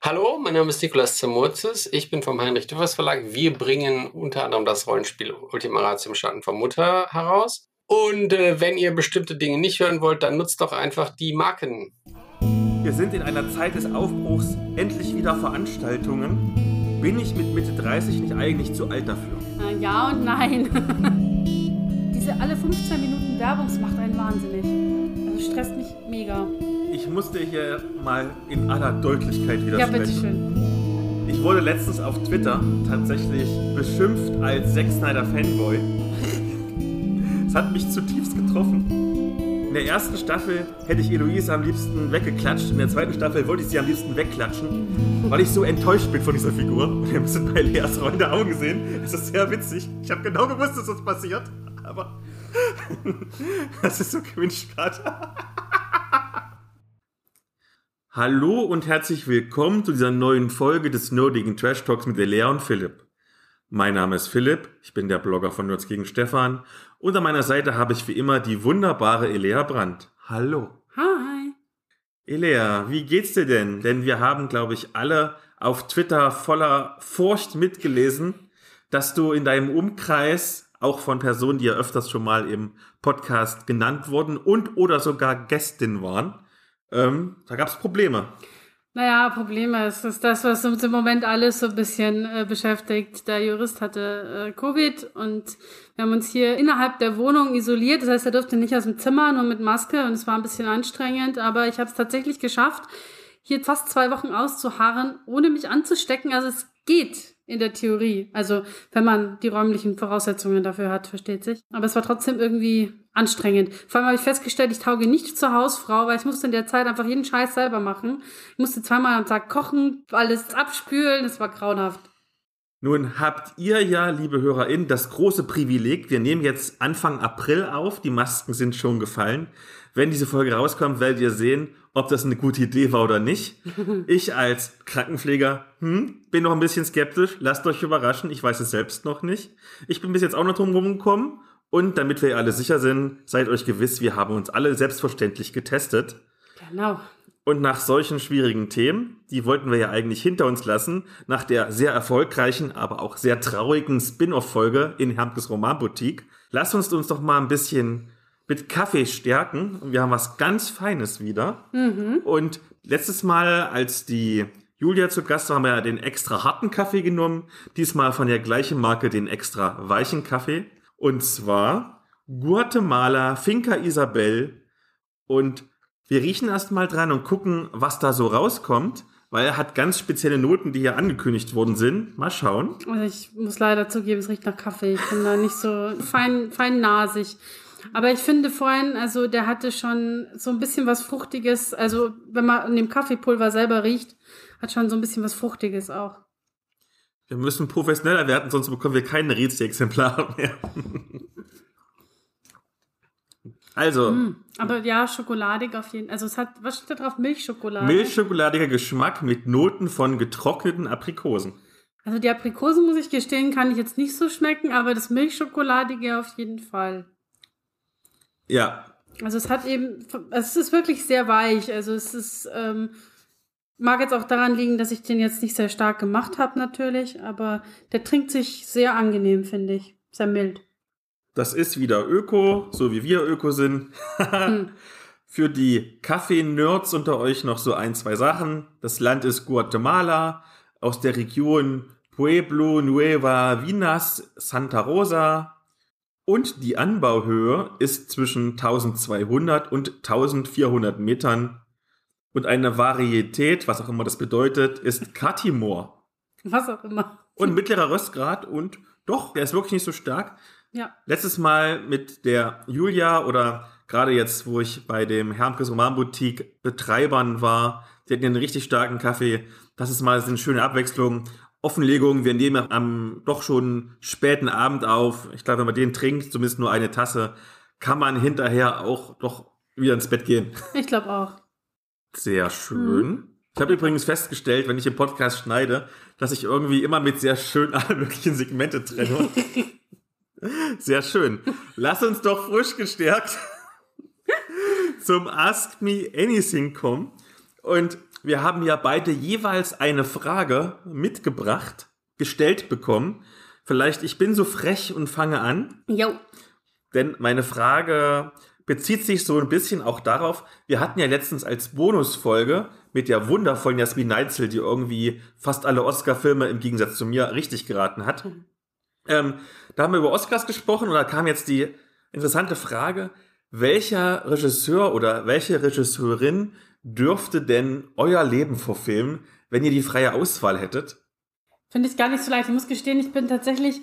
Hallo, mein Name ist Nikolaus Zamozis. Ich bin vom Heinrich Düffers Verlag. Wir bringen unter anderem das Rollenspiel Ultima Ratio im Schatten von Mutter heraus. Und äh, wenn ihr bestimmte Dinge nicht hören wollt, dann nutzt doch einfach die Marken. Wir sind in einer Zeit des Aufbruchs, endlich wieder Veranstaltungen. Bin ich mit Mitte 30 nicht eigentlich zu alt dafür? Äh, ja und nein. Diese alle 15 Minuten Werbungsmacht einen wahnsinnig. Also stresst mich mega. Ich musste hier mal in aller Deutlichkeit Ja, widersprechen. bitteschön. Ich wurde letztens auf Twitter tatsächlich beschimpft als Zack Snyder Fanboy. Es hat mich zutiefst getroffen. In der ersten Staffel hätte ich Eloise am liebsten weggeklatscht. In der zweiten Staffel wollte ich sie am liebsten wegklatschen, weil ich so enttäuscht bin von dieser Figur. Und wir haben es bei Leas rollende Augen gesehen. Es ist sehr witzig. Ich habe genau gewusst, dass das passiert. Aber das ist so cringe gerade. Hallo und herzlich willkommen zu dieser neuen Folge des nerdigen Trash Talks mit Elea und Philipp. Mein Name ist Philipp, ich bin der Blogger von Nerds gegen Stefan und an meiner Seite habe ich wie immer die wunderbare Elea Brandt. Hallo. Hi. Elea, wie geht's dir denn? Denn wir haben, glaube ich, alle auf Twitter voller Furcht mitgelesen, dass du in deinem Umkreis auch von Personen, die ja öfters schon mal im Podcast genannt wurden und oder sogar Gästin waren, ähm, da gab's Probleme. Naja, Probleme. Es ist das, was uns im Moment alles so ein bisschen äh, beschäftigt. Der Jurist hatte äh, Covid und wir haben uns hier innerhalb der Wohnung isoliert. Das heißt, er durfte nicht aus dem Zimmer, nur mit Maske und es war ein bisschen anstrengend. Aber ich habe es tatsächlich geschafft, hier fast zwei Wochen auszuharren, ohne mich anzustecken. Also es geht in der Theorie. Also wenn man die räumlichen Voraussetzungen dafür hat, versteht sich. Aber es war trotzdem irgendwie anstrengend. Vor allem habe ich festgestellt, ich tauge nicht zur Hausfrau, weil ich musste in der Zeit einfach jeden Scheiß selber machen. Ich musste zweimal am Tag kochen, alles abspülen. Es war grauenhaft. Nun habt ihr ja, liebe HörerInnen, das große Privileg, wir nehmen jetzt Anfang April auf, die Masken sind schon gefallen. Wenn diese Folge rauskommt, werdet ihr sehen, ob das eine gute Idee war oder nicht. Ich als Krankenpfleger hm, bin noch ein bisschen skeptisch, lasst euch überraschen, ich weiß es selbst noch nicht. Ich bin bis jetzt auch noch drum rumgekommen und damit wir alle sicher sind, seid euch gewiss, wir haben uns alle selbstverständlich getestet. Genau. Und nach solchen schwierigen Themen, die wollten wir ja eigentlich hinter uns lassen, nach der sehr erfolgreichen, aber auch sehr traurigen Spin-off-Folge in Hermkes Romanboutique, lasst uns uns doch mal ein bisschen mit Kaffee stärken. Und wir haben was ganz Feines wieder. Und letztes Mal, als die Julia zu Gast war, haben wir ja den extra harten Kaffee genommen. Diesmal von der gleichen Marke den extra weichen Kaffee. Und zwar Guatemala Finca Isabel. Und wir riechen erst mal dran und gucken, was da so rauskommt, weil er hat ganz spezielle Noten, die hier angekündigt worden sind. Mal schauen. Also ich muss leider zugeben, es riecht nach Kaffee. Ich bin da nicht so fein, fein nasig. Aber ich finde vorhin, also der hatte schon so ein bisschen was Fruchtiges. Also wenn man an dem Kaffeepulver selber riecht, hat schon so ein bisschen was Fruchtiges auch. Wir müssen professioneller werden, sonst bekommen wir keine Rätsel-Exemplare mehr. also, Aber ja, schokoladig auf jeden Also es hat, was steht da drauf? Milchschokolade. milchschokoladiger Geschmack mit Noten von getrockneten Aprikosen. Also die Aprikosen, muss ich gestehen, kann ich jetzt nicht so schmecken, aber das Milchschokoladige auf jeden Fall. Ja, Also es hat eben, es ist wirklich sehr weich. Also es ist, ähm, mag jetzt auch daran liegen, dass ich den jetzt nicht sehr stark gemacht habe natürlich, aber der trinkt sich sehr angenehm, finde ich. Sehr mild. das ist wieder Öko, so wie wir Öko sind. Für die Kaffee-Nerds unter euch noch so ein, zwei Sachen. Das Land ist Guatemala, aus der Region Pueblo Nueva Vinas Santa Rosa. Und die Anbauhöhe ist zwischen 1200 und 1400 Metern. Und eine Varietät, was auch immer das bedeutet, ist Katimor. Was auch immer. Und mittlerer Röstgrad und doch, der ist wirklich nicht so stark. Ja. Letztes Mal mit der Julia oder gerade jetzt, wo ich bei dem Hermkes Romanboutique Betreibern war, die hatten ja einen richtig starken Kaffee. Das ist mal eine schöne Abwechslung. Offenlegung, wir nehmen am doch schon späten Abend auf. Ich glaube, wenn man den trinkt, zumindest nur eine Tasse, kann man hinterher auch doch wieder ins Bett gehen. Ich glaube auch. Sehr schön. Ich habe übrigens festgestellt, wenn ich im Podcast schneide, dass ich irgendwie immer mit sehr schön alle möglichen Segmente trenne. Sehr schön. Lass uns doch frisch gestärkt zum Ask Me Anything kommen. Und wir haben ja beide jeweils eine Frage mitgebracht, gestellt bekommen. Vielleicht, ich bin so frech und fange an. Jo. Denn meine Frage bezieht sich so ein bisschen auch darauf, wir hatten ja letztens als Bonusfolge mit der wundervollen Jasmin Neitzel, die irgendwie fast alle Oscar-Filme im Gegensatz zu mir richtig geraten hat. Ähm, da haben wir über Oscars gesprochen und da kam jetzt die interessante Frage, welcher Regisseur oder welche Regisseurin dürfte denn euer Leben verfilmen, wenn ihr die freie Auswahl hättet? Finde ich gar nicht so leicht. Ich muss gestehen, ich bin tatsächlich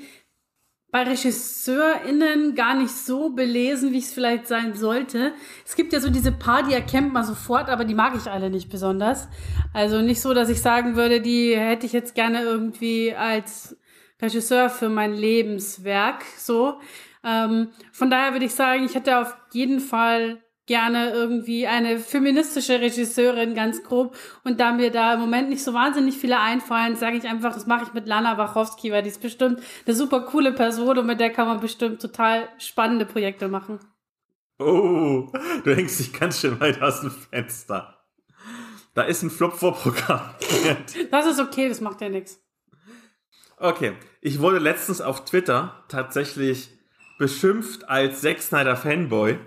bei RegisseurInnen gar nicht so belesen, wie es vielleicht sein sollte. Es gibt ja so diese paar, die erkennt man sofort, aber die mag ich alle nicht besonders. Also nicht so, dass ich sagen würde, die hätte ich jetzt gerne irgendwie als Regisseur für mein Lebenswerk, so. Ähm, von daher würde ich sagen, ich hätte auf jeden Fall gerne irgendwie eine feministische Regisseurin, ganz grob. Und da mir da im Moment nicht so wahnsinnig viele einfallen, sage ich einfach, das mache ich mit Lana Wachowski, weil die ist bestimmt eine super coole Person und mit der kann man bestimmt total spannende Projekte machen. Oh, du hängst dich ganz schön weit aus dem Fenster. Da ist ein Flop vorprogrammiert. Das ist okay, das macht ja nichts. Okay, ich wurde letztens auf Twitter tatsächlich beschimpft als Zack Snyder Fanboy.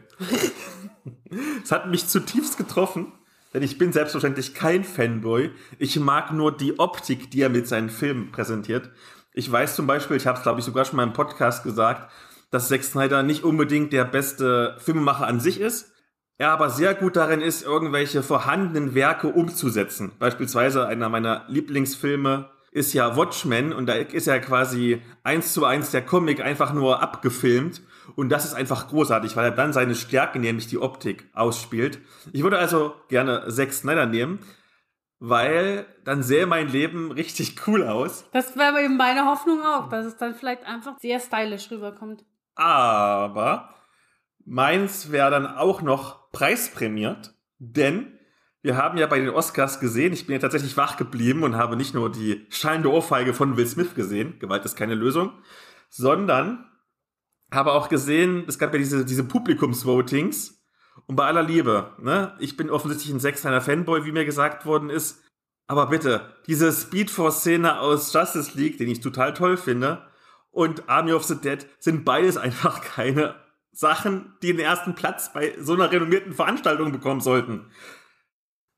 Es hat mich zutiefst getroffen, denn ich bin selbstverständlich kein Fanboy. Ich mag nur die Optik, die er mit seinen Filmen präsentiert. Ich weiß zum Beispiel, ich habe es glaube ich sogar schon mal im Podcast gesagt, dass Zack Snyder nicht unbedingt der beste Filmemacher an sich ist, er aber sehr gut darin ist, irgendwelche vorhandenen Werke umzusetzen. Beispielsweise einer meiner Lieblingsfilme ist ja Watchmen und da ist ja quasi eins zu eins der Comic einfach nur abgefilmt und das ist einfach großartig, weil er dann seine Stärke, nämlich die Optik, ausspielt. Ich würde also gerne Zack Snyder nehmen, weil dann sähe mein Leben richtig cool aus. Das wäre eben meine Hoffnung auch, dass es dann vielleicht einfach sehr stylisch rüberkommt. Aber meins wäre dann auch noch preisprämiert, denn wir haben ja bei den Oscars gesehen, ich bin ja tatsächlich wach geblieben und habe nicht nur die scheinende Ohrfeige von Will Smith gesehen, Gewalt ist keine Lösung, sondern habe auch gesehen, es gab ja diese, diese Publikumsvotings und bei aller Liebe, ne, ich bin offensichtlich ein Sechsteiner Fanboy, wie mir gesagt worden ist, aber bitte, diese Speedforce-Szene aus Justice League, den ich total toll finde, und Army of the Dead sind beides einfach keine Sachen, die den ersten Platz bei so einer renommierten Veranstaltung bekommen sollten.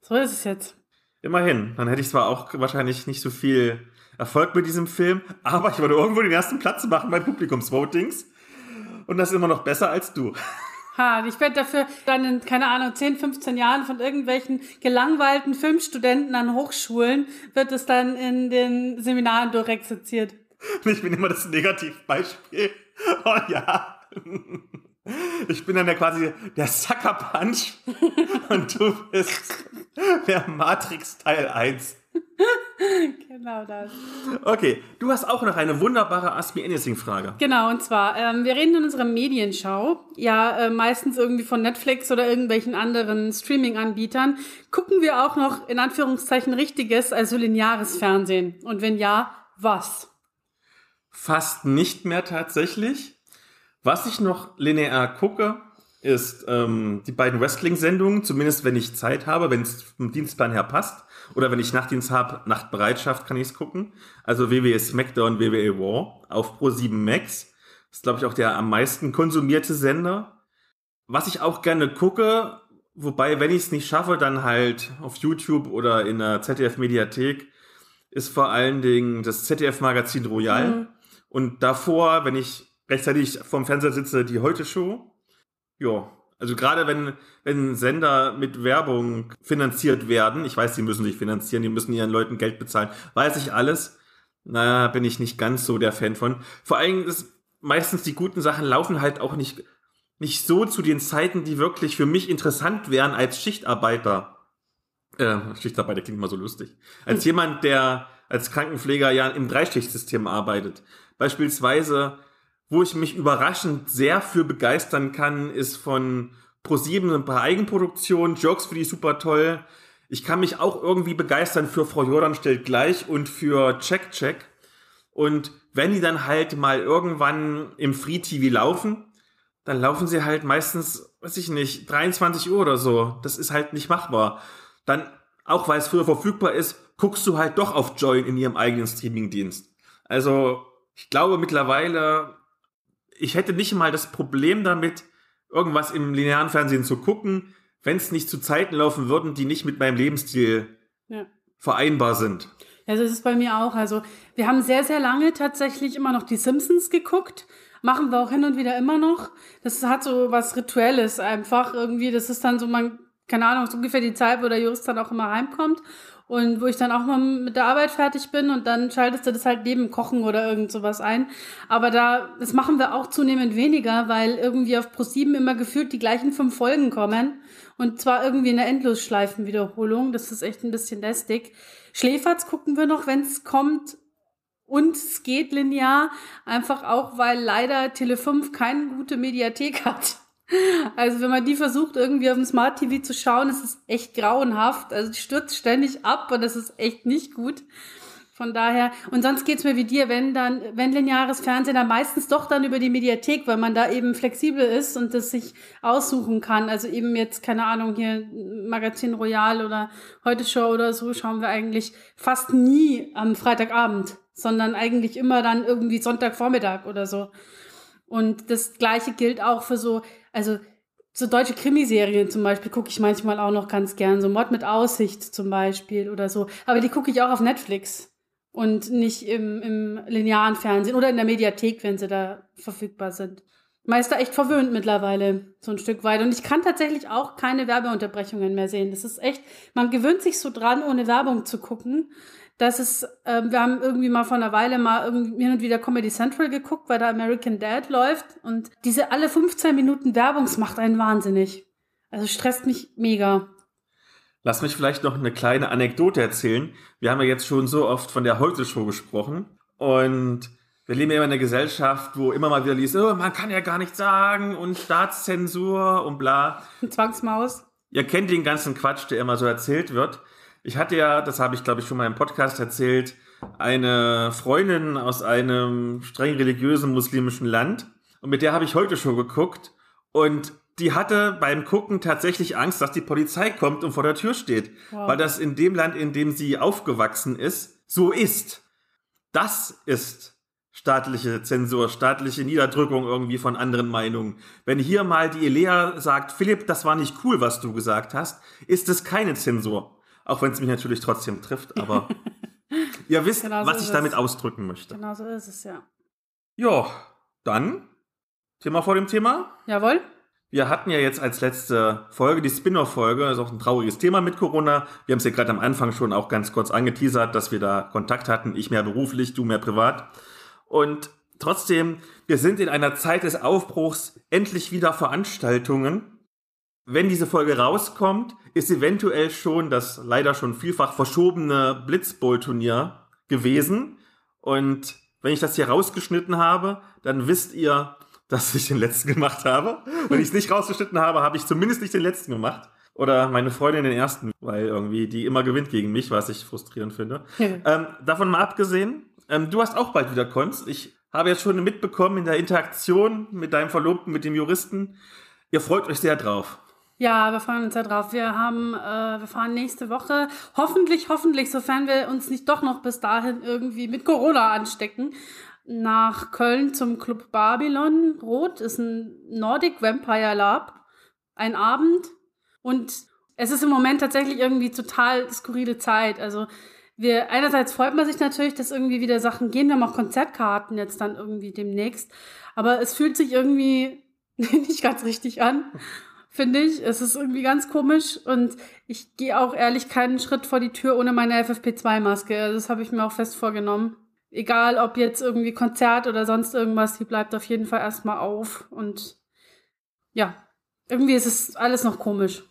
So ist es jetzt. Immerhin. Dann hätte ich zwar auch wahrscheinlich nicht so viel Erfolg mit diesem Film, aber ich würde irgendwo den ersten Platz machen bei Publikumsvotings. Und das ist immer noch besser als du. Ha, ich werde dafür dann in, keine Ahnung, 10, 15 Jahren von irgendwelchen gelangweilten Filmstudenten an Hochschulen, wird es dann in den Seminaren durchexerziert. Ich bin immer das Negativbeispiel. Oh ja. Ich bin dann ja quasi der Sucker Punch und du bist der Matrix Teil 1. genau das. Okay, du hast auch noch eine wunderbare Ask Me Anything Frage. Genau, und zwar, ähm, wir reden in unserer Medienschau, ja äh, meistens irgendwie von Netflix oder irgendwelchen anderen Streaming-Anbietern. Gucken wir auch noch in Anführungszeichen richtiges, also lineares Fernsehen? Und wenn ja, was? Fast nicht mehr tatsächlich. Was ich noch linear gucke, ist ähm, die beiden Wrestling-Sendungen, zumindest wenn ich Zeit habe, wenn es vom Dienstplan her passt. Oder wenn ich Nachtdienst habe, Nachtbereitschaft, kann ich es gucken. Also WWE SmackDown, WWE War auf Pro7 Max. Das ist, glaube ich, auch der am meisten konsumierte Sender. Was ich auch gerne gucke, wobei, wenn ich es nicht schaffe, dann halt auf YouTube oder in der ZDF-Mediathek, ist vor allen Dingen das ZDF-Magazin Royal. Mhm. Und davor, wenn ich rechtzeitig vorm Fernseher sitze, die Heute-Show. Ja, also gerade wenn, wenn Sender mit Werbung finanziert werden, ich weiß, die müssen sich finanzieren, die müssen ihren Leuten Geld bezahlen, weiß ich alles. Na, bin ich nicht ganz so der Fan von. Vor allem ist meistens die guten Sachen laufen halt auch nicht, nicht so zu den Zeiten, die wirklich für mich interessant wären als Schichtarbeiter. Äh, Schichtarbeiter klingt immer so lustig. Als jemand, der als Krankenpfleger ja im Dreischichtsystem arbeitet. Beispielsweise wo ich mich überraschend sehr für begeistern kann, ist von ProSieben ein paar Eigenproduktionen. Jokes finde ich super toll. Ich kann mich auch irgendwie begeistern für Frau Jordan stellt gleich und für Check Check. Und wenn die dann halt mal irgendwann im Free TV laufen, dann laufen sie halt meistens, weiß ich nicht, 23 Uhr oder so. Das ist halt nicht machbar. Dann auch weil es früher verfügbar ist, guckst du halt doch auf Join in ihrem eigenen Streamingdienst. Also, ich glaube mittlerweile, ich hätte nicht mal das Problem damit, irgendwas im linearen Fernsehen zu gucken, wenn es nicht zu Zeiten laufen würden, die nicht mit meinem Lebensstil Ja. vereinbar sind. Ja, das ist bei mir auch. Also, wir haben sehr, sehr lange tatsächlich immer noch die Simpsons geguckt. Machen wir auch hin und wieder immer noch. Das hat so was Rituelles einfach irgendwie. Das ist dann so, man, keine Ahnung, so ungefähr die Zeit, wo der Jurist dann auch immer heimkommt. Und wo ich dann auch mal mit der Arbeit fertig bin und dann schaltest du das halt neben Kochen oder irgend sowas ein. Aber da, das machen wir auch zunehmend weniger, weil irgendwie auf Pro7 immer gefühlt die gleichen fünf Folgen kommen. Und zwar irgendwie in einer Endlosschleifenwiederholung. Das ist echt ein bisschen lästig. Schläferz gucken wir noch, wenn es kommt. Und es geht linear, einfach auch, weil leider Tele5 keine gute Mediathek hat. Also wenn man die versucht, irgendwie auf dem Smart TV zu schauen, ist es echt grauenhaft. Also die stürzt ständig ab und das ist echt nicht gut. Von daher, und sonst geht's mir wie dir, wenn dann, wenn lineares Fernsehen, dann meistens doch dann über die Mediathek, weil man da eben flexibel ist und das sich aussuchen kann. Also eben jetzt, keine Ahnung, hier Magazin Royal oder Heute Show oder so schauen wir eigentlich fast nie am Freitagabend, sondern eigentlich immer dann irgendwie Sonntagvormittag oder so. Und das Gleiche gilt auch für so, also so deutsche Krimiserien zum Beispiel gucke ich manchmal auch noch ganz gern. So Mord mit Aussicht zum Beispiel oder so. Aber die gucke ich auch auf Netflix und nicht im, im linearen Fernsehen oder in der Mediathek, wenn sie da verfügbar sind. Meister echt verwöhnt mittlerweile, so ein Stück weit. Und ich kann tatsächlich auch keine Werbeunterbrechungen mehr sehen. Das ist echt, man gewöhnt sich so dran, ohne Werbung zu gucken. Das ist, ähm, wir haben irgendwie mal vor einer Weile mal irgendwie hin und wieder Comedy Central geguckt, weil da American Dad läuft. Und diese alle 15 Minuten Werbungs macht einen wahnsinnig. Also stresst mich mega. Lass mich vielleicht noch eine kleine Anekdote erzählen. Wir haben ja jetzt schon so oft von der Heute-Show gesprochen. Und wir leben ja immer in einer Gesellschaft, wo immer mal wieder liest, oh, man kann ja gar nichts sagen und Staatszensur und bla. Zwangsmaus. Ihr kennt den ganzen Quatsch, der immer so erzählt wird. Ich hatte ja, das habe ich glaube ich schon mal im Podcast erzählt, eine Freundin aus einem streng religiösen muslimischen Land. Und mit der habe ich heute schon geguckt. Und die hatte beim Gucken tatsächlich Angst, dass die Polizei kommt und vor der Tür steht. Wow. Weil das in dem Land, in dem sie aufgewachsen ist, so ist. Das ist staatliche Zensur, staatliche Niederdrückung irgendwie von anderen Meinungen. Wenn hier mal die Elea sagt, Philipp, das war nicht cool, was du gesagt hast, ist es keine Zensur. Auch wenn es mich natürlich trotzdem trifft, aber ihr wisst, Genau so was ich damit es. ausdrücken möchte. Genau so ist es, ja. Ja, dann Thema vor dem Thema. Jawohl. Wir hatten ja jetzt als letzte Folge die Spin-off-Folge, ist auch ein trauriges Thema mit Corona. Wir haben es ja gerade am Anfang schon auch ganz kurz angeteasert, dass wir da Kontakt hatten, ich mehr beruflich, du mehr privat. Und trotzdem, wir sind in einer Zeit des Aufbruchs, endlich wieder Veranstaltungen. Wenn diese Folge rauskommt, ist eventuell schon das leider schon vielfach verschobene Blitzbowl-Turnier gewesen. Und wenn ich das hier rausgeschnitten habe, dann wisst ihr, dass ich den letzten gemacht habe. Wenn ich es nicht rausgeschnitten habe, habe ich zumindest nicht den letzten gemacht. Oder meine Freundin den ersten, weil irgendwie die immer gewinnt gegen mich, was ich frustrierend finde. ähm, davon mal abgesehen, ähm, du hast auch bald wieder Kunst. Ich habe jetzt schon mitbekommen in der Interaktion mit deinem Verlobten, mit dem Juristen. Ihr freut euch sehr drauf. Ja, wir freuen uns ja drauf. Wir haben, äh, wir fahren nächste Woche, hoffentlich, hoffentlich, sofern wir uns nicht doch noch bis dahin irgendwie mit Corona anstecken, nach Köln zum Club Babylon. Rot ist ein Nordic Vampire Lab. Ein Abend. Und es ist im Moment tatsächlich irgendwie total skurrile Zeit. Also wir, einerseits freut man sich natürlich, dass irgendwie wieder Sachen gehen. Wir haben auch Konzertkarten jetzt dann irgendwie demnächst. Aber es fühlt sich irgendwie nicht ganz richtig an finde ich. Es ist irgendwie ganz komisch und ich gehe auch ehrlich keinen Schritt vor die Tür ohne meine FFP2-Maske. Also das habe ich mir auch fest vorgenommen. Egal, ob jetzt irgendwie Konzert oder sonst irgendwas, die bleibt auf jeden Fall erstmal auf. Und ja, irgendwie ist es alles noch komisch.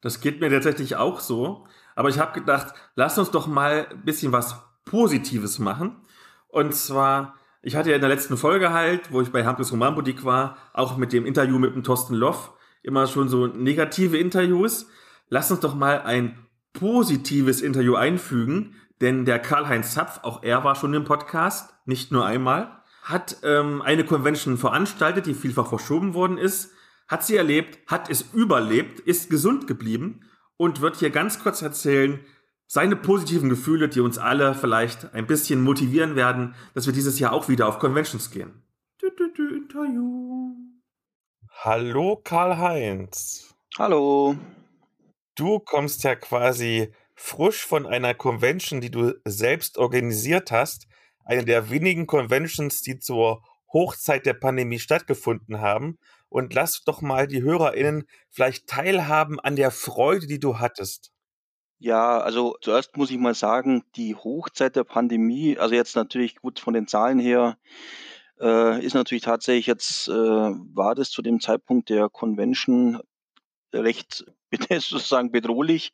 Das geht mir tatsächlich auch so. Aber ich habe gedacht, lass uns doch mal ein bisschen was Positives machen. Und zwar, ich hatte ja in der letzten Folge halt, wo ich bei Hampus Romanboutique war, auch mit dem Interview mit dem Thorsten Loff, immer schon so negative Interviews. Lass uns doch mal ein positives Interview einfügen, denn der Karl-Heinz Zapf, auch er war schon im Podcast, nicht nur einmal, hat ähm, eine Convention veranstaltet, die vielfach verschoben worden ist, hat sie erlebt, hat es überlebt, ist gesund geblieben und wird hier ganz kurz erzählen, seine positiven Gefühle, die uns alle vielleicht ein bisschen motivieren werden, dass wir dieses Jahr auch wieder auf Conventions gehen. Du, du, du, Interview. Hallo Karl-Heinz. Hallo. Du kommst ja quasi frisch von einer Convention, die du selbst organisiert hast. Eine der wenigen Conventions, die zur Hochzeit der Pandemie stattgefunden haben. Und lass doch mal die HörerInnen vielleicht teilhaben an der Freude, die du hattest. Ja, also zuerst muss ich mal sagen, die Hochzeit der Pandemie, also jetzt natürlich gut von den Zahlen her, äh, ist natürlich tatsächlich jetzt, äh, war das zu dem Zeitpunkt der Convention recht sozusagen bedrohlich.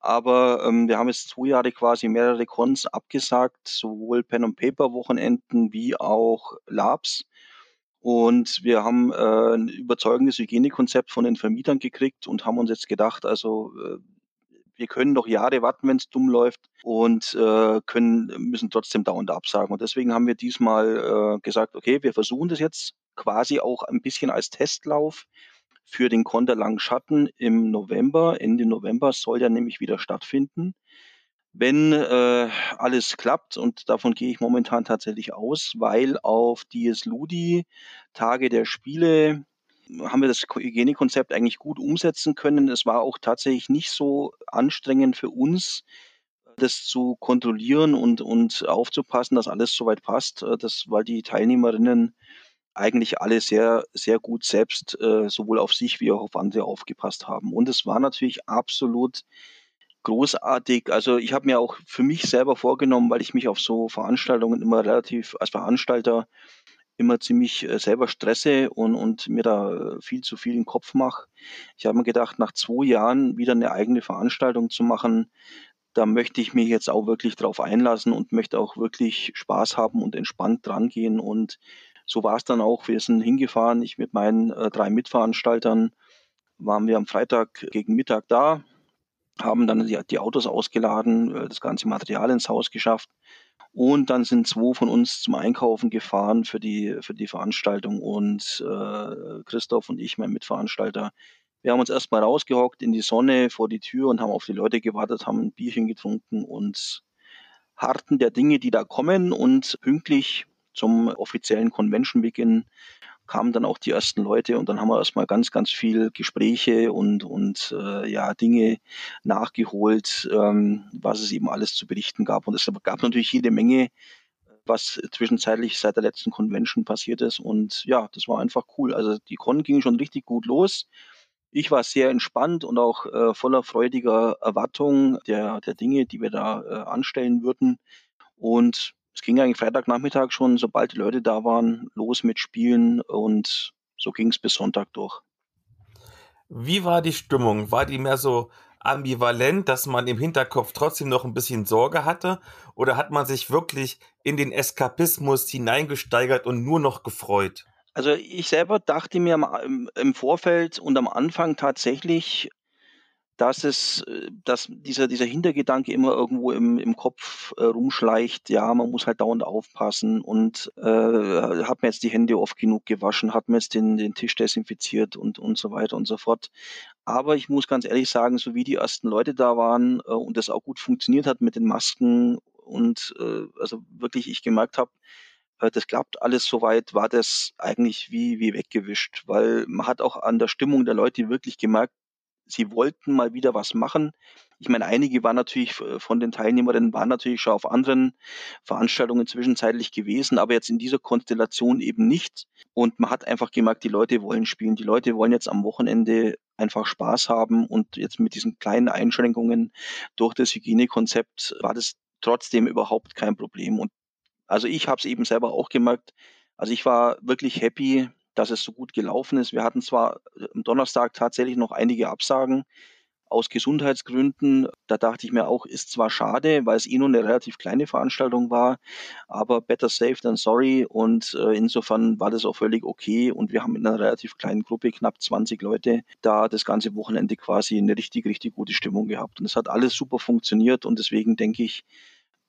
Aber ähm, wir haben jetzt zwei Jahre quasi mehrere Cons abgesagt, sowohl Pen und Paper Wochenenden wie auch Labs. Und wir haben äh, ein überzeugendes Hygienekonzept von den Vermietern gekriegt und haben uns jetzt gedacht, also äh, wir können noch Jahre warten, wenn es dumm läuft und äh, können, müssen trotzdem dauernd absagen. Und deswegen haben wir diesmal äh, gesagt, okay, wir versuchen das jetzt quasi auch ein bisschen als Testlauf für den Konter Schatten im November. Ende November soll der nämlich wieder stattfinden. Wenn äh, alles klappt, und davon gehe ich momentan tatsächlich aus, weil auf DS Ludi Tage der Spiele haben wir das Hygienekonzept eigentlich gut umsetzen können. Es war auch tatsächlich nicht so anstrengend für uns, das zu kontrollieren und, und aufzupassen, dass alles soweit passt, äh, das, weil die Teilnehmerinnen eigentlich alle sehr, sehr gut selbst äh, sowohl auf sich wie auch auf andere aufgepasst haben. Und es war natürlich absolut großartig. Also ich habe mir auch für mich selber vorgenommen, weil ich mich auf so Veranstaltungen immer relativ als Veranstalter immer ziemlich äh, selber stresse und, und mir da äh, viel zu viel im Kopf mache. Ich habe mir gedacht, nach zwei Jahren wieder eine eigene Veranstaltung zu machen, da möchte ich mich jetzt auch wirklich drauf einlassen und möchte auch wirklich Spaß haben und entspannt drangehen. Und so war es dann auch. Wir sind hingefahren, ich mit meinen äh, drei Mitveranstaltern waren wir am Freitag gegen Mittag da, haben dann die, die Autos ausgeladen, das ganze Material ins Haus geschafft und dann sind zwei von uns zum Einkaufen gefahren für die, für die Veranstaltung. Und äh, Christoph und ich, mein Mitveranstalter, wir haben uns erstmal rausgehockt in die Sonne vor die Tür und haben auf die Leute gewartet, haben ein Bierchen getrunken und harten der Dinge, die da kommen und pünktlich zum offiziellen Convention-Beginn kamen dann auch die ersten Leute und dann haben wir erstmal ganz, ganz viel Gespräche und, und äh, ja, Dinge nachgeholt, ähm, was es eben alles zu berichten gab. Und es gab natürlich jede Menge, was zwischenzeitlich seit der letzten Convention passiert ist. Und ja, das war einfach cool. Also die Con ging schon richtig gut los. Ich war sehr entspannt und auch äh, voller freudiger Erwartung der, der Dinge, die wir da äh, anstellen würden. Und es ging eigentlich Freitagnachmittag schon, sobald die Leute da waren, los mit Spielen und so ging es bis Sonntag durch. Wie war die Stimmung? War die mehr so ambivalent, dass man im Hinterkopf trotzdem noch ein bisschen Sorge hatte? Oder hat man sich wirklich in den Eskapismus hineingesteigert und nur noch gefreut? Also ich selber dachte mir im Vorfeld und am Anfang tatsächlich, dass es, äh, dass dieser, dieser Hintergedanke immer irgendwo im, im Kopf äh, rumschleicht, ja, man muss halt dauernd aufpassen und äh, hat mir jetzt die Hände oft genug gewaschen, hat mir jetzt den, den Tisch desinfiziert und, und so weiter und so fort. Aber ich muss ganz ehrlich sagen, so wie die ersten Leute da waren äh, und das auch gut funktioniert hat mit den Masken und äh, also wirklich ich gemerkt habe, äh, das klappt alles soweit, war das eigentlich wie, wie weggewischt, weil man hat auch an der Stimmung der Leute wirklich gemerkt, sie wollten mal wieder was machen. Ich meine, einige waren natürlich äh, von den Teilnehmerinnen waren natürlich schon auf anderen Veranstaltungen zwischenzeitlich gewesen, aber jetzt in dieser Konstellation eben nicht. Und man hat einfach gemerkt, die Leute wollen spielen. Die Leute wollen jetzt am Wochenende einfach Spaß haben und jetzt mit diesen kleinen Einschränkungen durch das Hygienekonzept war das trotzdem überhaupt kein Problem. Und also ich habe es eben selber auch gemerkt. Also ich war wirklich happy, dass es so gut gelaufen ist. Wir hatten zwar äh, am Donnerstag tatsächlich noch einige Absagen aus Gesundheitsgründen. Da dachte ich mir auch, ist zwar schade, weil es eh nur eine relativ kleine Veranstaltung war, aber better safe than sorry. Und äh, insofern war das auch völlig okay. Und wir haben in einer relativ kleinen Gruppe, knapp 20 Leute, da das ganze Wochenende quasi eine richtig, richtig gute Stimmung gehabt. Und es hat alles super funktioniert. Und deswegen denke ich,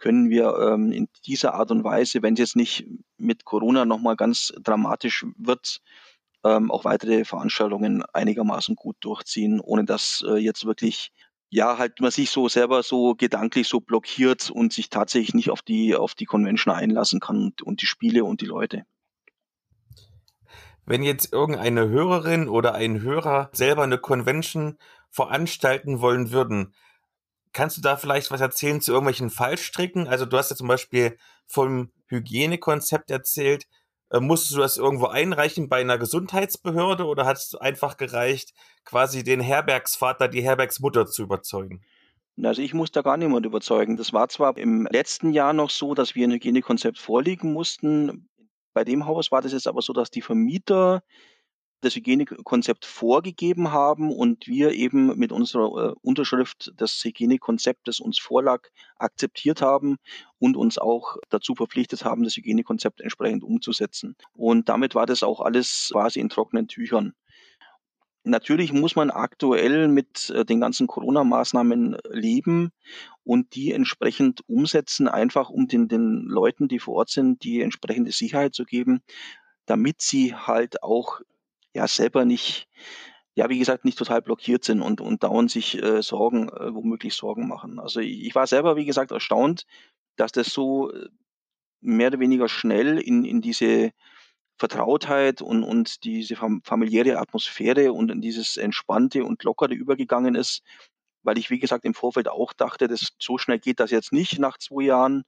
können wir ähm, in dieser Art und Weise, wenn es jetzt nicht mit Corona nochmal ganz dramatisch wird, ähm, auch weitere Veranstaltungen einigermaßen gut durchziehen, ohne dass äh, jetzt wirklich ja, halt man sich so selber so gedanklich so blockiert und sich tatsächlich nicht auf die, auf die Convention einlassen kann und, und die Spiele und die Leute. Wenn jetzt irgendeine Hörerin oder ein Hörer selber eine Convention veranstalten wollen würden, kannst du da vielleicht was erzählen zu irgendwelchen Fallstricken? Also du hast ja zum Beispiel vom Hygienekonzept erzählt. Äh, musstest du das irgendwo einreichen bei einer Gesundheitsbehörde oder hat es einfach gereicht, quasi den Herbergsvater, die Herbergsmutter zu überzeugen? Also ich muss da gar niemand überzeugen. Das war zwar im letzten Jahr noch so, dass wir ein Hygienekonzept vorlegen mussten. Bei dem Haus war das jetzt aber so, dass die Vermieter das Hygienekonzept vorgegeben haben und wir eben mit unserer äh, Unterschrift das Hygienekonzept, das uns vorlag, akzeptiert haben und uns auch dazu verpflichtet haben, das Hygienekonzept entsprechend umzusetzen. Und damit war das auch alles quasi in trockenen Tüchern. Natürlich muss man aktuell mit äh, den ganzen Corona-Maßnahmen leben und die entsprechend umsetzen, einfach um den, den Leuten, die vor Ort sind, die entsprechende Sicherheit zu geben, damit sie halt auch ja selber nicht, ja, wie gesagt, nicht total blockiert sind und, und dauernd sich äh, Sorgen, äh, womöglich Sorgen machen. Also ich, ich war selber, wie gesagt, erstaunt, dass das so äh, mehr oder weniger schnell in, in diese Vertrautheit und, und diese familiäre Atmosphäre und in dieses Entspannte und Lockere übergegangen ist, weil ich, wie gesagt, im Vorfeld auch dachte, dass so schnell geht das jetzt nicht nach zwei Jahren.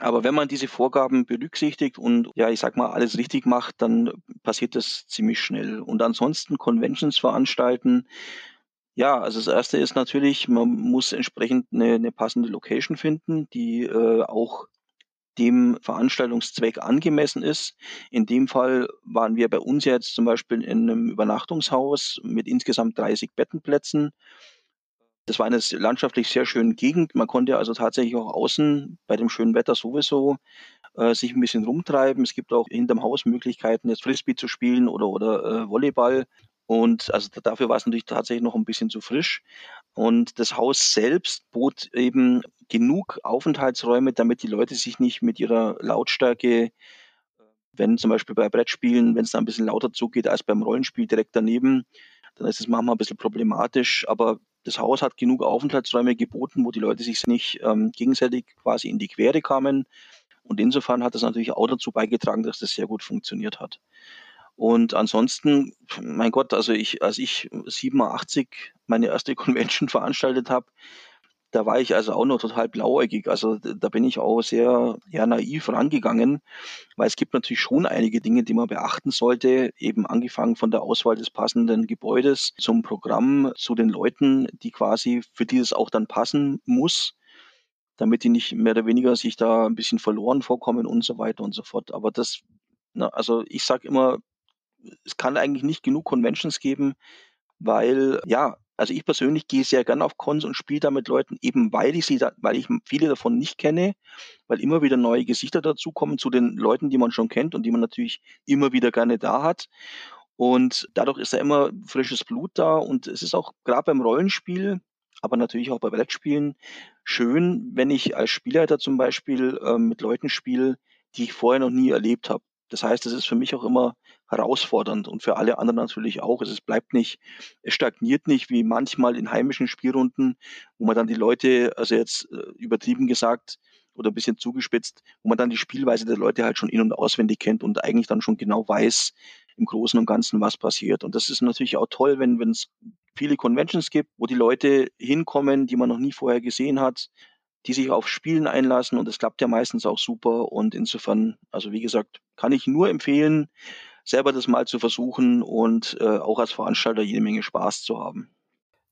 Aber wenn man diese Vorgaben berücksichtigt und ja, ich sag mal, alles richtig macht, dann passiert das ziemlich schnell. Und ansonsten Conventions veranstalten. Ja, also das erste ist natürlich, man muss entsprechend eine, eine passende Location finden, die äh, auch dem Veranstaltungszweck angemessen ist. In dem Fall waren wir bei uns jetzt zum Beispiel in einem Übernachtungshaus mit insgesamt 30 Bettenplätzen. Das war eine landschaftlich sehr schöne Gegend. Man konnte also tatsächlich auch außen bei dem schönen Wetter sowieso äh, sich ein bisschen rumtreiben. Es gibt auch hinterm Haus Möglichkeiten, jetzt Frisbee zu spielen oder, oder äh, Volleyball. Und also dafür war es natürlich tatsächlich noch ein bisschen zu frisch. Und das Haus selbst bot eben genug Aufenthaltsräume, damit die Leute sich nicht mit ihrer Lautstärke, wenn zum Beispiel bei Brettspielen, wenn es da ein bisschen lauter zugeht als beim Rollenspiel direkt daneben, dann ist es manchmal ein bisschen problematisch. Aber das Haus hat genug Aufenthaltsräume geboten, wo die Leute sich nicht ähm, gegenseitig quasi in die Quere kamen. Und insofern hat das natürlich auch dazu beigetragen, dass das sehr gut funktioniert hat. Und ansonsten, mein Gott, also ich, als ich 87 meine erste Convention veranstaltet habe, da war ich also auch noch total blauäugig. Also da bin ich auch sehr ja, naiv rangegangen, weil es gibt natürlich schon einige Dinge, die man beachten sollte, eben angefangen von der Auswahl des passenden Gebäudes zum Programm, zu den Leuten, die quasi für die es auch dann passen muss, damit die nicht mehr oder weniger sich da ein bisschen verloren vorkommen und so weiter und so fort. Aber das, na, also ich sage immer, es kann eigentlich nicht genug Conventions geben, weil ja, also ich persönlich gehe sehr gern auf Cons und spiele da mit Leuten, eben weil ich sie, da, weil ich viele davon nicht kenne, weil immer wieder neue Gesichter dazukommen zu den Leuten, die man schon kennt und die man natürlich immer wieder gerne da hat. Und dadurch ist da immer frisches Blut da und es ist auch gerade beim Rollenspiel, aber natürlich auch bei Brettspielen schön, wenn ich als Spielleiter zum Beispiel äh, mit Leuten spiele, die ich vorher noch nie erlebt habe. Das heißt, es ist für mich auch immer herausfordernd und für alle anderen natürlich auch. Es bleibt nicht, es stagniert nicht wie manchmal in heimischen Spielrunden, wo man dann die Leute, also jetzt äh, übertrieben gesagt oder ein bisschen zugespitzt, wo man dann die Spielweise der Leute halt schon in- und auswendig kennt und eigentlich dann schon genau weiß im Großen und Ganzen, was passiert. Und das ist natürlich auch toll, wenn es viele Conventions gibt, wo die Leute hinkommen, die man noch nie vorher gesehen hat, die sich auf Spielen einlassen und das klappt ja meistens auch super und insofern, also wie gesagt, kann ich nur empfehlen, selber das mal zu versuchen und äh, auch als Veranstalter jede Menge Spaß zu haben.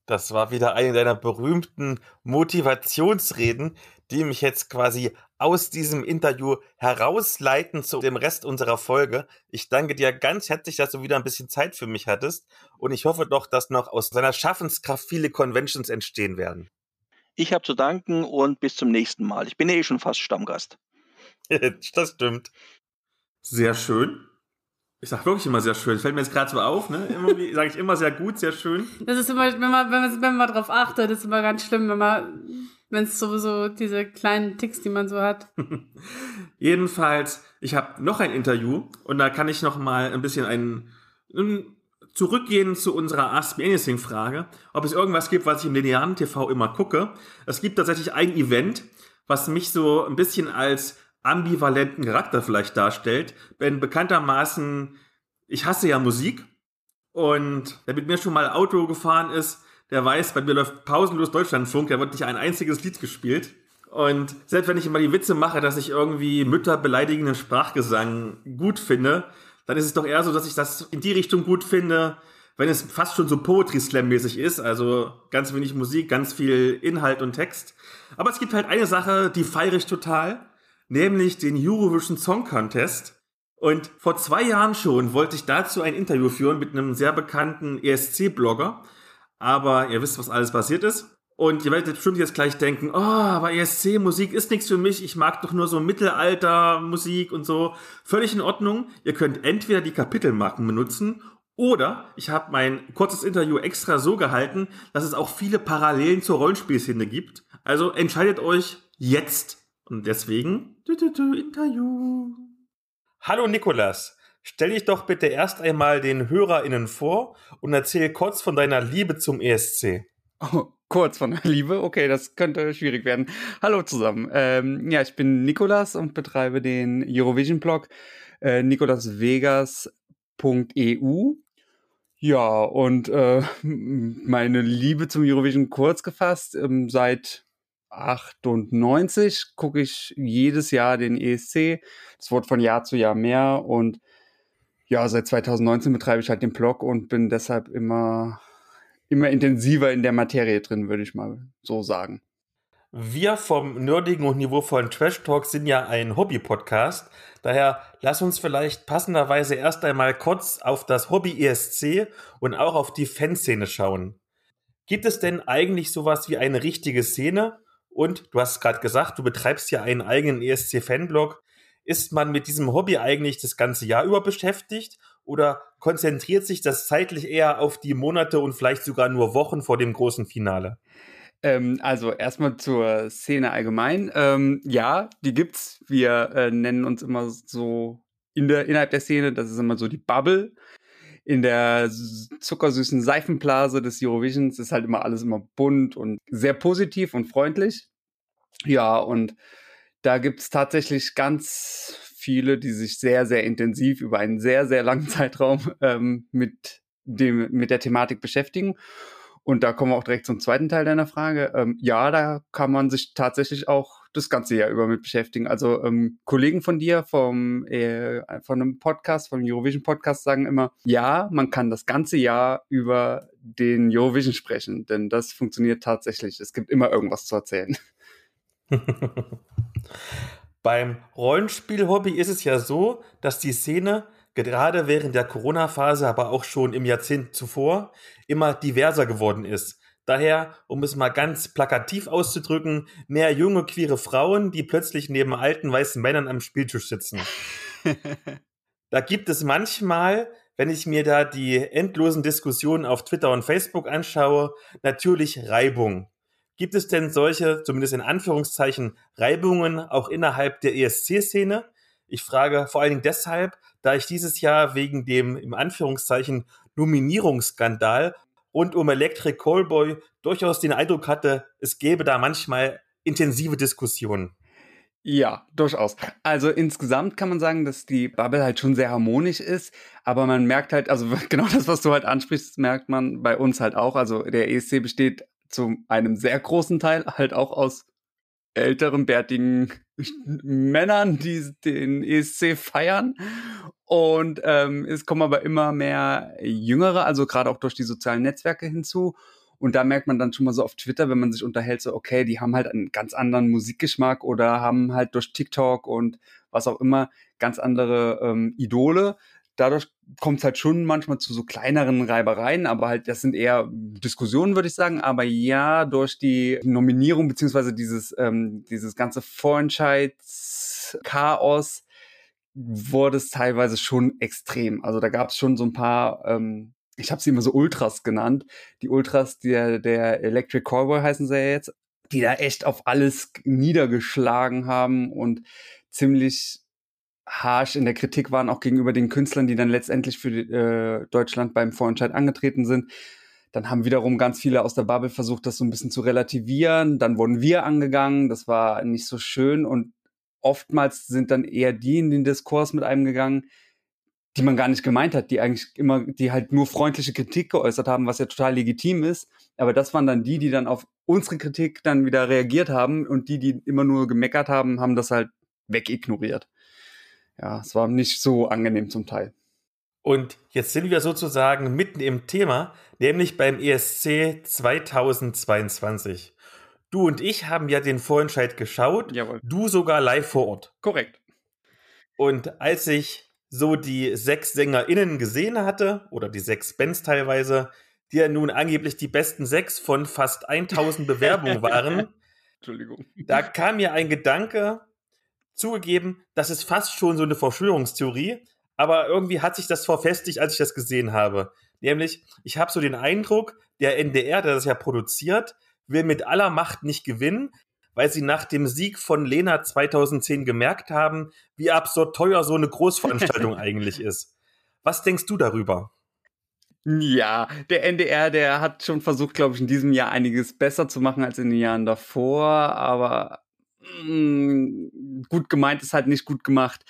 Das war wieder eine deiner berühmten Motivationsreden, die mich jetzt quasi aus diesem Interview herausleiten zu dem Rest unserer Folge. Ich danke dir ganz herzlich, dass du wieder ein bisschen Zeit für mich hattest und ich hoffe doch, dass noch aus seiner Schaffenskraft viele Conventions entstehen werden. Ich habe zu danken und bis zum nächsten Mal. Ich bin ja eh schon fast Stammgast. das stimmt. Sehr schön. Ich sag wirklich immer sehr schön. Fällt mir jetzt gerade so auf, ne? Immer sage ich immer sehr gut, sehr schön. Das ist immer, wenn man, wenn man, wenn man drauf achtet, ist immer ganz schlimm, wenn man, wenn es sowieso diese kleinen Ticks, die man so hat. Jedenfalls, ich habe noch ein Interview und da kann ich noch mal ein bisschen einen, einen zurückgehen zu unserer Ask Me Anything Frage, ob es irgendwas gibt, was ich im linearen TV immer gucke. Es gibt tatsächlich ein Event, was mich so ein bisschen als ambivalenten Charakter vielleicht darstellt. Denn bekanntermaßen, ich hasse ja Musik und wer mit mir schon mal Auto gefahren ist, der weiß, bei mir läuft pausenlos Deutschlandfunk, da wird nicht ein einziges Lied gespielt. Und selbst wenn ich immer die Witze mache, dass ich irgendwie Mütter beleidigenden Sprachgesang gut finde, dann ist es doch eher so, dass ich das in die Richtung gut finde, wenn es fast schon so Poetry Slam mäßig ist, also ganz wenig Musik, ganz viel Inhalt und Text. Aber es gibt halt eine Sache, die feiere ich total, nämlich den Eurovision Song Contest. Und vor zwei Jahren schon wollte ich dazu ein Interview führen mit einem sehr bekannten ESC-Blogger. Aber ihr wisst, was alles passiert ist. Und ihr werdet bestimmt jetzt gleich denken, oh, aber ESC-Musik ist nichts für mich, ich mag doch nur so Mittelalter-Musik und so. Völlig in Ordnung. Ihr könnt entweder die Kapitelmarken benutzen oder ich habe mein kurzes Interview extra so gehalten, dass es auch viele Parallelen zur Rollenspielszene gibt. Also entscheidet euch jetzt. Und deswegen, du, du, du, Interview. Hallo Nikolas, stell dich doch bitte erst einmal den HörerInnen vor und erzähl kurz von deiner Liebe zum ESC. Oh, kurz von der Liebe. Okay, das könnte schwierig werden. Hallo zusammen. Ähm, ja, ich bin Nikolas und betreibe den Eurovision-Blog äh, nikolasvegas.eu. Ja, und äh, meine Liebe zum Eurovision kurz gefasst, ähm, seit 98 gucke ich jedes Jahr den ESC. Es wird von Jahr zu Jahr mehr und ja, seit 2019 betreibe ich halt den Blog und bin deshalb immer immer intensiver in der Materie drin, würde ich mal so sagen. Wir vom nerdigen und niveauvollen Trash Talk sind ja ein Hobby-Podcast. Daher lass uns vielleicht passenderweise erst einmal kurz auf das Hobby ESC und auch auf die Fanszene schauen. Gibt es denn eigentlich sowas wie eine richtige Szene? Und du hast gerade gesagt, du betreibst ja einen eigenen ESC-Fanblog. Ist man mit diesem Hobby eigentlich das ganze Jahr über beschäftigt? Oder konzentriert sich das zeitlich eher auf die Monate und vielleicht sogar nur Wochen vor dem großen Finale? Ähm, also erstmal zur Szene allgemein. Ähm, ja, die gibt's. Wir äh, nennen uns immer so in der, innerhalb der Szene, das ist immer so die Bubble. In der zuckersüßen Seifenblase des Eurovisions ist halt immer alles immer bunt und sehr positiv und freundlich. Ja, und da gibt's tatsächlich ganz viele, die sich sehr, sehr intensiv über einen sehr, sehr langen Zeitraum ähm, mit, dem, mit der Thematik beschäftigen. Und da kommen wir auch direkt zum zweiten Teil deiner Frage. Ähm, ja, da kann man sich tatsächlich auch das ganze Jahr über mit beschäftigen. Also ähm, Kollegen von dir vom äh, von einem Podcast, vom Eurovision Podcast sagen immer, ja, man kann das ganze Jahr über den Eurovision sprechen, denn das funktioniert tatsächlich. Es gibt immer irgendwas zu erzählen. Beim Rollenspiel-Hobby ist es ja so, dass die Szene gerade während der Corona-Phase, aber auch schon im Jahrzehnt zuvor, immer diverser geworden ist. Daher, um es mal ganz plakativ auszudrücken, mehr junge queere Frauen, die plötzlich neben alten weißen Männern am Spieltisch sitzen. da gibt es manchmal, wenn ich mir da die endlosen Diskussionen auf Twitter und Facebook anschaue, natürlich Reibung. Gibt es denn solche, zumindest in Anführungszeichen, Reibungen auch innerhalb der ESC-Szene? Ich frage vor allen Dingen deshalb, da ich dieses Jahr wegen dem im Anführungszeichen Nominierungsskandal rund um Electric Callboy durchaus den Eindruck hatte, es gäbe da manchmal intensive Diskussionen. Ja, durchaus. Also insgesamt kann man sagen, dass die Bubble halt schon sehr harmonisch ist, aber man merkt halt, also genau das, was du halt ansprichst, merkt man bei uns halt auch. Also der ESC besteht zu einem sehr großen Teil halt auch aus älteren, bärtigen Männern, die den ESC feiern. Und ähm, es kommen aber immer mehr Jüngere, also gerade auch durch die sozialen Netzwerke hinzu. Und da merkt man dann schon mal so auf Twitter, wenn man sich unterhält, so, okay, die haben halt einen ganz anderen Musikgeschmack oder haben halt durch TikTok und was auch immer ganz andere ähm, Idole dadurch kommt es halt schon manchmal zu so kleineren Reibereien, aber halt, das sind eher Diskussionen, würde ich sagen. Aber ja, durch die Nominierung beziehungsweise dieses, ähm, dieses ganze Vorentscheidschaos wurde es teilweise schon extrem. Also da gab es schon so ein paar, ähm, ich habe sie immer so Ultras genannt. Die Ultras der, der Electric Callboy heißen sie ja jetzt, die da echt auf alles niedergeschlagen haben und ziemlich harsh in der Kritik waren, auch gegenüber den Künstlern, die dann letztendlich für äh, Deutschland beim Vorentscheid angetreten sind. Dann haben wiederum ganz viele aus der Bubble versucht, das so ein bisschen zu relativieren. Dann wurden wir angegangen. Das war nicht so schön. Und oftmals sind dann eher die in den Diskurs mit einem gegangen, die man gar nicht gemeint hat, die eigentlich immer, die halt nur freundliche Kritik geäußert haben, was ja total legitim ist. Aber das waren dann die, die dann auf unsere Kritik dann wieder reagiert haben und die, die immer nur gemeckert haben, haben das halt wegignoriert. Ja, es war nicht so angenehm zum Teil. Und jetzt sind wir sozusagen mitten im Thema, nämlich beim ESC 2022. Du und ich haben ja den Vorentscheid geschaut, Jawohl. du sogar live vor Ort. Korrekt. Und als ich so die sechs SängerInnen gesehen hatte, oder die sechs Bands teilweise, die ja nun angeblich die besten sechs von fast 1000 Bewerbungen waren, Entschuldigung. da kam mir ein Gedanke, zugegeben, das ist fast schon so eine Verschwörungstheorie, aber irgendwie hat sich das verfestigt, als ich das gesehen habe. Nämlich, ich habe so den Eindruck, der NDR, der das ja produziert, will mit aller Macht nicht gewinnen, weil sie nach dem Sieg von Lena 2010 gemerkt haben, wie absurd teuer so eine Großveranstaltung eigentlich ist. Was denkst du darüber? Ja, der NDR, der hat schon versucht, glaube ich, in diesem Jahr einiges besser zu machen als in den Jahren davor, aber mm, gut gemeint ist halt nicht gut gemacht.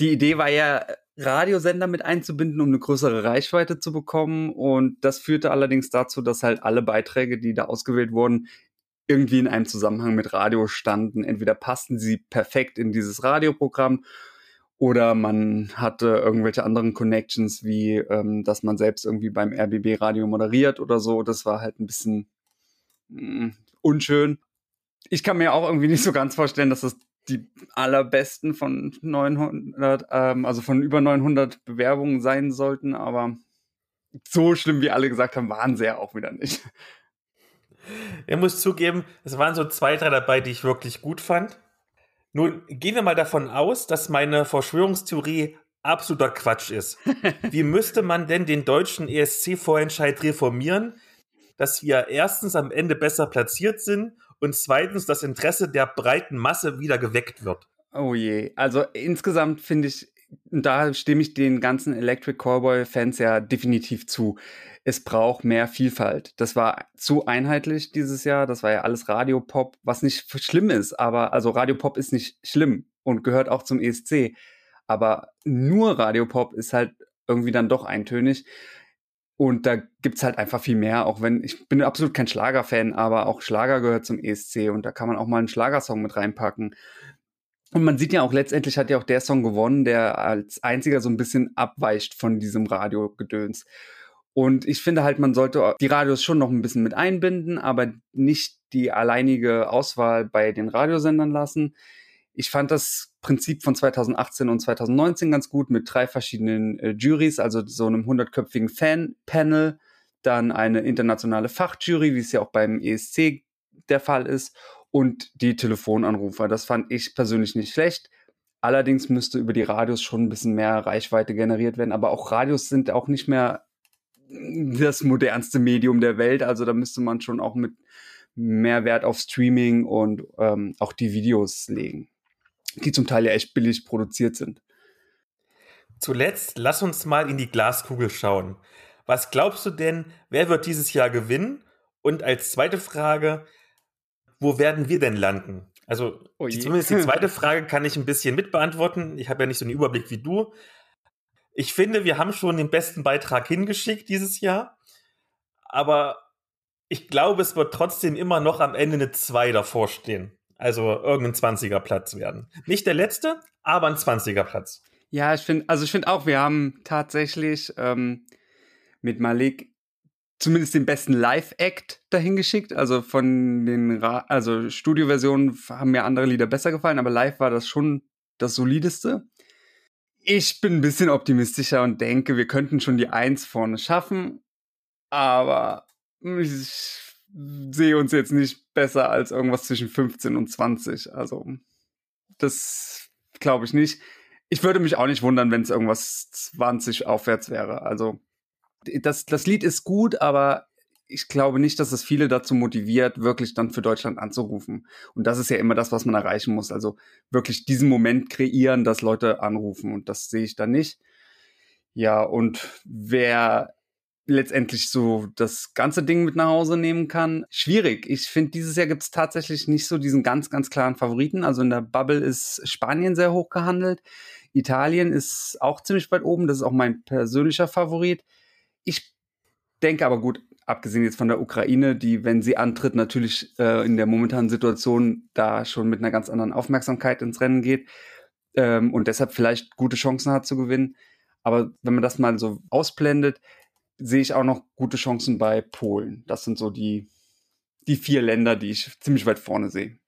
Die Idee war ja, Radiosender mit einzubinden, um eine größere Reichweite zu bekommen. Und das führte allerdings dazu, dass halt alle Beiträge, die da ausgewählt wurden, irgendwie in einem Zusammenhang mit Radio standen. Entweder passten sie perfekt in dieses Radioprogramm oder man hatte irgendwelche anderen Connections, wie ähm, dass man selbst irgendwie beim RBB Radio moderiert oder so. Das war halt ein bisschen mh, mm, unschön. Ich kann mir auch irgendwie nicht so ganz vorstellen, dass das die allerbesten von 900, ähm, also von über 900 Bewerbungen sein sollten, aber so schlimm, wie alle gesagt haben, waren sie ja auch wieder nicht. Er muss zugeben, es waren so zwei, drei dabei, die ich wirklich gut fand. Nun gehen wir mal davon aus, dass meine Verschwörungstheorie absoluter Quatsch ist. Wie müsste man denn den deutschen ESC-Vorentscheid reformieren, dass wir erstens am Ende besser platziert sind und zweitens das Interesse der breiten Masse wieder geweckt wird? Oh je, also insgesamt finde ich, da stimme ich den ganzen Electric Callboy-Fans ja definitiv zu es braucht mehr Vielfalt. Das war zu einheitlich dieses Jahr. Das war ja alles Radiopop, was nicht schlimm ist, aber also Radiopop ist nicht schlimm und gehört auch zum ESC. Aber nur Radiopop ist halt irgendwie dann doch eintönig. Und da gibt's halt einfach viel mehr, auch wenn ich bin absolut kein Schlagerfan, aber auch Schlager gehört zum ESC und da kann man auch mal einen Schlagersong mit reinpacken. Und man sieht ja auch, letztendlich hat ja auch der Song gewonnen, der als einziger so ein bisschen abweicht von diesem Radiogedöns. Und ich finde halt, man sollte die Radios schon noch ein bisschen mit einbinden, aber nicht die alleinige Auswahl bei den Radiosendern lassen. Ich fand das Prinzip von 2018 und 2019 ganz gut mit drei verschiedenen äh, Juries, also so einem hundertköpfigen Fan-Panel, dann eine internationale Fachjury, wie es ja auch beim ESC der Fall ist, und die Telefonanrufer. Das fand ich persönlich nicht schlecht. Allerdings müsste über die Radios schon ein bisschen mehr Reichweite generiert werden. Aber auch Radios sind auch nicht mehr das modernste Medium der Welt. Also da müsste man schon auch mit mehr Wert auf Streaming und ähm, auch die Videos legen, die zum Teil ja echt billig produziert sind. Zuletzt lass uns mal in die Glaskugel schauen. Was glaubst du denn, wer wird dieses Jahr gewinnen? Und als zweite Frage, wo werden wir denn landen? Also oh die, zumindest die zweite Frage kann ich ein bisschen mitbeantworten. Ich habe ja nicht so einen Überblick wie du. Ich finde, wir haben schon den besten Beitrag hingeschickt dieses Jahr. Aber ich glaube, es wird trotzdem immer noch am Ende eine 2 davor stehen. Also irgendein 20er Platz werden. Nicht der letzte, aber ein 20er Platz. Ja, ich finde, also ich finde auch, wir haben tatsächlich ähm, mit Malik zumindest den besten Live-Act dahingeschickt. Also von den, Ra also Studioversionen haben mir andere Lieder besser gefallen, aber live war das schon das solideste. Ich bin ein bisschen optimistischer und denke, wir könnten schon die Eins vorne schaffen, aber ich sehe uns jetzt nicht besser als irgendwas zwischen 15 und 20. Also, das glaube ich nicht. Ich würde mich auch nicht wundern, wenn es irgendwas 20 aufwärts wäre. Also, das, das Lied ist gut, aber ich glaube nicht, dass es viele dazu motiviert, wirklich dann für Deutschland anzurufen. Und das ist ja immer das, was man erreichen muss. Also wirklich diesen Moment kreieren, dass Leute anrufen. Und das sehe ich da nicht. Ja, und wer letztendlich so das ganze Ding mit nach Hause nehmen kann. Schwierig. Ich finde, dieses Jahr gibt es tatsächlich nicht so diesen ganz, ganz klaren Favoriten. Also in der Bubble ist Spanien sehr hoch gehandelt. Italien ist auch ziemlich weit oben. Das ist auch mein persönlicher Favorit. Ich denke aber gut, abgesehen jetzt von der Ukraine, die, wenn sie antritt, natürlich äh, in der momentanen Situation da schon mit einer ganz anderen Aufmerksamkeit ins Rennen geht ähm, und deshalb vielleicht gute Chancen hat zu gewinnen. Aber wenn man das mal so ausblendet, sehe ich auch noch gute Chancen bei Polen. Das sind so die, die vier Länder, die ich ziemlich weit vorne sehe.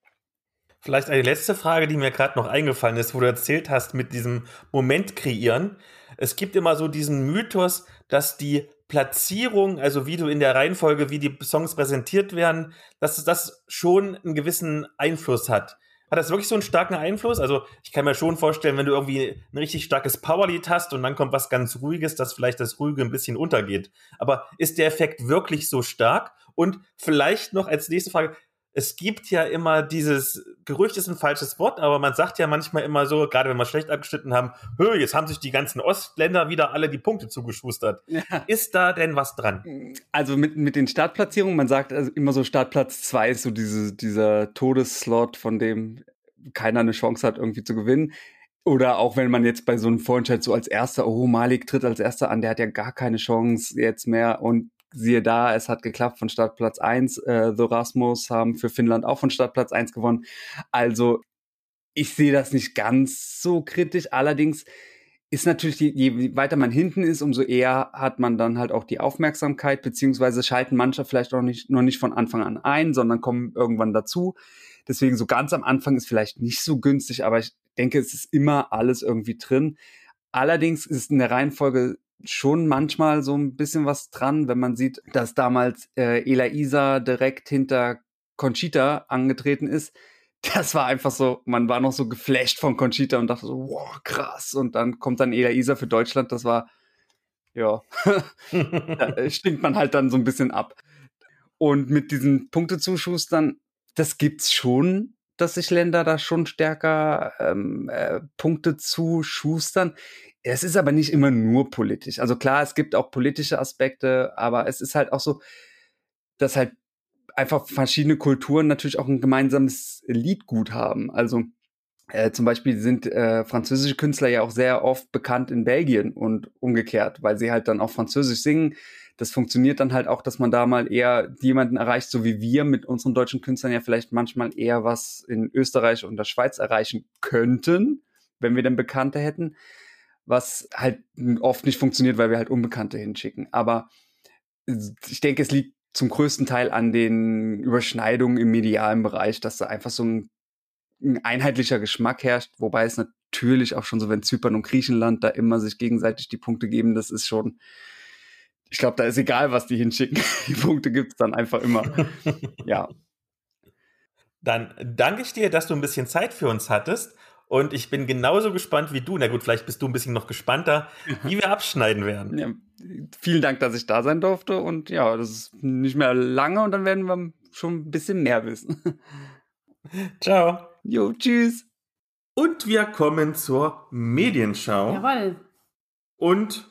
Vielleicht eine letzte Frage, die mir gerade noch eingefallen ist, wo du erzählt hast mit diesem Moment kreieren. Es gibt immer so diesen Mythos, dass die Platzierung, also wie du in der Reihenfolge, wie die Songs präsentiert werden, dass das schon einen gewissen Einfluss hat. Hat das wirklich so einen starken Einfluss? Also ich kann mir schon vorstellen, wenn du irgendwie ein richtig starkes Powerlied hast und dann kommt was ganz Ruhiges, dass vielleicht das Ruhige ein bisschen untergeht. Aber ist der Effekt wirklich so stark? Und vielleicht noch als nächste Frage, es gibt ja immer dieses, Gerücht ist ein falsches Wort, aber man sagt ja manchmal immer so, gerade wenn wir schlecht abgeschnitten haben, hö, jetzt haben sich die ganzen Ostländer wieder alle die Punkte zugeschustert. Ja. Ist da denn was dran? Also mit, mit den Startplatzierungen, man sagt also immer so, Startplatz zwei ist so diese, dieser Todesslot, von dem keiner eine Chance hat, irgendwie zu gewinnen. Oder auch wenn man jetzt bei so einem Vorentscheid so als erster, oh, Malik tritt als erster an, der hat ja gar keine Chance jetzt mehr. Und siehe da, es hat geklappt von Startplatz 1. Äh, The Rasmus haben für Finnland auch von Startplatz 1 gewonnen. Also ich sehe das nicht ganz so kritisch. Allerdings ist natürlich, je, je weiter man hinten ist, umso eher hat man dann halt auch die Aufmerksamkeit, beziehungsweise schalten manche vielleicht auch nicht, nur nicht von Anfang an ein, sondern kommen irgendwann dazu. Deswegen so ganz am Anfang ist vielleicht nicht so günstig, aber ich denke, es ist immer alles irgendwie drin. Allerdings ist in der Reihenfolge schon manchmal so ein bisschen was dran, wenn man sieht, dass damals äh, Ela Isa direkt hinter Conchita angetreten ist. Das war einfach so, man war noch so geflasht von Conchita und dachte so, wow, krass. Und dann kommt dann Ela Isa für Deutschland. Das war, ja, da stinkt man halt dann so ein bisschen ab. Und mit diesen Punktezuschustern, das gibt's schon, dass sich Länder da schon stärker ähm, äh, Punkte zuschustern. Es ist aber nicht immer nur politisch. Also klar, es gibt auch politische Aspekte, aber es ist halt auch so, dass halt einfach verschiedene Kulturen natürlich auch ein gemeinsames Liedgut haben. Also äh, zum Beispiel sind äh, französische Künstler ja auch sehr oft bekannt in Belgien und umgekehrt, weil sie halt dann auch Französisch singen. Das funktioniert dann halt auch, dass man da mal eher jemanden erreicht, so wie wir mit unseren deutschen Künstlern ja vielleicht manchmal eher was in Österreich und der Schweiz erreichen könnten, wenn wir dann Bekannte hätten was halt oft nicht funktioniert, weil wir halt Unbekannte hinschicken. Aber ich denke, es liegt zum größten Teil an den Überschneidungen im medialen Bereich, dass da einfach so ein, ein einheitlicher Geschmack herrscht, wobei es natürlich auch schon so, wenn Zypern und Griechenland da immer sich gegenseitig die Punkte geben, das ist schon, ich glaube, da ist egal, was die hinschicken. Die Punkte gibt es dann einfach immer. ja. Dann danke ich dir, dass du ein bisschen Zeit für uns hattest. Und ich bin genauso gespannt wie du. Na gut, vielleicht bist du ein bisschen noch gespannter, wie wir abschneiden werden. Ja, vielen Dank, dass ich da sein durfte. Und ja, das ist nicht mehr lange und dann werden wir schon ein bisschen mehr wissen. Ciao. Jo, tschüss. Und wir kommen zur Medienschau. Jawohl. Und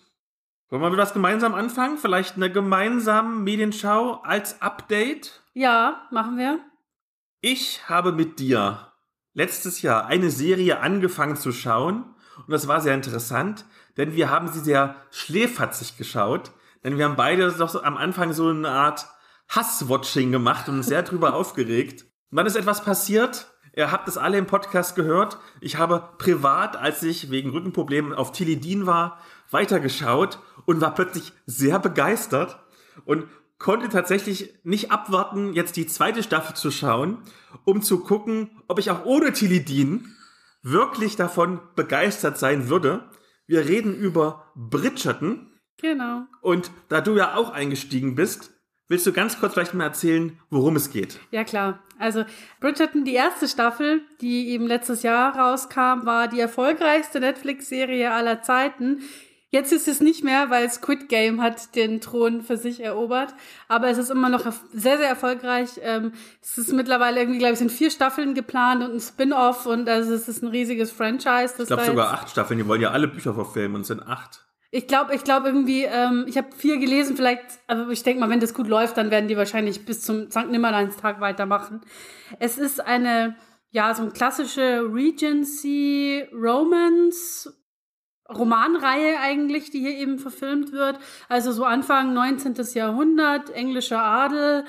wollen wir mit was gemeinsam anfangen? Vielleicht eine gemeinsame Medienschau als Update? Ja, machen wir. Ich habe mit dir letztes Jahr eine Serie angefangen zu schauen und das war sehr interessant, denn wir haben sie sehr schläferzig geschaut, denn wir haben beide doch am Anfang so eine Art Hasswatching gemacht und sehr drüber aufgeregt. Und dann ist etwas passiert. Ihr habt es alle im Podcast gehört. Ich habe privat, als ich wegen Rückenproblemen auf Tilidin war, weitergeschaut und war plötzlich sehr begeistert. Und konnte tatsächlich nicht abwarten, jetzt die zweite Staffel zu schauen, um zu gucken, ob ich auch ohne Tilidin wirklich davon begeistert sein würde. Wir reden über Bridgerton. Genau. Und da du ja auch eingestiegen bist, willst du ganz kurz vielleicht mal erzählen, worum es geht? Ja, klar. Also Bridgerton, die erste Staffel, die eben letztes Jahr rauskam, war die erfolgreichste Netflix-Serie aller Zeiten Jetzt ist es nicht mehr, weil Squid Game hat den Thron für sich erobert. Aber es ist immer noch sehr, sehr erfolgreich. Ähm, es ist mittlerweile irgendwie, glaube ich, sind vier Staffeln geplant und ein Spin-off und also es ist ein riesiges Franchise. ich glaube sogar acht Staffeln. Die wollen ja alle Bücher verfilmen und es sind acht. Ich glaube, ich glaube irgendwie, ähm, ich habe vier gelesen, vielleicht, aber ich denke mal, wenn das gut läuft, dann werden die wahrscheinlich bis zum St. Nimmerleinstag weitermachen. Es ist eine, ja, so eine klassische Regency Romance Romanreihe eigentlich, die hier eben verfilmt wird. Also so Anfang 19. Jahrhundert, englischer Adel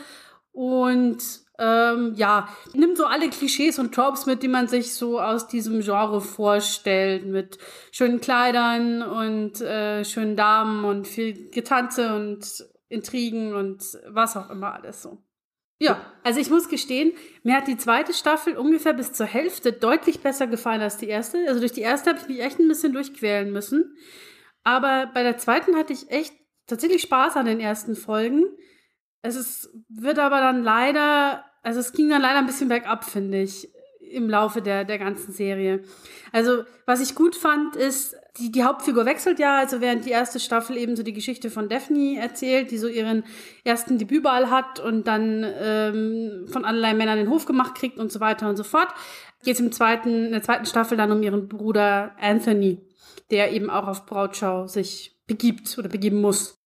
und ähm, ja, nimmt so alle Klischees und Tropes mit, die man sich so aus diesem Genre vorstellt, mit schönen Kleidern und äh, schönen Damen und viel Getanze und Intrigen und was auch immer alles so. Ja, also ich muss gestehen, mir hat die zweite Staffel ungefähr bis zur Hälfte deutlich besser gefallen als die erste. Also durch die erste habe ich mich echt ein bisschen durchquälen müssen. Aber bei der zweiten hatte ich echt tatsächlich Spaß an den ersten Folgen. Es ist, wird aber dann leider, also es ging dann leider ein bisschen bergab, finde ich im Laufe der, der ganzen Serie. Also, was ich gut fand, ist, die, die Hauptfigur wechselt ja, also während die erste Staffel eben so die Geschichte von Daphne erzählt, die so ihren ersten Debütball hat und dann ähm, von allerlei Männern den Hof gemacht kriegt und so weiter und so fort, geht es im zweiten, in der zweiten Staffel dann um ihren Bruder Anthony, der eben auch auf Brautschau sich begibt oder begeben muss.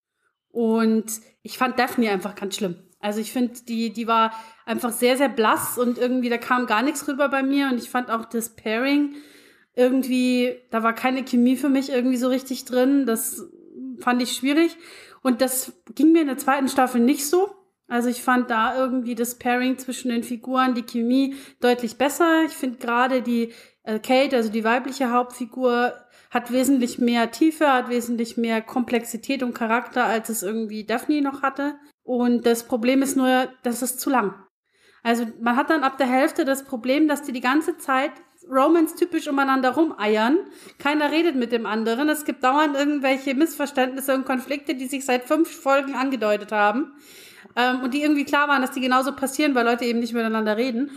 Und ich fand Daphne einfach ganz schlimm. Also ich finde, die, die war einfach sehr, sehr blass und irgendwie, da kam gar nichts rüber bei mir und ich fand auch das Pairing irgendwie, da war keine Chemie für mich irgendwie so richtig drin. Das fand ich schwierig. Und das ging mir in der zweiten Staffel nicht so. Also ich fand da irgendwie das Pairing zwischen den Figuren, die Chemie deutlich besser. Ich finde gerade die äh, Kate, also die weibliche Hauptfigur, hat wesentlich mehr Tiefe, hat wesentlich mehr Komplexität und Charakter, als es irgendwie Daphne noch hatte. Und das Problem ist nur, das ist zu lang. Also man hat dann ab der Hälfte das Problem, dass die die ganze Zeit Romans typisch umeinander rumeiern. Keiner redet mit dem anderen. Es gibt dauernd irgendwelche Missverständnisse und Konflikte, die sich seit fünf Folgen angedeutet haben. Ähm, und die irgendwie klar waren, dass die genauso passieren, weil Leute eben nicht miteinander reden.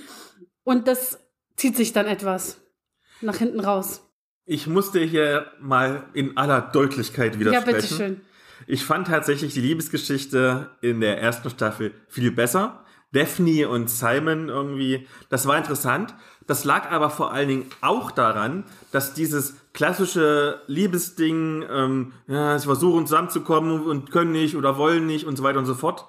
Und das zieht sich dann etwas nach hinten raus. Ich musste hier mal in aller Deutlichkeit widersprechen. Ja, bitteschön. Ich fand tatsächlich die Liebesgeschichte in der ersten Staffel viel besser. Daphne und Simon irgendwie, das war interessant. Das lag aber vor allen Dingen auch daran, dass dieses klassische Liebesding, ähm, ja, sie versuchen zusammenzukommen und können nicht oder wollen nicht und so weiter und so fort.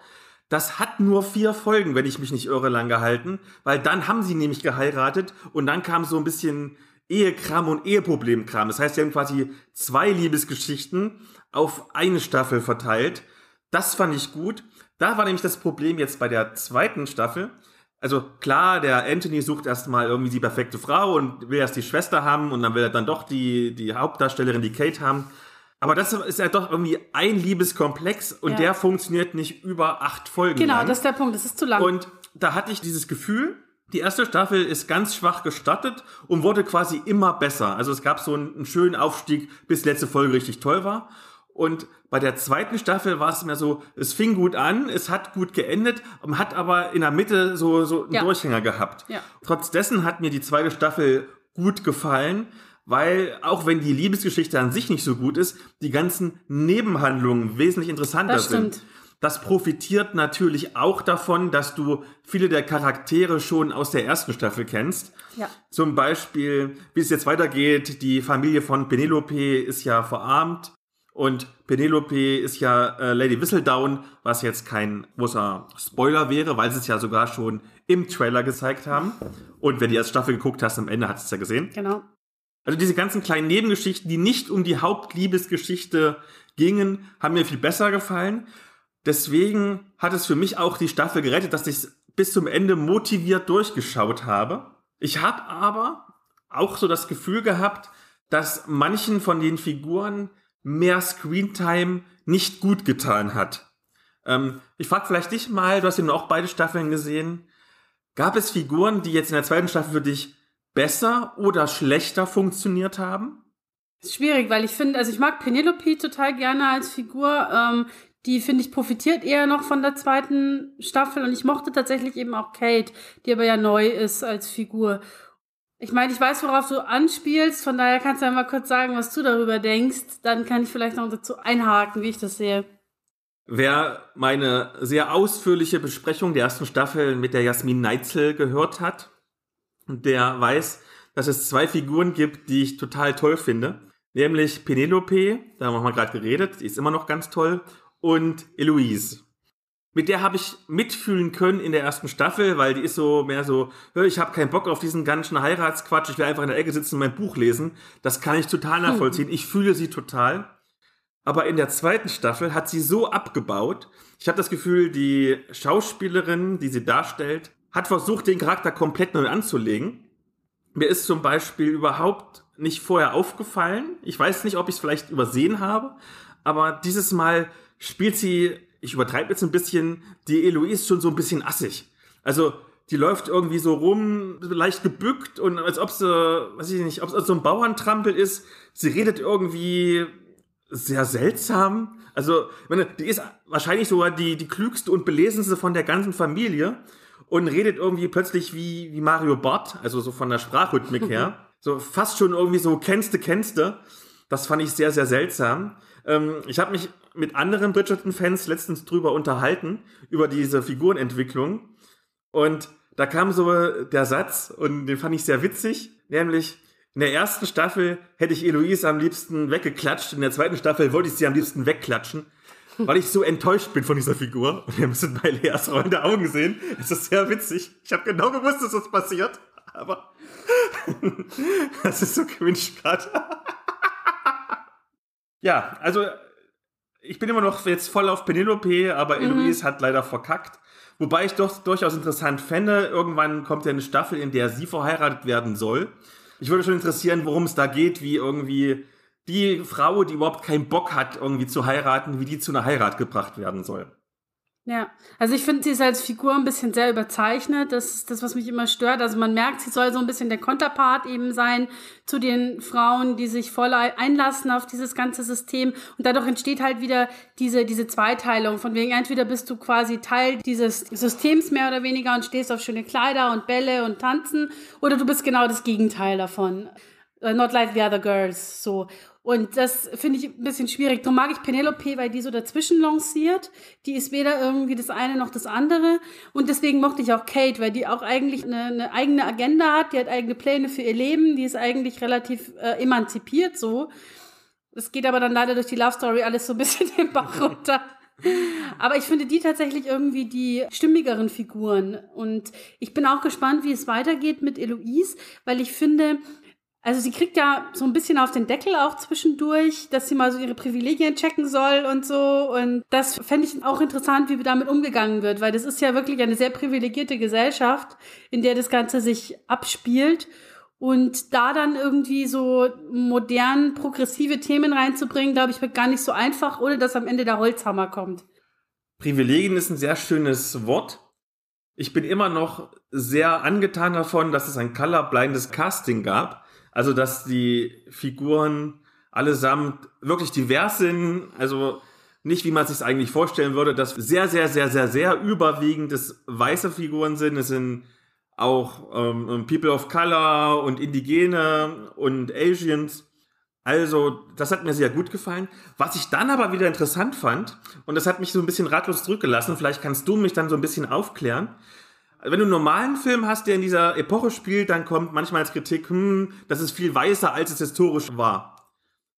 Das hat nur vier Folgen, wenn ich mich nicht irre, lang gehalten, weil dann haben sie nämlich geheiratet und dann kam so ein bisschen Ehekram und Eheproblemkram. Das heißt, sie haben quasi zwei Liebesgeschichten auf eine Staffel verteilt. Das fand ich gut. Da war nämlich das Problem jetzt bei der zweiten Staffel. Also klar, der Anthony sucht erstmal irgendwie die perfekte Frau und will erst die Schwester haben und dann will er dann doch die, die Hauptdarstellerin, die Kate haben. Aber das ist ja doch irgendwie ein Liebeskomplex und ja. der funktioniert nicht über acht Folgen. Genau, lang. das ist der Punkt, das ist zu lang. Und da hatte ich dieses Gefühl, die erste Staffel ist ganz schwach gestartet und wurde quasi immer besser. Also es gab so einen, einen schönen Aufstieg, bis letzte Folge richtig toll war. Und bei der zweiten Staffel war es mehr so, es fing gut an, es hat gut geendet, hat aber in der Mitte so, so einen ja. Durchhänger gehabt. Ja. Trotz dessen hat mir die zweite Staffel gut gefallen, weil auch wenn die Liebesgeschichte an sich nicht so gut ist, die ganzen Nebenhandlungen wesentlich interessanter das sind. Das profitiert natürlich auch davon, dass du viele der Charaktere schon aus der ersten Staffel kennst. Ja. Zum Beispiel, wie es jetzt weitergeht, die Familie von Penelope ist ja verarmt und Penelope ist ja äh, Lady Whistledown, was jetzt kein großer Spoiler wäre, weil sie es ja sogar schon im Trailer gezeigt haben. Und wenn du erste Staffel geguckt hast, am Ende hast du es ja gesehen. Genau. Also diese ganzen kleinen Nebengeschichten, die nicht um die Hauptliebesgeschichte gingen, haben mir viel besser gefallen. Deswegen hat es für mich auch die Staffel gerettet, dass ich bis zum Ende motiviert durchgeschaut habe. Ich habe aber auch so das Gefühl gehabt, dass manchen von den Figuren mehr Screentime nicht gut getan hat. Ähm, ich frage vielleicht dich mal, du hast eben auch beide Staffeln gesehen. Gab es Figuren, die jetzt in der zweiten Staffel für dich besser oder schlechter funktioniert haben? Das ist schwierig, weil ich finde, also ich mag Penelope total gerne als Figur. Ähm, die, finde ich, profitiert eher noch von der zweiten Staffel und ich mochte tatsächlich eben auch Kate, die aber ja neu ist als Figur. Ich meine, ich weiß, worauf du anspielst, von daher kannst du ja mal kurz sagen, was du darüber denkst. Dann kann ich vielleicht noch dazu einhaken, wie ich das sehe. Wer meine sehr ausführliche Besprechung der ersten Staffel mit der Jasmin Neitzel gehört hat, der weiß, dass es zwei Figuren gibt, die ich total toll finde. Nämlich Penelope, da haben wir gerade geredet, die ist immer noch ganz toll, und Eloise mit der habe ich mitfühlen können in der ersten Staffel, weil die ist so mehr so, ich habe keinen Bock auf diesen ganzen Heiratsquatsch, ich will einfach in der Ecke sitzen und mein Buch lesen. Das kann ich total nachvollziehen. Ich fühle sie total. Aber in der zweiten Staffel hat sie so abgebaut. Ich habe das Gefühl, die Schauspielerin, die sie darstellt, hat versucht, den Charakter komplett neu anzulegen. Mir ist zum Beispiel überhaupt nicht vorher aufgefallen. Ich weiß nicht, ob ich es vielleicht übersehen habe, aber dieses Mal spielt sie ich übertreibe jetzt ein bisschen, die Eloise ist schon so ein bisschen assig. Also, die läuft irgendwie so rum, leicht gebückt und als ob sie, weiß ich nicht, ob es so ein Bauerntrampel ist. Sie redet irgendwie sehr seltsam. Also, meine, die ist wahrscheinlich sogar die, die klügste und belesenste von der ganzen Familie und redet irgendwie plötzlich wie, wie Mario Bart, also so von der Sprachrhythmik her. so fast schon irgendwie so kennste, kennste. Das fand ich sehr, sehr seltsam. Ähm, ich habe mich mit anderen Bridgerton-Fans letztens drüber unterhalten, über diese Figurenentwicklung. Und da kam so der Satz, und den fand ich sehr witzig, nämlich, in der ersten Staffel hätte ich Eloise am liebsten weggeklatscht, in der zweiten Staffel wollte ich sie am liebsten wegklatschen, weil ich so enttäuscht bin von dieser Figur. Und wir müssen bei Leas rollende Augen sehen. Es ist sehr witzig. Ich habe genau gewusst, dass das passiert, aber das ist so cringe gerade. Ja, also ich bin immer noch jetzt voll auf Penelope, aber mhm. Eloise hat leider verkackt. Wobei ich doch durchaus interessant fände, irgendwann kommt ja eine Staffel, in der sie verheiratet werden soll. Ich würde schon interessieren, worum es da geht, wie irgendwie die Frau, die überhaupt keinen Bock hat, irgendwie zu heiraten, wie die zu einer Heirat gebracht werden soll. Ja, also ich finde, sie ist als Figur ein bisschen sehr überzeichnet. Das ist das, was mich immer stört. Also man merkt, sie soll so ein bisschen der Konterpart eben sein zu den Frauen, die sich voll einlassen auf dieses ganze System. Und dadurch entsteht halt wieder diese, diese Zweiteilung. Von wegen, entweder bist du quasi Teil dieses Systems mehr oder weniger und stehst auf schöne Kleider und Bälle und Tanzen, oder du bist genau das Gegenteil davon. Uh, not like the other girls, so. Und das finde ich ein bisschen schwierig. Darum mag ich Penelope, weil die so dazwischen lanciert. Die ist weder irgendwie das eine noch das andere. Und deswegen mochte ich auch Kate, weil die auch eigentlich eine, eine eigene Agenda hat. Die hat eigene Pläne für ihr Leben. Die ist eigentlich relativ äh, emanzipiert so. Es geht aber dann leider durch die Love Story alles so ein bisschen den Bach runter. Aber ich finde die tatsächlich irgendwie die stimmigeren Figuren. Und ich bin auch gespannt, wie es weitergeht mit Eloise, weil ich finde, also sie kriegt ja so ein bisschen auf den Deckel auch zwischendurch, dass sie mal so ihre Privilegien checken soll und so. Und das fände ich auch interessant, wie damit umgegangen wird, weil das ist ja wirklich eine sehr privilegierte Gesellschaft, in der das Ganze sich abspielt. Und da dann irgendwie so modern, progressive Themen reinzubringen, glaube ich, wird gar nicht so einfach, ohne dass am Ende der Holzhammer kommt. Privilegien ist ein sehr schönes Wort. Ich bin immer noch sehr angetan davon, dass es ein colorblindes Casting gab also, dass die Figuren allesamt wirklich divers sind. Also nicht, wie man sich eigentlich vorstellen würde, dass sehr, sehr, sehr, sehr, sehr überwiegend es weiße Figuren sind. Es sind auch ähm, People of Color und Indigene und Asians. Also, das hat mir sehr gut gefallen. Was ich dann aber wieder interessant fand, und das hat mich so ein bisschen ratlos zurückgelassen, vielleicht kannst du mich dann so ein bisschen aufklären, wenn du einen normalen Film hast, der in dieser Epoche spielt, dann kommt manchmal als Kritik, hm, das ist viel weißer, als es historisch war.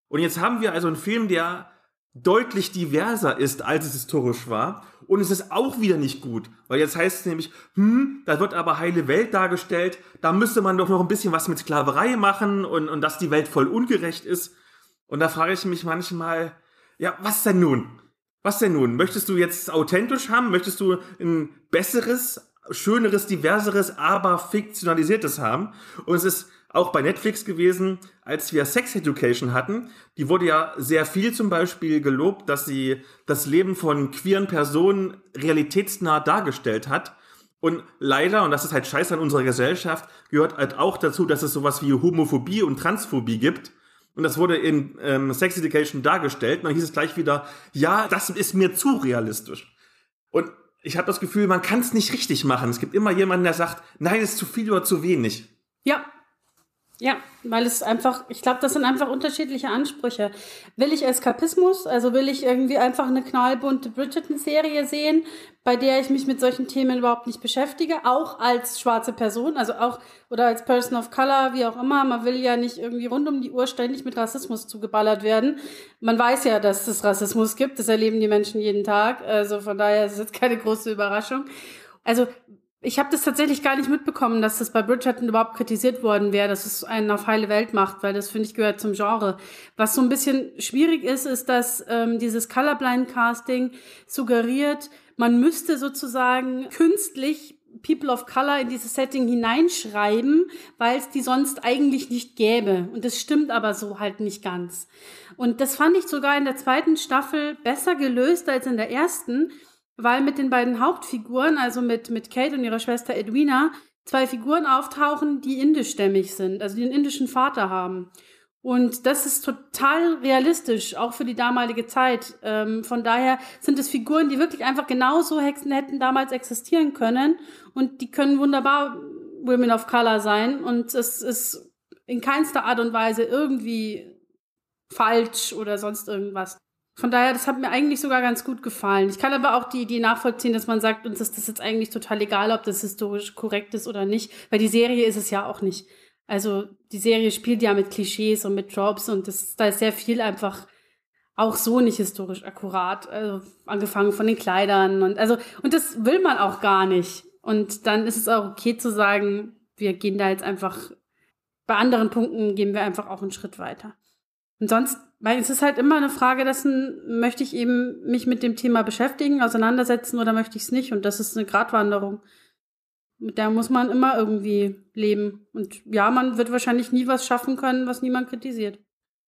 Und jetzt haben wir also einen Film, der deutlich diverser ist, als es historisch war. Und es ist auch wieder nicht gut, weil jetzt heißt es nämlich, hm, da wird aber heile Welt dargestellt, da müsste man doch noch ein bisschen was mit Sklaverei machen und, und dass die Welt voll ungerecht ist. Und da frage ich mich manchmal, ja, was denn nun? Was denn nun? Möchtest du jetzt authentisch haben? Möchtest du ein besseres, schöneres, diverseres, aber fiktionalisiertes haben. Und es ist auch bei Netflix gewesen, als wir Sex Education hatten. Die wurde ja sehr viel zum Beispiel gelobt, dass sie das Leben von queeren Personen realitätsnah dargestellt hat. Und leider, und das ist halt scheiße an unserer Gesellschaft, gehört halt auch dazu, dass es sowas wie Homophobie und Transphobie gibt. Und das wurde in ähm, Sex Education dargestellt. Und dann hieß es gleich wieder, ja, das ist mir zu realistisch. Und ich habe das Gefühl, man kann es nicht richtig machen. Es gibt immer jemanden, der sagt, nein, ist zu viel oder zu wenig. Ja, Ja, weil es einfach, ich glaube, das sind einfach unterschiedliche Ansprüche. Will ich Eskapismus, also will ich irgendwie einfach eine knallbunte Bridgerton-Serie sehen, bei der ich mich mit solchen Themen überhaupt nicht beschäftige, auch als schwarze Person, also auch, oder als Person of Color, wie auch immer. Man will ja nicht irgendwie rund um die Uhr ständig mit Rassismus zugeballert werden. Man weiß ja, dass es Rassismus gibt, das erleben die Menschen jeden Tag, also von daher ist es keine große Überraschung. Also ich habe das tatsächlich gar nicht mitbekommen, dass das bei Bridgerton überhaupt kritisiert worden wäre, dass es einen auf heile Welt macht, weil das finde ich gehört zum Genre. Was so ein bisschen schwierig ist, ist, dass ähm, dieses Colorblind Casting suggeriert, man müsste sozusagen künstlich People of Color in dieses Setting hineinschreiben, weil es die sonst eigentlich nicht gäbe. Und das stimmt aber so halt nicht ganz. Und das fand ich sogar in der zweiten Staffel besser gelöst als in der ersten weil mit den beiden Hauptfiguren, also mit, mit Kate und ihrer Schwester Edwina, zwei Figuren auftauchen, die indischstämmig sind, also die einen indischen Vater haben. Und das ist total realistisch, auch für die damalige Zeit. Ähm, von daher sind es Figuren, die wirklich einfach genauso Hexen hätten damals existieren können. Und die können wunderbar Women of Color sein. Und es ist in keinster Art und Weise irgendwie falsch oder sonst irgendwas. Von daher, das hat mir eigentlich sogar ganz gut gefallen. Ich kann aber auch die, die nachvollziehen, dass man sagt, uns ist das jetzt eigentlich total egal, ob das historisch korrekt ist oder nicht, weil die Serie ist es ja auch nicht. Also die Serie spielt ja mit Klischees und mit Tropes und das, da ist sehr viel einfach auch so nicht historisch akkurat. Also angefangen von den Kleidern und also und das will man auch gar nicht. Und dann ist es auch okay zu sagen, wir gehen da jetzt einfach bei anderen Punkten gehen wir einfach auch einen Schritt weiter. Und sonst weil es ist halt immer eine Frage dessen, möchte ich eben mich mit dem Thema beschäftigen, auseinandersetzen oder möchte ich es nicht? Und das ist eine Gratwanderung. Mit der muss man immer irgendwie leben. Und ja, man wird wahrscheinlich nie was schaffen können, was niemand kritisiert.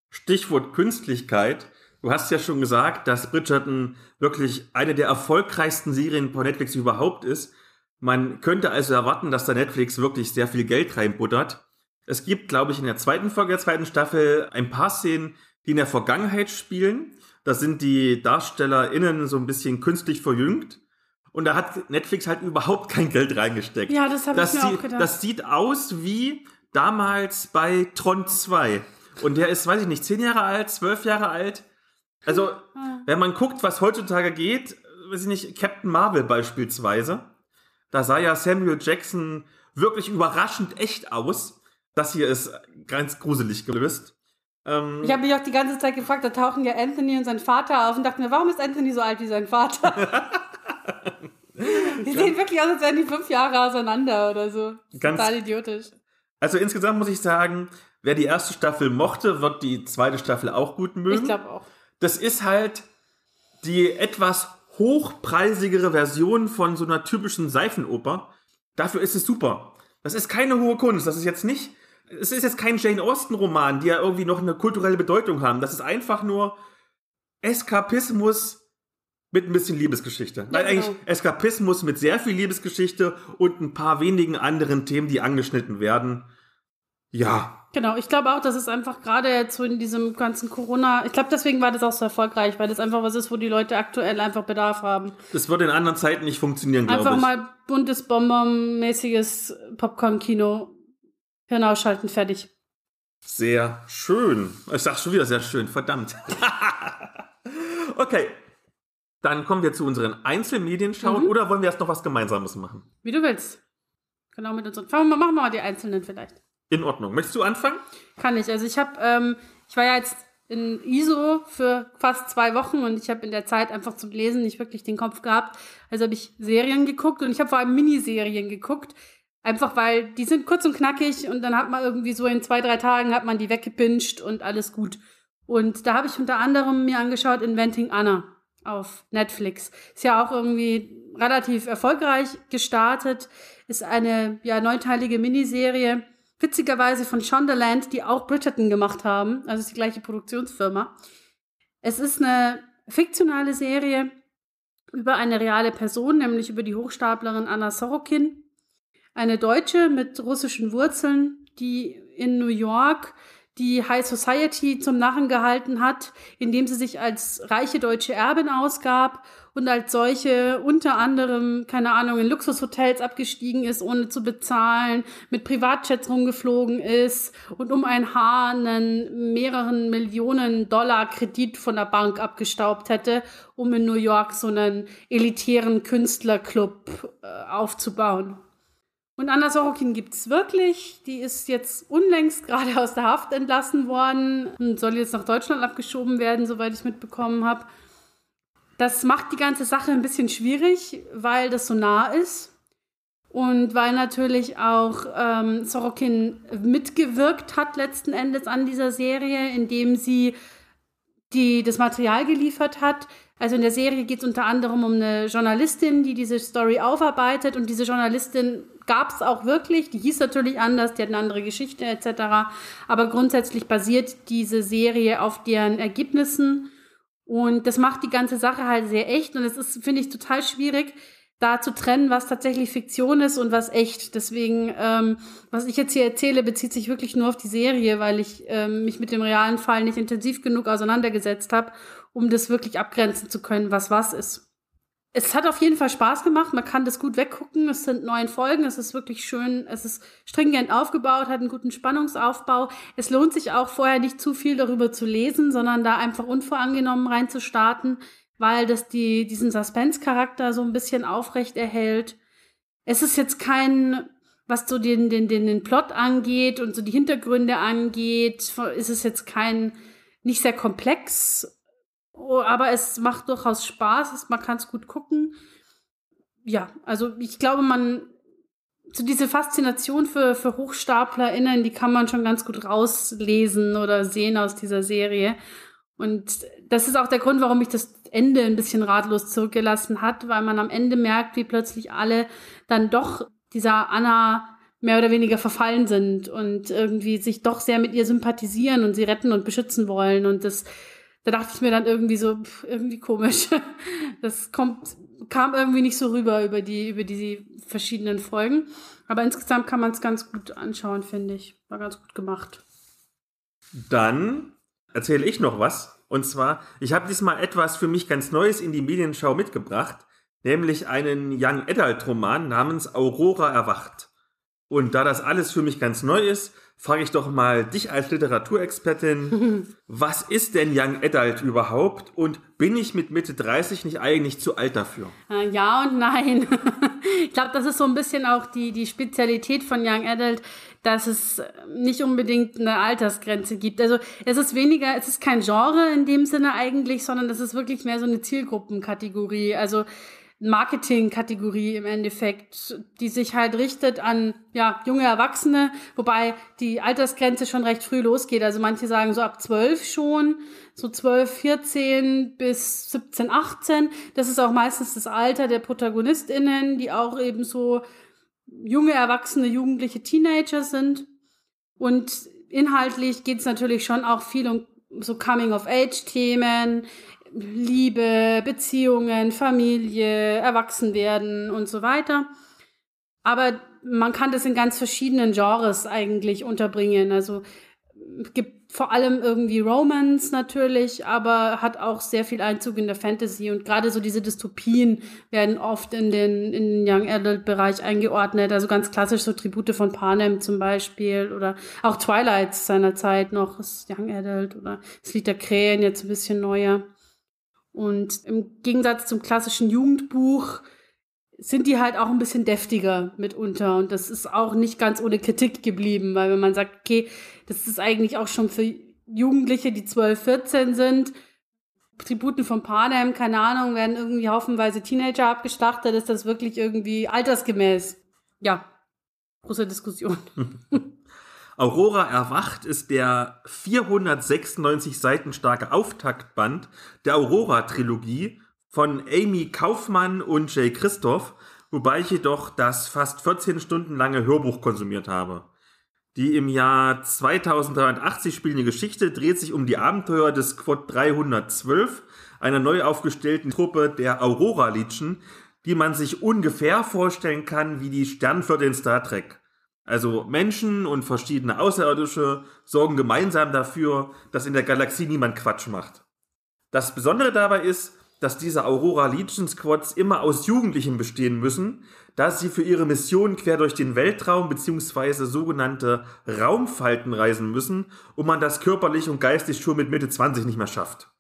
Stichwort Künstlichkeit. Du hast ja schon gesagt, dass Bridgerton wirklich eine der erfolgreichsten Serien von Netflix überhaupt ist. Man könnte also erwarten, dass da Netflix wirklich sehr viel Geld reinbuttert. Es gibt, glaube ich, in der zweiten Folge der zweiten Staffel ein paar Szenen, die in der Vergangenheit spielen. Da sind die DarstellerInnen so ein bisschen künstlich verjüngt. Und da hat Netflix halt überhaupt kein Geld reingesteckt. Ja, das habe ich mir auch gedacht. Das sieht aus wie damals bei Tron 2. Und der ist, weiß ich nicht, zehn Jahre alt, zwölf Jahre alt. Also, ah. wenn man guckt, was heutzutage geht, weiß ich nicht, Captain Marvel beispielsweise, da sah ja Samuel Jackson wirklich überraschend echt aus. Das hier ist ganz gruselig gelöst. Ähm, ich habe mich auch die ganze Zeit gefragt, da tauchen ja Anthony und sein Vater auf und dachte mir, warum ist Anthony so alt wie sein Vater? die sehen wirklich aus, als wären die fünf Jahre auseinander oder so. Ganz, total idiotisch. Also insgesamt muss ich sagen, wer die erste Staffel mochte, wird die zweite Staffel auch gut mögen. Ich glaube auch. Das ist halt die etwas hochpreisigere Version von so einer typischen Seifenoper. Dafür ist es super. Das ist keine hohe Kunst. Das ist jetzt nicht es ist jetzt kein Jane Austen-Roman, die ja irgendwie noch eine kulturelle Bedeutung haben. Das ist einfach nur Eskapismus mit ein bisschen Liebesgeschichte. Ja, Nein, eigentlich genau. Eskapismus mit sehr viel Liebesgeschichte und ein paar wenigen anderen Themen, die angeschnitten werden. Ja. Genau, ich glaube auch, dass es einfach gerade jetzt so in diesem ganzen Corona, ich glaube, deswegen war das auch so erfolgreich, weil das einfach was ist, wo die Leute aktuell einfach Bedarf haben. Das würde in anderen Zeiten nicht funktionieren, glaube ich. Einfach mal buntes, bombermäßiges Popcorn-Kino Hirn ausschalten, fertig. Sehr schön. Ich sag schon wieder sehr schön, verdammt. okay. Dann kommen wir zu unseren Einzelmedien schauen mhm. oder wollen wir erst noch was Gemeinsames machen? Wie du willst. Genau mit unseren. Fangen wir, machen wir mal die einzelnen vielleicht. In Ordnung. Möchtest du anfangen? Kann ich. Also ich habe, ähm, ich war ja jetzt in ISO für fast zwei Wochen und ich habe in der Zeit einfach zum Lesen nicht wirklich den Kopf gehabt. Also habe ich Serien geguckt und ich habe vor allem Miniserien geguckt, Einfach weil die sind kurz und knackig und dann hat man irgendwie so in zwei, drei Tagen hat man die weggepinscht und alles gut. Und da habe ich unter anderem mir angeschaut Inventing Anna auf Netflix. Ist ja auch irgendwie relativ erfolgreich gestartet. Ist eine ja neunteilige Miniserie. Witzigerweise von Shondaland, die auch Bridgerton gemacht haben. Also ist die gleiche Produktionsfirma. Es ist eine fiktionale Serie über eine reale Person, nämlich über die Hochstaplerin Anna Sorokin eine Deutsche mit russischen Wurzeln, die in New York die High Society zum Narren gehalten hat, indem sie sich als reiche deutsche Erbin ausgab und als solche unter anderem, keine Ahnung, in Luxushotels abgestiegen ist, ohne zu bezahlen, mit Privatjets rumgeflogen ist und um ein Haar einen mehreren Millionen Dollar Kredit von der Bank abgestaubt hätte, um in New York so einen elitären Künstlerclub äh, aufzubauen. Und Anna Sorokin gibt's wirklich. Die ist jetzt unlängst gerade aus der Haft entlassen worden und soll jetzt nach Deutschland abgeschoben werden, soweit ich mitbekommen habe. Das macht die ganze Sache ein bisschen schwierig, weil das so nah ist und weil natürlich auch ähm, Sorokin mitgewirkt hat letzten Endes an dieser Serie, indem sie die das Material geliefert hat. Also in der Serie geht es unter anderem um eine Journalistin, die diese Story aufarbeitet und diese Journalistin gab es auch wirklich. Die hieß natürlich anders, die hat eine andere Geschichte etc. Aber grundsätzlich basiert diese Serie auf deren Ergebnissen und das macht die ganze Sache halt sehr echt und es ist, finde ich, total schwierig, da zu trennen, was tatsächlich Fiktion ist und was echt. Deswegen, ähm, was ich jetzt hier erzähle, bezieht sich wirklich nur auf die Serie, weil ich ähm, mich mit dem realen Fall nicht intensiv genug auseinandergesetzt habe, um das wirklich abgrenzen zu können, was was ist es hat auf jeden Fall Spaß gemacht. Man kann das gut weggucken. Es sind neun Folgen. Es ist wirklich schön. Es ist stringent aufgebaut, hat einen guten Spannungsaufbau. Es lohnt sich auch vorher nicht zu viel darüber zu lesen, sondern da einfach unvorangenommen reinzustarten, weil das die, diesen Suspense-Charakter so ein bisschen aufrecht erhält. Es ist jetzt kein, was so den, den, den, den Plot angeht und so die Hintergründe angeht, ist es jetzt kein, nicht sehr komplex aber es macht durchaus Spaß, man kann es gut gucken. Ja, also ich glaube, man, so diese Faszination für, für HochstaplerInnen, die kann man schon ganz gut rauslesen oder sehen aus dieser Serie. Und das ist auch der Grund, warum mich das Ende ein bisschen ratlos zurückgelassen hat, weil man am Ende merkt, wie plötzlich alle dann doch dieser Anna mehr oder weniger verfallen sind und irgendwie sich doch sehr mit ihr sympathisieren und sie retten und beschützen wollen. Und das da dachte ich mir dann irgendwie so, pff, irgendwie komisch. Das kommt, kam irgendwie nicht so rüber über die, über die verschiedenen Folgen. Aber insgesamt kann man es ganz gut anschauen, finde ich. War ganz gut gemacht. Dann erzähle ich noch was. Und zwar, ich habe diesmal etwas für mich ganz Neues in die Medienschau mitgebracht, nämlich einen Young Adult Roman namens Aurora erwacht. Und da das alles für mich ganz neu ist, frage ich doch mal dich als Literaturexpertin, was ist denn Young Adult überhaupt und bin ich mit Mitte 30 nicht eigentlich zu alt dafür? Äh, ja und nein. ich glaube, das ist so ein bisschen auch die, die Spezialität von Young Adult, dass es nicht unbedingt eine Altersgrenze gibt. Also es ist weniger, es ist kein Genre in dem Sinne eigentlich, sondern es ist wirklich mehr so eine Zielgruppenkategorie. Also Marketing-Kategorie im Endeffekt, die sich halt richtet an ja, junge Erwachsene, wobei die Altersgrenze schon recht früh losgeht. Also manche sagen so ab 12 schon, so 12, 14 bis 17, 18. Das ist auch meistens das Alter der ProtagonistInnen, die auch eben so junge Erwachsene, jugendliche Teenager sind. Und inhaltlich geht es natürlich schon auch viel um so Coming-of-Age-Themen, Liebe, Beziehungen, Familie, Erwachsenwerden und so weiter. Aber man kann das in ganz verschiedenen Genres eigentlich unterbringen. Also gibt vor allem irgendwie Romance natürlich, aber hat auch sehr viel Einzug in der Fantasy und gerade so diese Dystopien werden oft in den, in den Young Adult Bereich eingeordnet. Also ganz klassisch so Tribute von Panem zum Beispiel oder auch Twilight seiner Zeit noch ist Young Adult oder das Lied der Krähen jetzt ein bisschen neuer. Und im Gegensatz zum klassischen Jugendbuch sind die halt auch ein bisschen deftiger mitunter. Und das ist auch nicht ganz ohne Kritik geblieben, weil wenn man sagt, okay, das ist eigentlich auch schon für Jugendliche, die 12, 14 sind, Tributen von Panem, keine Ahnung, werden irgendwie haufenweise Teenager abgeschlachtet, ist das wirklich irgendwie altersgemäß? Ja, große Diskussion. Aurora erwacht ist der 496 Seiten starke Auftaktband der Aurora-Trilogie von Amy Kaufmann und Jay Christoph, wobei ich jedoch das fast 14 Stunden lange Hörbuch konsumiert habe. Die im Jahr 2083 spielende Geschichte dreht sich um die Abenteuer des Squad 312, einer neu aufgestellten Truppe der Aurora-Legion, die man sich ungefähr vorstellen kann wie die Sternflotte in Star Trek. Also Menschen und verschiedene Außerirdische sorgen gemeinsam dafür, dass in der Galaxie niemand Quatsch macht. Das Besondere dabei ist, dass diese Aurora Legion Squads immer aus Jugendlichen bestehen müssen, da sie für ihre Mission quer durch den Weltraum bzw. sogenannte Raumfalten reisen müssen und man das körperlich und geistig schon mit Mitte 20 nicht mehr schafft.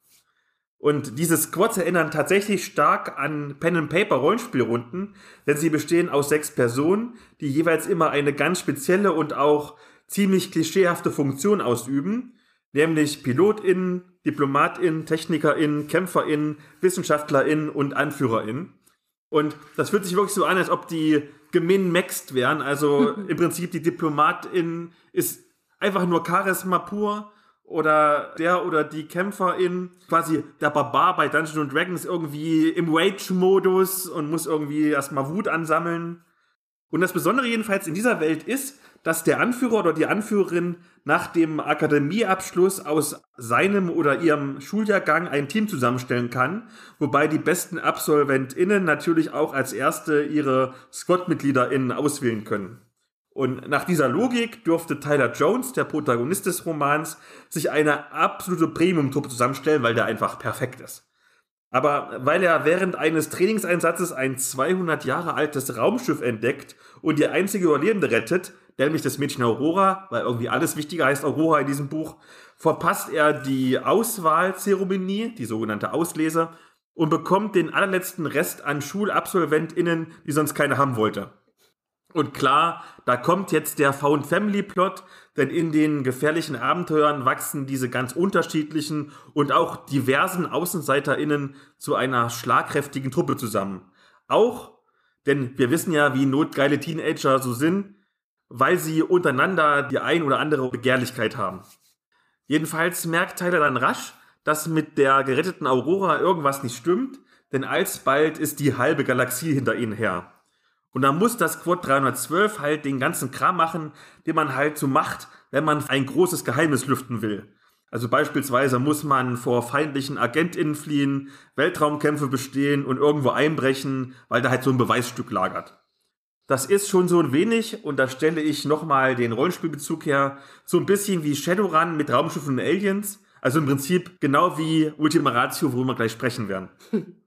Und diese Squads erinnern tatsächlich stark an Pen-and-Paper-Rollenspielrunden, denn sie bestehen aus sechs Personen, die jeweils immer eine ganz spezielle und auch ziemlich klischeehafte Funktion ausüben, nämlich PilotInnen, DiplomatInnen, TechnikerInnen, KämpferInnen, WissenschaftlerInnen und AnführerInnen. Und das fühlt sich wirklich so an, als ob die gemin-maxt wären. Also im Prinzip die Diplomatin ist einfach nur Charisma pur oder der oder die Kämpferin, quasi der Barbar bei Dungeons Dragons irgendwie im Rage-Modus und muss irgendwie erstmal Wut ansammeln. Und das Besondere jedenfalls in dieser Welt ist, dass der Anführer oder die Anführerin nach dem Akademieabschluss aus seinem oder ihrem Schuljahrgang ein Team zusammenstellen kann, wobei die besten AbsolventInnen natürlich auch als erste ihre Squad-MitgliederInnen auswählen können. Und nach dieser Logik dürfte Tyler Jones, der Protagonist des Romans, sich eine absolute Premium-Truppe zusammenstellen, weil der einfach perfekt ist. Aber weil er während eines Trainingseinsatzes ein 200 Jahre altes Raumschiff entdeckt und die einzige Überlebende rettet, nämlich das Mädchen Aurora, weil irgendwie alles wichtiger heißt Aurora in diesem Buch, verpasst er die Auswahlzeremonie, die sogenannte Auslese, und bekommt den allerletzten Rest an SchulabsolventInnen, die sonst keine haben wollte. Und klar, da kommt jetzt der Found Family Plot, denn in den gefährlichen Abenteuern wachsen diese ganz unterschiedlichen und auch diversen AußenseiterInnen zu einer schlagkräftigen Truppe zusammen. Auch, denn wir wissen ja, wie notgeile Teenager so sind, weil sie untereinander die ein oder andere Begehrlichkeit haben. Jedenfalls merkt Tyler dann rasch, dass mit der geretteten Aurora irgendwas nicht stimmt, denn alsbald ist die halbe Galaxie hinter ihnen her. Und dann muss das Quad 312 halt den ganzen Kram machen, den man halt so macht, wenn man ein großes Geheimnis lüften will. Also beispielsweise muss man vor feindlichen AgentInnen fliehen, Weltraumkämpfe bestehen und irgendwo einbrechen, weil da halt so ein Beweisstück lagert. Das ist schon so ein wenig, und da stelle ich nochmal den Rollenspielbezug her, so ein bisschen wie Shadowrun mit Raumschiffen und Aliens. Also im Prinzip genau wie Ultima Ratio, worüber wir gleich sprechen werden.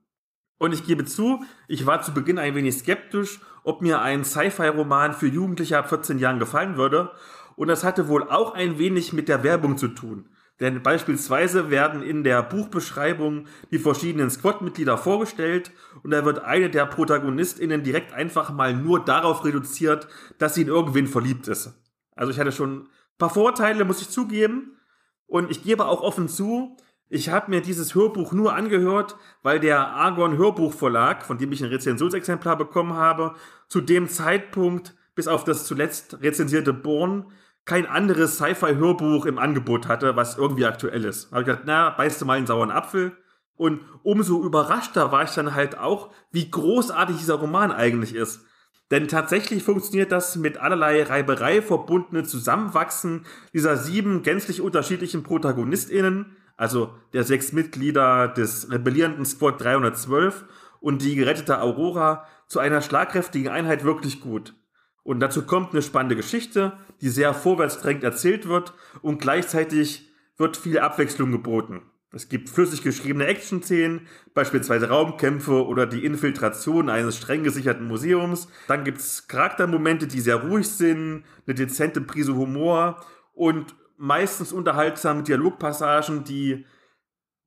Und ich gebe zu, ich war zu Beginn ein wenig skeptisch, ob mir ein Sci-Fi-Roman für Jugendliche ab 14 Jahren gefallen würde. Und das hatte wohl auch ein wenig mit der Werbung zu tun. Denn beispielsweise werden in der Buchbeschreibung die verschiedenen Squad-Mitglieder vorgestellt und da wird eine der ProtagonistInnen direkt einfach mal nur darauf reduziert, dass sie in irgendwen verliebt ist. Also ich hatte schon ein paar Vorteile, muss ich zugeben. Und ich gebe auch offen zu, ich habe mir dieses Hörbuch nur angehört, weil der Argon Hörbuchverlag, von dem ich ein Rezensionsexemplar bekommen habe, zu dem Zeitpunkt, bis auf das zuletzt rezensierte Born, kein anderes Sci-Fi-Hörbuch im Angebot hatte, was irgendwie aktuell ist. Da habe ich gedacht, na, beißt du mal einen sauren Apfel. Und umso überraschter war ich dann halt auch, wie großartig dieser Roman eigentlich ist. Denn tatsächlich funktioniert das mit allerlei Reiberei verbundene Zusammenwachsen dieser sieben gänzlich unterschiedlichen ProtagonistInnen, also der sechs Mitglieder des rebellierenden Squad 312 und die gerettete Aurora zu einer schlagkräftigen Einheit wirklich gut. Und dazu kommt eine spannende Geschichte, die sehr vorwärtsdrängend erzählt wird und gleichzeitig wird viel Abwechslung geboten. Es gibt flüssig geschriebene Action-Szenen, beispielsweise Raumkämpfe oder die Infiltration eines streng gesicherten Museums. Dann gibt es Charaktermomente, die sehr ruhig sind, eine dezente Prise Humor und meistens unterhaltsame Dialogpassagen, die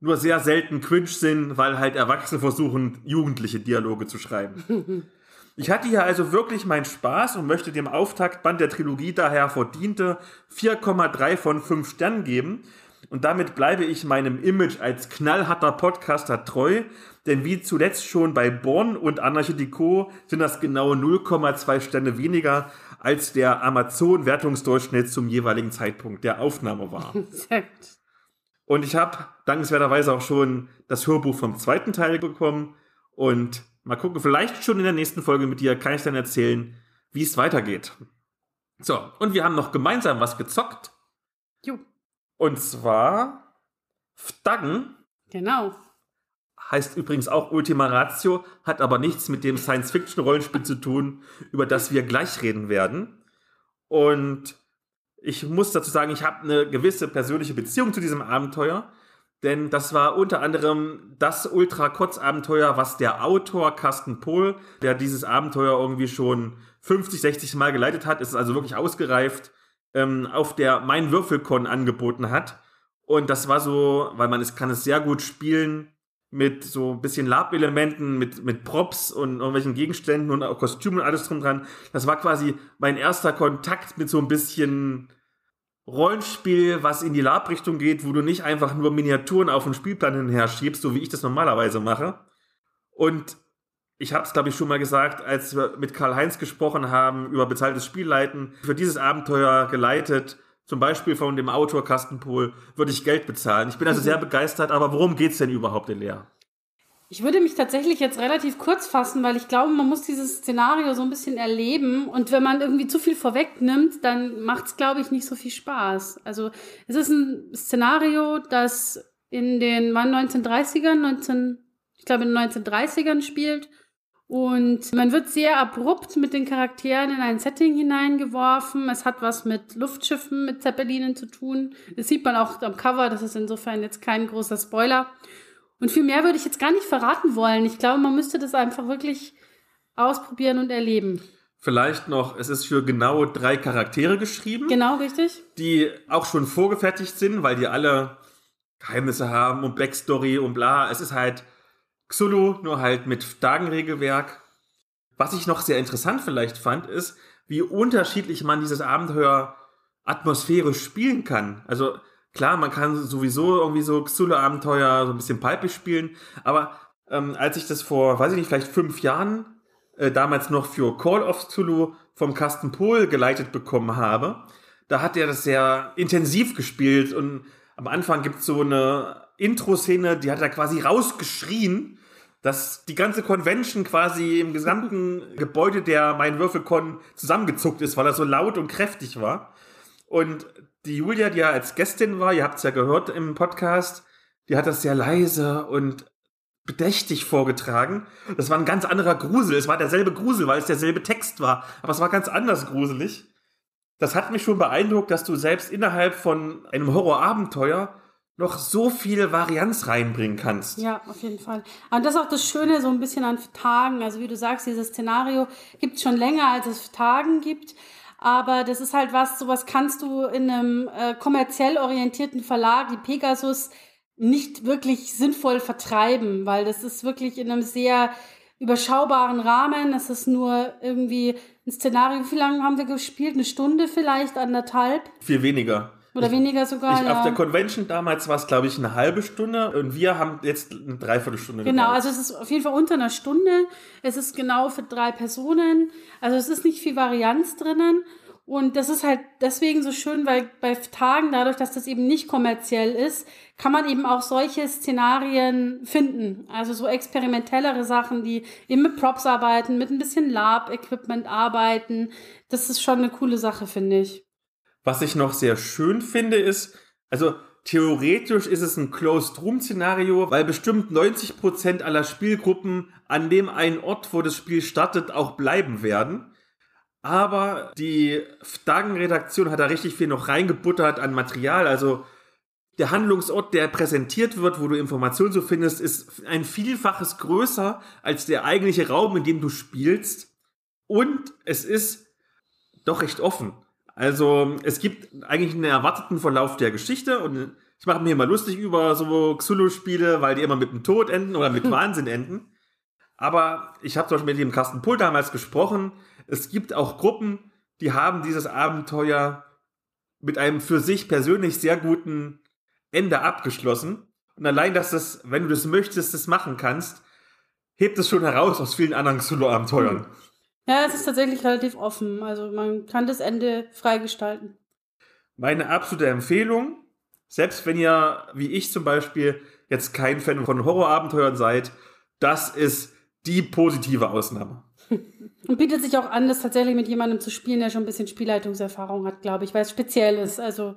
nur sehr selten cringe sind, weil halt Erwachsene versuchen, jugendliche Dialoge zu schreiben. Ich hatte hier also wirklich meinen Spaß und möchte dem Auftaktband der Trilogie daher verdiente 4,3 von 5 Sternen geben. Und damit bleibe ich meinem Image als knallharter Podcaster treu, denn wie zuletzt schon bei Born und Anarchie Deco sind das genau 0,2 Sterne weniger, als der Amazon-Wertungsdurchschnitt zum jeweiligen Zeitpunkt der Aufnahme war. Sehr gut. Und ich habe dankenswerterweise auch schon das Hörbuch vom zweiten Teil bekommen. Und mal gucken, vielleicht schon in der nächsten Folge mit dir kann ich dann erzählen, wie es weitergeht. So, und wir haben noch gemeinsam was gezockt. Jo. Und zwar Fdaggen. Genau. Heißt übrigens auch Ultima Ratio, hat aber nichts mit dem Science-Fiction-Rollenspiel zu tun, über das wir gleich reden werden. Und ich muss dazu sagen, ich habe eine gewisse persönliche Beziehung zu diesem Abenteuer, denn das war unter anderem das Ultra-Kotz-Abenteuer, was der Autor Carsten Pohl, der dieses Abenteuer irgendwie schon 50, 60 Mal geleitet hat, ist also wirklich ausgereift, ähm, auf der Mein Würfelkon angeboten hat. Und das war so, weil man es kann es sehr gut spielen mit so ein bisschen Lab-Elementen, mit, mit Props und irgendwelchen Gegenständen und auch Kostümen und alles drum dran. Das war quasi mein erster Kontakt mit so ein bisschen Rollenspiel, was in die Lab-Richtung geht, wo du nicht einfach nur Miniaturen auf den Spielplan hinher schiebst, so wie ich das normalerweise mache. Und ich habe es, glaube ich, schon mal gesagt, als wir mit Karl-Heinz gesprochen haben über bezahltes Spielleiten, für dieses Abenteuer geleitet, zum Beispiel von dem Autor Kastenpohl, würde ich Geld bezahlen. Ich bin also sehr begeistert, aber worum geht's denn überhaupt in Lea? Ich würde mich tatsächlich jetzt relativ kurz fassen, weil ich glaube, man muss dieses Szenario so ein bisschen erleben. Und wenn man irgendwie zu viel vorwegnimmt, dann macht es, glaube ich, nicht so viel Spaß. Also es ist ein Szenario, das in den 1930ern, 19, ich glaube in den 1930ern spielt. Und man wird sehr abrupt mit den Charakteren in ein Setting hineingeworfen. Es hat was mit Luftschiffen, mit Zeppelinen zu tun. Das sieht man auch am Cover, das ist insofern jetzt kein großer Spoiler. Und viel mehr würde ich jetzt gar nicht verraten wollen. Ich glaube, man müsste das einfach wirklich ausprobieren und erleben. Vielleicht noch, es ist für genau drei Charaktere geschrieben. Genau, richtig. Die auch schon vorgefertigt sind, weil die alle Geheimnisse haben und Backstory und bla. Es ist halt Xulu, nur halt mit Tagenregelwerk. Was ich noch sehr interessant vielleicht fand, ist, wie unterschiedlich man dieses Abenteuer atmosphärisch spielen kann. Also klar, man kann sowieso irgendwie so Xulu-Abenteuer so ein bisschen palpig spielen, aber ähm, als ich das vor, weiß ich nicht, vielleicht fünf Jahren äh, damals noch für Call of Cthulhu vom Carsten Pohl geleitet bekommen habe, da hat er das sehr intensiv gespielt und am Anfang gibt es so eine Intro-Szene, die hat er quasi rausgeschrien dass die ganze Convention quasi im gesamten Gebäude der Mein Würfelcon zusammengezuckt ist, weil er so laut und kräftig war. Und die Julia, die ja als Gästin war, ihr habt es ja gehört im Podcast, die hat das sehr leise und bedächtig vorgetragen. Das war ein ganz anderer Grusel. Es war derselbe Grusel, weil es derselbe Text war. Aber es war ganz anders gruselig. Das hat mich schon beeindruckt, dass du selbst innerhalb von einem Horrorabenteuer noch so viel Varianz reinbringen kannst. Ja, auf jeden Fall. Und das ist auch das Schöne so ein bisschen an Tagen. Also wie du sagst, dieses Szenario gibt es schon länger, als es Tagen gibt. Aber das ist halt was, sowas kannst du in einem äh, kommerziell orientierten Verlag wie Pegasus nicht wirklich sinnvoll vertreiben, weil das ist wirklich in einem sehr überschaubaren Rahmen. Es ist nur irgendwie ein Szenario. Wie lange haben wir gespielt? Eine Stunde vielleicht, anderthalb? Viel weniger. Oder weniger sogar. Ich, ja. Auf der Convention damals war es, glaube ich, eine halbe Stunde und wir haben jetzt eine Dreiviertelstunde Genau, gebraucht. also es ist auf jeden Fall unter einer Stunde. Es ist genau für drei Personen. Also es ist nicht viel Varianz drinnen. Und das ist halt deswegen so schön, weil bei Tagen, dadurch, dass das eben nicht kommerziell ist, kann man eben auch solche Szenarien finden. Also so experimentellere Sachen, die eben mit Props arbeiten, mit ein bisschen Lab-Equipment arbeiten. Das ist schon eine coole Sache, finde ich. Was ich noch sehr schön finde, ist, also theoretisch ist es ein Closed-Room-Szenario, weil bestimmt 90% aller Spielgruppen an dem einen Ort, wo das Spiel startet, auch bleiben werden. Aber die Dagen-Redaktion hat da richtig viel noch reingebuttert an Material. Also der Handlungsort, der präsentiert wird, wo du Informationen so findest, ist ein Vielfaches größer als der eigentliche Raum, in dem du spielst. Und es ist doch recht offen. Also es gibt eigentlich einen erwarteten Verlauf der Geschichte und ich mache mir immer lustig über so Xulu-Spiele, weil die immer mit dem Tod enden oder mit Wahnsinn enden. Aber ich habe zum Beispiel mit dem Carsten Pull damals gesprochen. Es gibt auch Gruppen, die haben dieses Abenteuer mit einem für sich persönlich sehr guten Ende abgeschlossen. Und allein, dass das, wenn du das möchtest, das machen kannst, hebt es schon heraus aus vielen anderen Xulu-Abenteuern. Ja, es ist tatsächlich relativ offen. Also man kann das Ende freigestalten. Meine absolute Empfehlung, selbst wenn ihr, wie ich zum Beispiel, jetzt kein Fan von Horrorabenteuern seid, das ist die positive Ausnahme. Und bietet sich auch an, das tatsächlich mit jemandem zu spielen, der schon ein bisschen Spielleitungserfahrung hat, glaube ich, weil es speziell ist. Also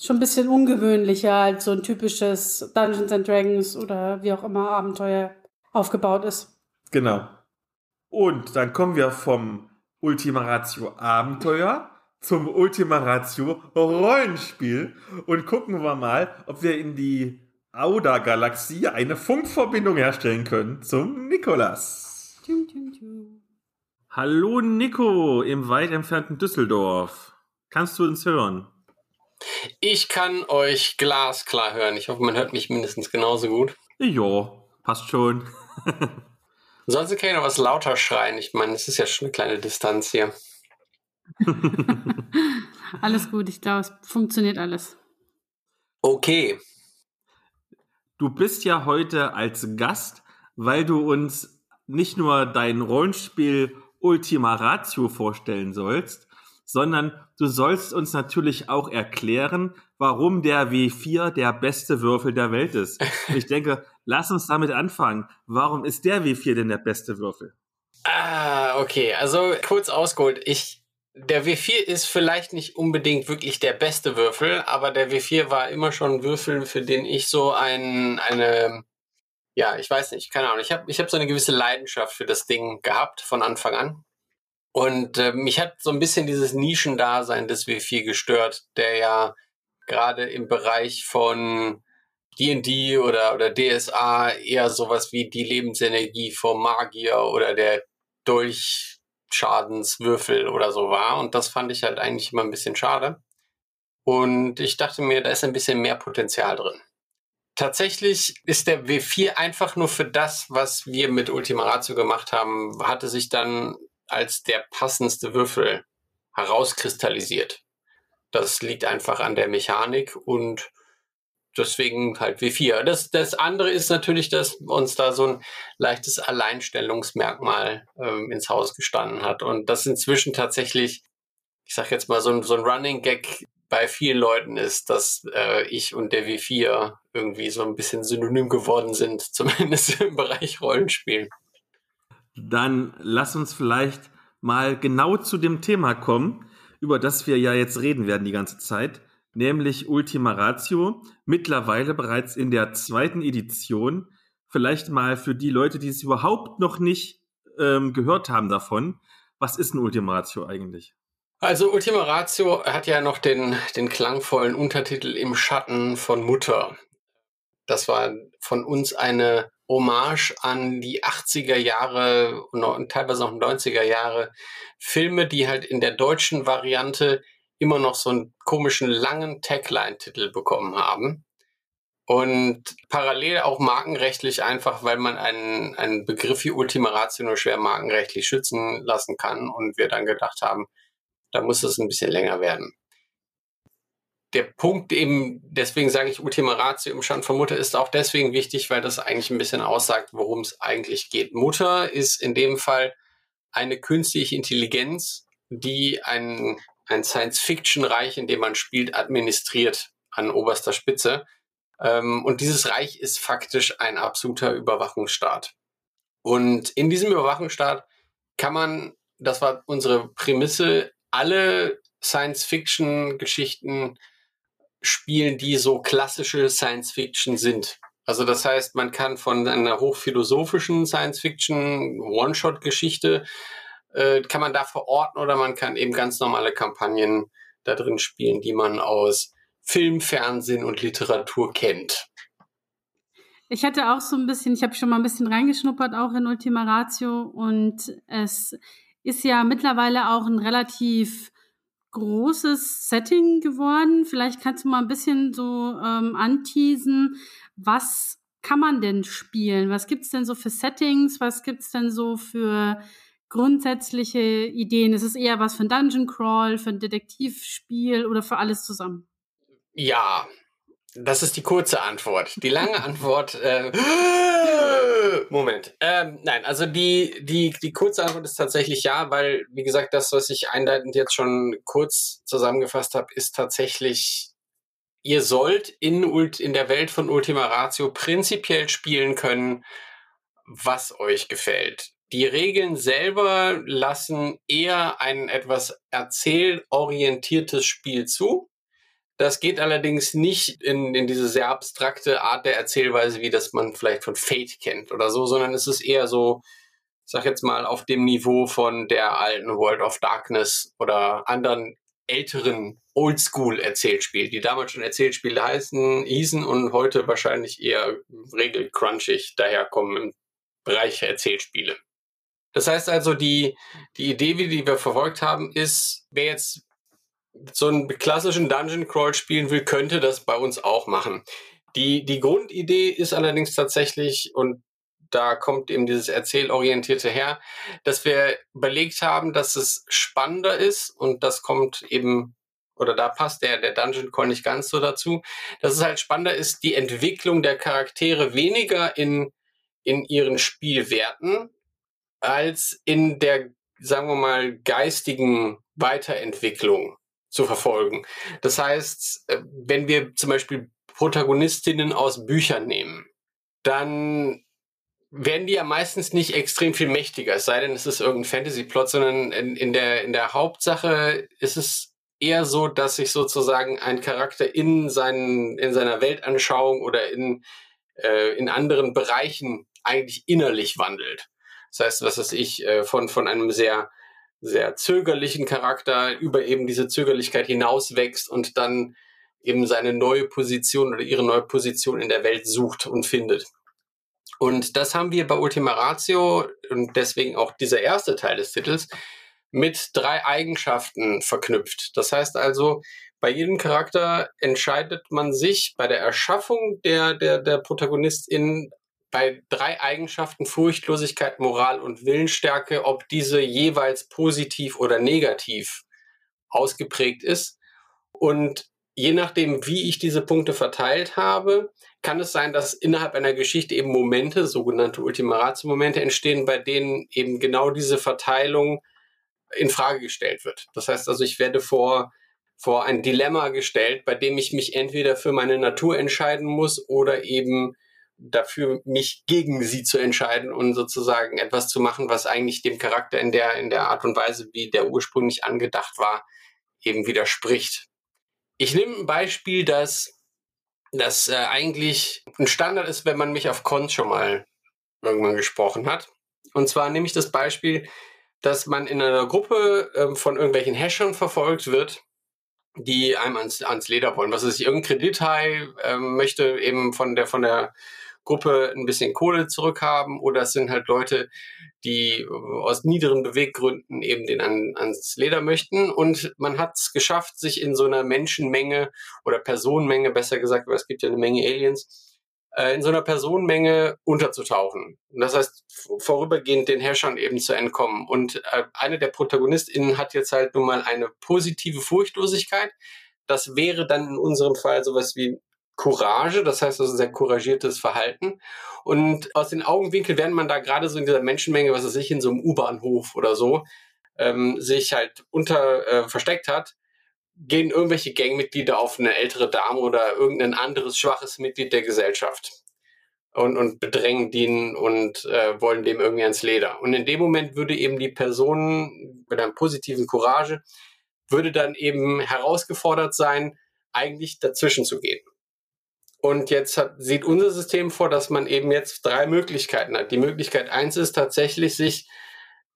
schon ein bisschen ungewöhnlicher als so ein typisches Dungeons and Dragons oder wie auch immer Abenteuer aufgebaut ist. Genau. Und dann kommen wir vom Ultima Ratio Abenteuer zum Ultima Ratio Rollenspiel und gucken wir mal, ob wir in die Auda-Galaxie eine Funkverbindung herstellen können zum Nikolas. Hallo Nico im weit entfernten Düsseldorf. Kannst du uns hören? Ich kann euch glasklar hören. Ich hoffe, man hört mich mindestens genauso gut. Ja, passt schon. Sonst kann ich noch was lauter schreien. Ich meine, es ist ja schon eine kleine Distanz hier. alles gut, ich glaube, es funktioniert alles. Okay. Du bist ja heute als Gast, weil du uns nicht nur dein Rollenspiel Ultima Ratio vorstellen sollst, sondern du sollst uns natürlich auch erklären, warum der W4 der beste Würfel der Welt ist. ich denke, lass uns damit anfangen. Warum ist der W4 denn der beste Würfel? Ah, okay. Also kurz ausgeholt. Ich, der W4 ist vielleicht nicht unbedingt wirklich der beste Würfel, aber der W4 war immer schon ein Würfel, für den ich so ein, eine, ja, ich weiß nicht, keine Ahnung. Ich habe ich hab so eine gewisse Leidenschaft für das Ding gehabt von Anfang an. Und äh, mich hat so ein bisschen dieses Nischendasein des W4 gestört, der ja gerade im Bereich von D&D oder, oder DSA eher sowas wie die Lebensenergie vom Magier oder der Durchschadenswürfel oder so war. Und das fand ich halt eigentlich immer ein bisschen schade. Und ich dachte mir, da ist ein bisschen mehr Potenzial drin. Tatsächlich ist der W4 einfach nur für das, was wir mit Ultima Ratio gemacht haben, hatte sich dann als der passendste Würfel herauskristallisiert. Das liegt einfach an der Mechanik und deswegen halt W4. Das, das andere ist natürlich, dass uns da so ein leichtes Alleinstellungsmerkmal ähm, ins Haus gestanden hat. Und das inzwischen tatsächlich, ich sag jetzt mal, so ein, so ein Running Gag bei vielen Leuten ist, dass äh, ich und der W4 irgendwie so ein bisschen synonym geworden sind, zumindest im Bereich Rollenspielen. Dann lass uns vielleicht mal genau zu dem Thema kommen, über das wir ja jetzt reden werden die ganze Zeit, nämlich Ultima Ratio, mittlerweile bereits in der zweiten Edition. Vielleicht mal für die Leute, die es überhaupt noch nicht ähm, gehört haben davon, was ist ein Ultima Ratio eigentlich? Also Ultima Ratio hat ja noch den, den klangvollen Untertitel Im Schatten von Mutter. Das war von uns eine Hommage an die 80er Jahre und teilweise auch 90er Jahre Filme, die halt in der deutschen Variante immer noch so einen komischen langen Tagline-Titel bekommen haben. Und parallel auch markenrechtlich einfach, weil man einen, einen Begriff wie Ultima Ratio nur schwer markenrechtlich schützen lassen kann. Und wir dann gedacht haben, da muss es ein bisschen länger werden der Punkt eben, deswegen sage ich Ultima Ratio im Stand von Mutter ist auch deswegen wichtig, weil das eigentlich ein bisschen aussagt, worum es eigentlich geht. Mutter ist in dem Fall eine künstliche Intelligenz, die ein, ein Science-Fiction-Reich, in dem man spielt, administriert an oberster Spitze. Ähm, und dieses Reich ist faktisch ein absoluter Überwachungsstaat. Und in diesem Überwachungsstaat kann man, das war unsere Prämisse, alle Science-Fiction-Geschichten spielen, die so klassische Science Fiction sind. Also das heißt, man kann von einer hochphilosophischen Science Fiction One-Shot-Geschichte äh, kann man da verorten oder man kann eben ganz normale Kampagnen da drin spielen, die man aus Film, Fernsehen und Literatur kennt. Ich hatte auch so ein bisschen, ich habe schon mal ein bisschen reingeschnuppert auch in Ultima Ratio und es ist ja mittlerweile auch ein relativ großes Setting geworden. Vielleicht kannst du mal ein bisschen so ähm, anteasen, was kann man denn spielen? Was gibt's denn so für Settings? Was gibt's denn so für grundsätzliche Ideen? Ist es eher was für ein Dungeon Crawl, für ein Detektivspiel oder für alles zusammen? Ja, das ist die kurze Antwort. Die lange Antwort. Äh, Moment. Ähm, nein, also die, die, die kurze Antwort ist tatsächlich ja, weil, wie gesagt, das, was ich einleitend jetzt schon kurz zusammengefasst habe, ist tatsächlich, ihr sollt in, in der Welt von Ultima Ratio prinzipiell spielen können, was euch gefällt. Die Regeln selber lassen eher ein etwas erzählorientiertes Spiel zu. Das geht allerdings nicht in, in diese sehr abstrakte Art der Erzählweise, wie das man vielleicht von Fate kennt oder so, sondern es ist eher so, ich sag jetzt mal, auf dem Niveau von der alten World of Darkness oder anderen älteren Oldschool-Erzählspiel, die damals schon Erzählspiele heißen, hießen und heute wahrscheinlich eher regelcrunchig daherkommen im Bereich Erzählspiele. Das heißt also, die, die Idee, die wir verfolgt haben, ist, wer jetzt so einen klassischen Dungeon Crawl spielen will, könnte das bei uns auch machen. Die, die Grundidee ist allerdings tatsächlich, und da kommt eben dieses Erzählorientierte her, dass wir überlegt haben, dass es spannender ist und das kommt eben, oder da passt der, der Dungeon Call nicht ganz so dazu, dass es halt spannender ist, die Entwicklung der Charaktere weniger in, in ihren Spielwerten als in der, sagen wir mal, geistigen Weiterentwicklung zu verfolgen. Das heißt, äh, wenn wir zum Beispiel Protagonistinnen aus Büchern nehmen, dann werden die ja meistens nicht extrem viel mächtiger, es sei denn, es ist irgendein Fantasy-Plot, sondern in, in, der, in der Hauptsache ist es eher so, dass sich sozusagen ein Charakter in, seinen, in seiner Weltanschauung oder in, äh, in anderen Bereichen eigentlich innerlich wandelt. Das heißt, was weiß ich, äh, von, von einem sehr, sehr zögerlichen Charakter über eben diese Zögerlichkeit hinauswächst und dann eben seine neue Position oder ihre neue Position in der Welt sucht und findet. Und das haben wir bei Ultima Ratio und deswegen auch dieser erste Teil des Titels mit drei Eigenschaften verknüpft. Das heißt also, bei jedem Charakter entscheidet man sich bei der Erschaffung der, der, der Protagonistin bei drei Eigenschaften Furchtlosigkeit, Moral und Willensstärke, ob diese jeweils positiv oder negativ ausgeprägt ist. Und je nachdem, wie ich diese Punkte verteilt habe, kann es sein, dass innerhalb einer Geschichte eben Momente, sogenannte Ultima Ratio-Momente entstehen, bei denen eben genau diese Verteilung in Frage gestellt wird. Das heißt also, ich werde vor, vor ein Dilemma gestellt, bei dem ich mich entweder für meine Natur entscheiden muss oder eben dafür, mich gegen sie zu entscheiden und sozusagen etwas zu machen, was eigentlich dem Charakter in der, in der Art und Weise, wie der ursprünglich angedacht war, eben widerspricht. Ich nehme ein Beispiel, das, das äh, eigentlich ein Standard ist, wenn man mich auf Cons schon mal irgendwann gesprochen hat. Und zwar nehme ich das Beispiel, dass man in einer Gruppe äh, von irgendwelchen Hashern verfolgt wird, die einem ans, ans Leder wollen. Was ist irgendein Kredithai äh, möchte eben von der von der Gruppe ein bisschen Kohle zurückhaben oder es sind halt Leute, die aus niederen Beweggründen eben den an, ans Leder möchten. Und man hat es geschafft, sich in so einer Menschenmenge oder Personenmenge, besser gesagt, weil es gibt ja eine Menge Aliens, äh, in so einer Personenmenge unterzutauchen. Und das heißt, vorübergehend den Herrschern eben zu entkommen. Und äh, eine der ProtagonistInnen hat jetzt halt nun mal eine positive Furchtlosigkeit. Das wäre dann in unserem Fall sowas wie Courage, das heißt also sehr couragiertes Verhalten. Und aus den Augenwinkeln, während man da gerade so in dieser Menschenmenge, was weiß ich, in so einem U-Bahnhof oder so, ähm, sich halt unter äh, versteckt hat, gehen irgendwelche Gangmitglieder auf eine ältere Dame oder irgendein anderes schwaches Mitglied der Gesellschaft und, und bedrängen den und äh, wollen dem irgendwie ans Leder. Und in dem Moment würde eben die Person mit einem positiven Courage, würde dann eben herausgefordert sein, eigentlich dazwischen zu gehen. Und jetzt hat, sieht unser System vor, dass man eben jetzt drei Möglichkeiten hat. Die Möglichkeit eins ist tatsächlich, sich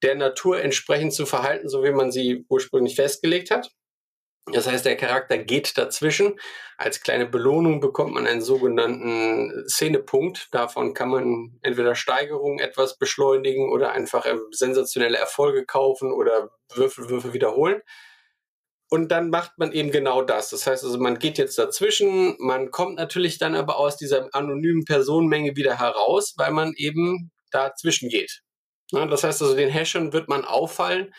der Natur entsprechend zu verhalten, so wie man sie ursprünglich festgelegt hat. Das heißt, der Charakter geht dazwischen. Als kleine Belohnung bekommt man einen sogenannten Szenepunkt. Davon kann man entweder Steigerungen etwas beschleunigen oder einfach sensationelle Erfolge kaufen oder Würfel, Würfel wiederholen. Und dann macht man eben genau das. Das heißt also, man geht jetzt dazwischen, man kommt natürlich dann aber aus dieser anonymen Personenmenge wieder heraus, weil man eben dazwischen geht. das heißt also, den Hashern wird man auffallen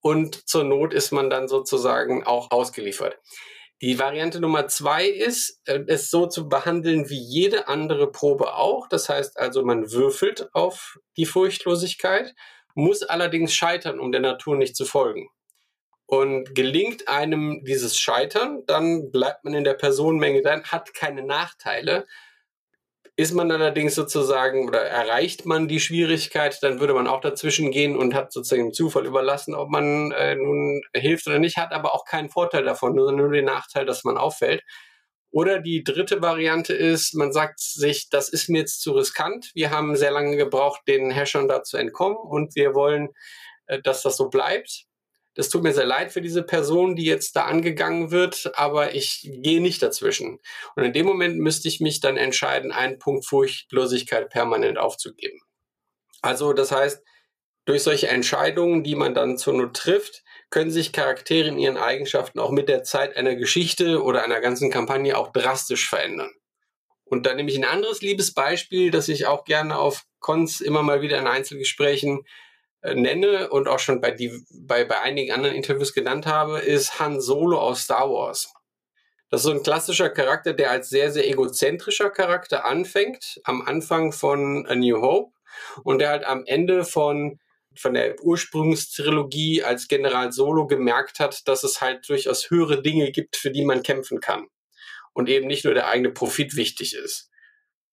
und zur Not ist man dann sozusagen auch ausgeliefert. Die Variante Nummer zwei ist, äh, es so zu behandeln wie jede andere Probe auch. Das heißt also, man würfelt auf die Furchtlosigkeit, muss allerdings scheitern, um der Natur nicht zu folgen. Und gelingt einem dieses Scheitern, dann bleibt man in der Personenmenge dann hat keine Nachteile. Ist man allerdings sozusagen oder erreicht man die Schwierigkeit, dann würde man auch dazwischen gehen und hat sozusagen dem Zufall überlassen, ob man äh, nun hilft oder nicht, hat aber auch keinen Vorteil davon, nur, nur den Nachteil, dass man auffällt. Oder die dritte Variante ist, man sagt sich, das ist mir jetzt zu riskant. Wir haben sehr lange gebraucht, den Herrschern da zu entkommen und wir wollen, äh, dass das so bleibt das tut mir sehr leid für diese Person, die jetzt da angegangen wird, aber ich gehe nicht dazwischen. Und in dem Moment müsste ich mich dann entscheiden, einen Punkt Furchtlosigkeit permanent aufzugeben. Also das heißt, durch solche Entscheidungen, die man dann zur Not trifft, können sich Charaktere in ihren Eigenschaften auch mit der Zeit einer Geschichte oder einer ganzen Kampagne auch drastisch verändern. Und dann nehme ich ein anderes Liebesbeispiel, das ich auch gerne auf Cons immer mal wieder in Einzelgesprächen nenne und auch schon bei, die, bei, bei einigen anderen Interviews genannt habe, ist Han Solo aus Star Wars. Das ist so ein klassischer Charakter, der als sehr, sehr egozentrischer Charakter anfängt, am Anfang von A New Hope und der halt am Ende von von der Ursprungstrilogie als General Solo gemerkt hat, dass es halt durchaus höhere Dinge gibt, für die man kämpfen kann. Und eben nicht nur der eigene Profit wichtig ist.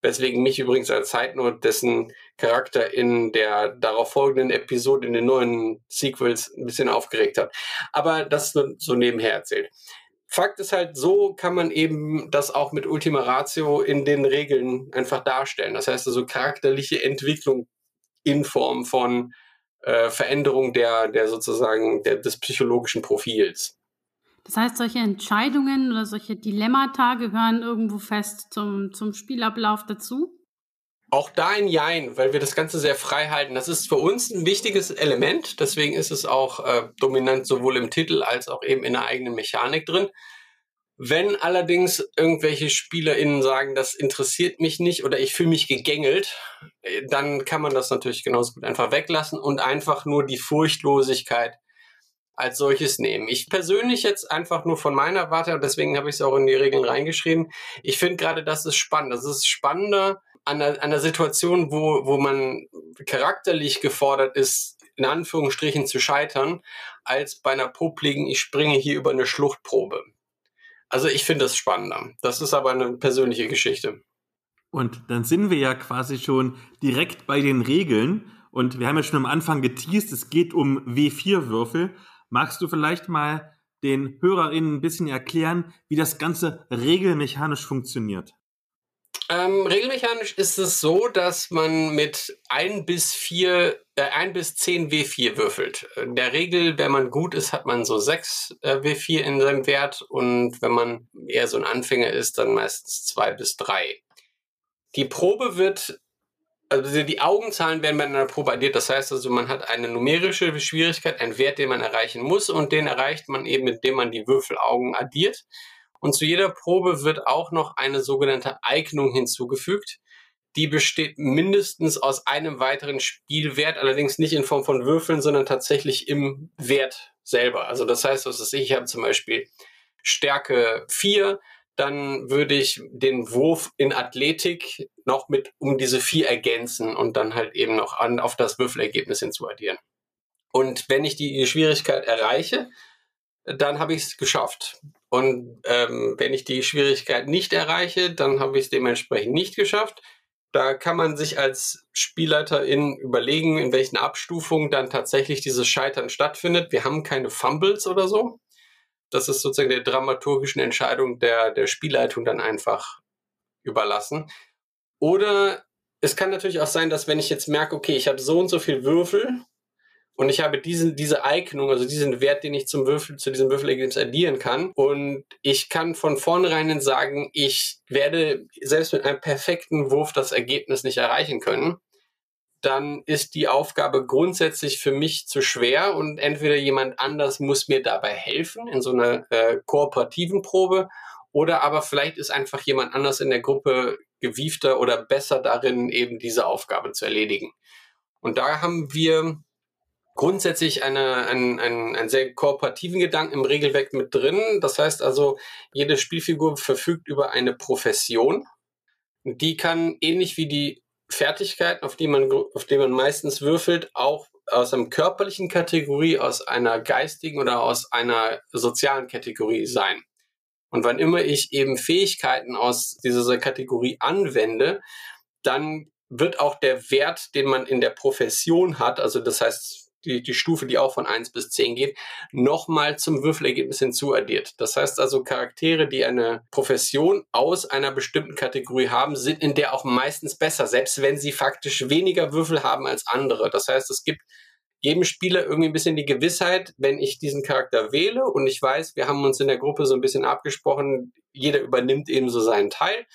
Weswegen mich übrigens als Zeitnot dessen Charakter in der darauf folgenden Episode in den neuen Sequels ein bisschen aufgeregt hat. Aber das so nebenher erzählt. Fakt ist halt, so kann man eben das auch mit Ultima Ratio in den Regeln einfach darstellen. Das heißt also charakterliche Entwicklung in Form von äh, Veränderung der, der sozusagen der, des psychologischen Profils. Das heißt, solche Entscheidungen oder solche Dilemmata gehören irgendwo fest zum, zum Spielablauf dazu? Auch da ein Jein, weil wir das Ganze sehr frei halten. Das ist für uns ein wichtiges Element, deswegen ist es auch äh, dominant sowohl im Titel als auch eben in der eigenen Mechanik drin. Wenn allerdings irgendwelche SpielerInnen sagen, das interessiert mich nicht oder ich fühle mich gegängelt, äh, dann kann man das natürlich genauso gut einfach weglassen und einfach nur die Furchtlosigkeit als solches nehmen. Ich persönlich jetzt einfach nur von meiner Warte, deswegen habe ich es auch in die Regeln reingeschrieben, ich finde gerade, das ist spannend. Das ist spannender an einer, an einer Situation, wo, wo man charakterlich gefordert ist, in Anführungsstrichen zu scheitern, als bei einer popligen, ich springe hier über eine Schluchtprobe. Also ich finde das spannender. Das ist aber eine persönliche Geschichte. Und dann sind wir ja quasi schon direkt bei den Regeln. Und wir haben ja schon am Anfang geteased, es geht um W4-Würfel. Magst du vielleicht mal den HörerInnen ein bisschen erklären, wie das Ganze regelmechanisch funktioniert? Ähm, regelmechanisch ist es so, dass man mit ein bis vier, äh, ein bis zehn W4 würfelt. In der Regel, wenn man gut ist, hat man so sechs äh, W4 in seinem Wert und wenn man eher so ein Anfänger ist, dann meistens zwei bis drei. Die Probe wird, also die Augenzahlen werden bei einer Probe addiert. Das heißt also, man hat eine numerische Schwierigkeit, einen Wert, den man erreichen muss und den erreicht man eben, indem man die Würfelaugen addiert. Und zu jeder Probe wird auch noch eine sogenannte Eignung hinzugefügt. Die besteht mindestens aus einem weiteren Spielwert, allerdings nicht in Form von Würfeln, sondern tatsächlich im Wert selber. Also das heißt, was ist ich, ich habe zum Beispiel Stärke 4, dann würde ich den Wurf in Athletik noch mit um diese 4 ergänzen und dann halt eben noch an, auf das Würfelergebnis hinzuaddieren. Und wenn ich die Schwierigkeit erreiche, dann habe ich es geschafft. Und ähm, wenn ich die Schwierigkeit nicht erreiche, dann habe ich es dementsprechend nicht geschafft. Da kann man sich als Spielleiterin überlegen, in welchen Abstufungen dann tatsächlich dieses Scheitern stattfindet. Wir haben keine Fumbles oder so. Das ist sozusagen der dramaturgischen Entscheidung der, der Spielleitung dann einfach überlassen. Oder es kann natürlich auch sein, dass wenn ich jetzt merke, okay, ich habe so und so viel Würfel und ich habe diesen, diese Eignung, also diesen Wert, den ich zum Würfel, zu diesem Würfelergebnis addieren kann. Und ich kann von vornherein sagen, ich werde selbst mit einem perfekten Wurf das Ergebnis nicht erreichen können. Dann ist die Aufgabe grundsätzlich für mich zu schwer und entweder jemand anders muss mir dabei helfen in so einer äh, kooperativen Probe oder aber vielleicht ist einfach jemand anders in der Gruppe gewiefter oder besser darin, eben diese Aufgabe zu erledigen. Und da haben wir grundsätzlich eine, einen, einen, einen sehr kooperativen Gedanken im Regelwerk mit drin. Das heißt also, jede Spielfigur verfügt über eine Profession. Die kann ähnlich wie die Fertigkeiten, auf die man, auf die man meistens würfelt, auch aus einer körperlichen Kategorie, aus einer geistigen oder aus einer sozialen Kategorie sein. Und wann immer ich eben Fähigkeiten aus dieser Kategorie anwende, dann wird auch der Wert, den man in der Profession hat, also das heißt die, die Stufe, die auch von 1 bis 10 geht, nochmal zum Würfelergebnis hinzuaddiert. Das heißt also, Charaktere, die eine Profession aus einer bestimmten Kategorie haben, sind in der auch meistens besser, selbst wenn sie faktisch weniger Würfel haben als andere. Das heißt, es gibt jedem Spieler irgendwie ein bisschen die Gewissheit, wenn ich diesen Charakter wähle und ich weiß, wir haben uns in der Gruppe so ein bisschen abgesprochen, jeder übernimmt eben so seinen Teil,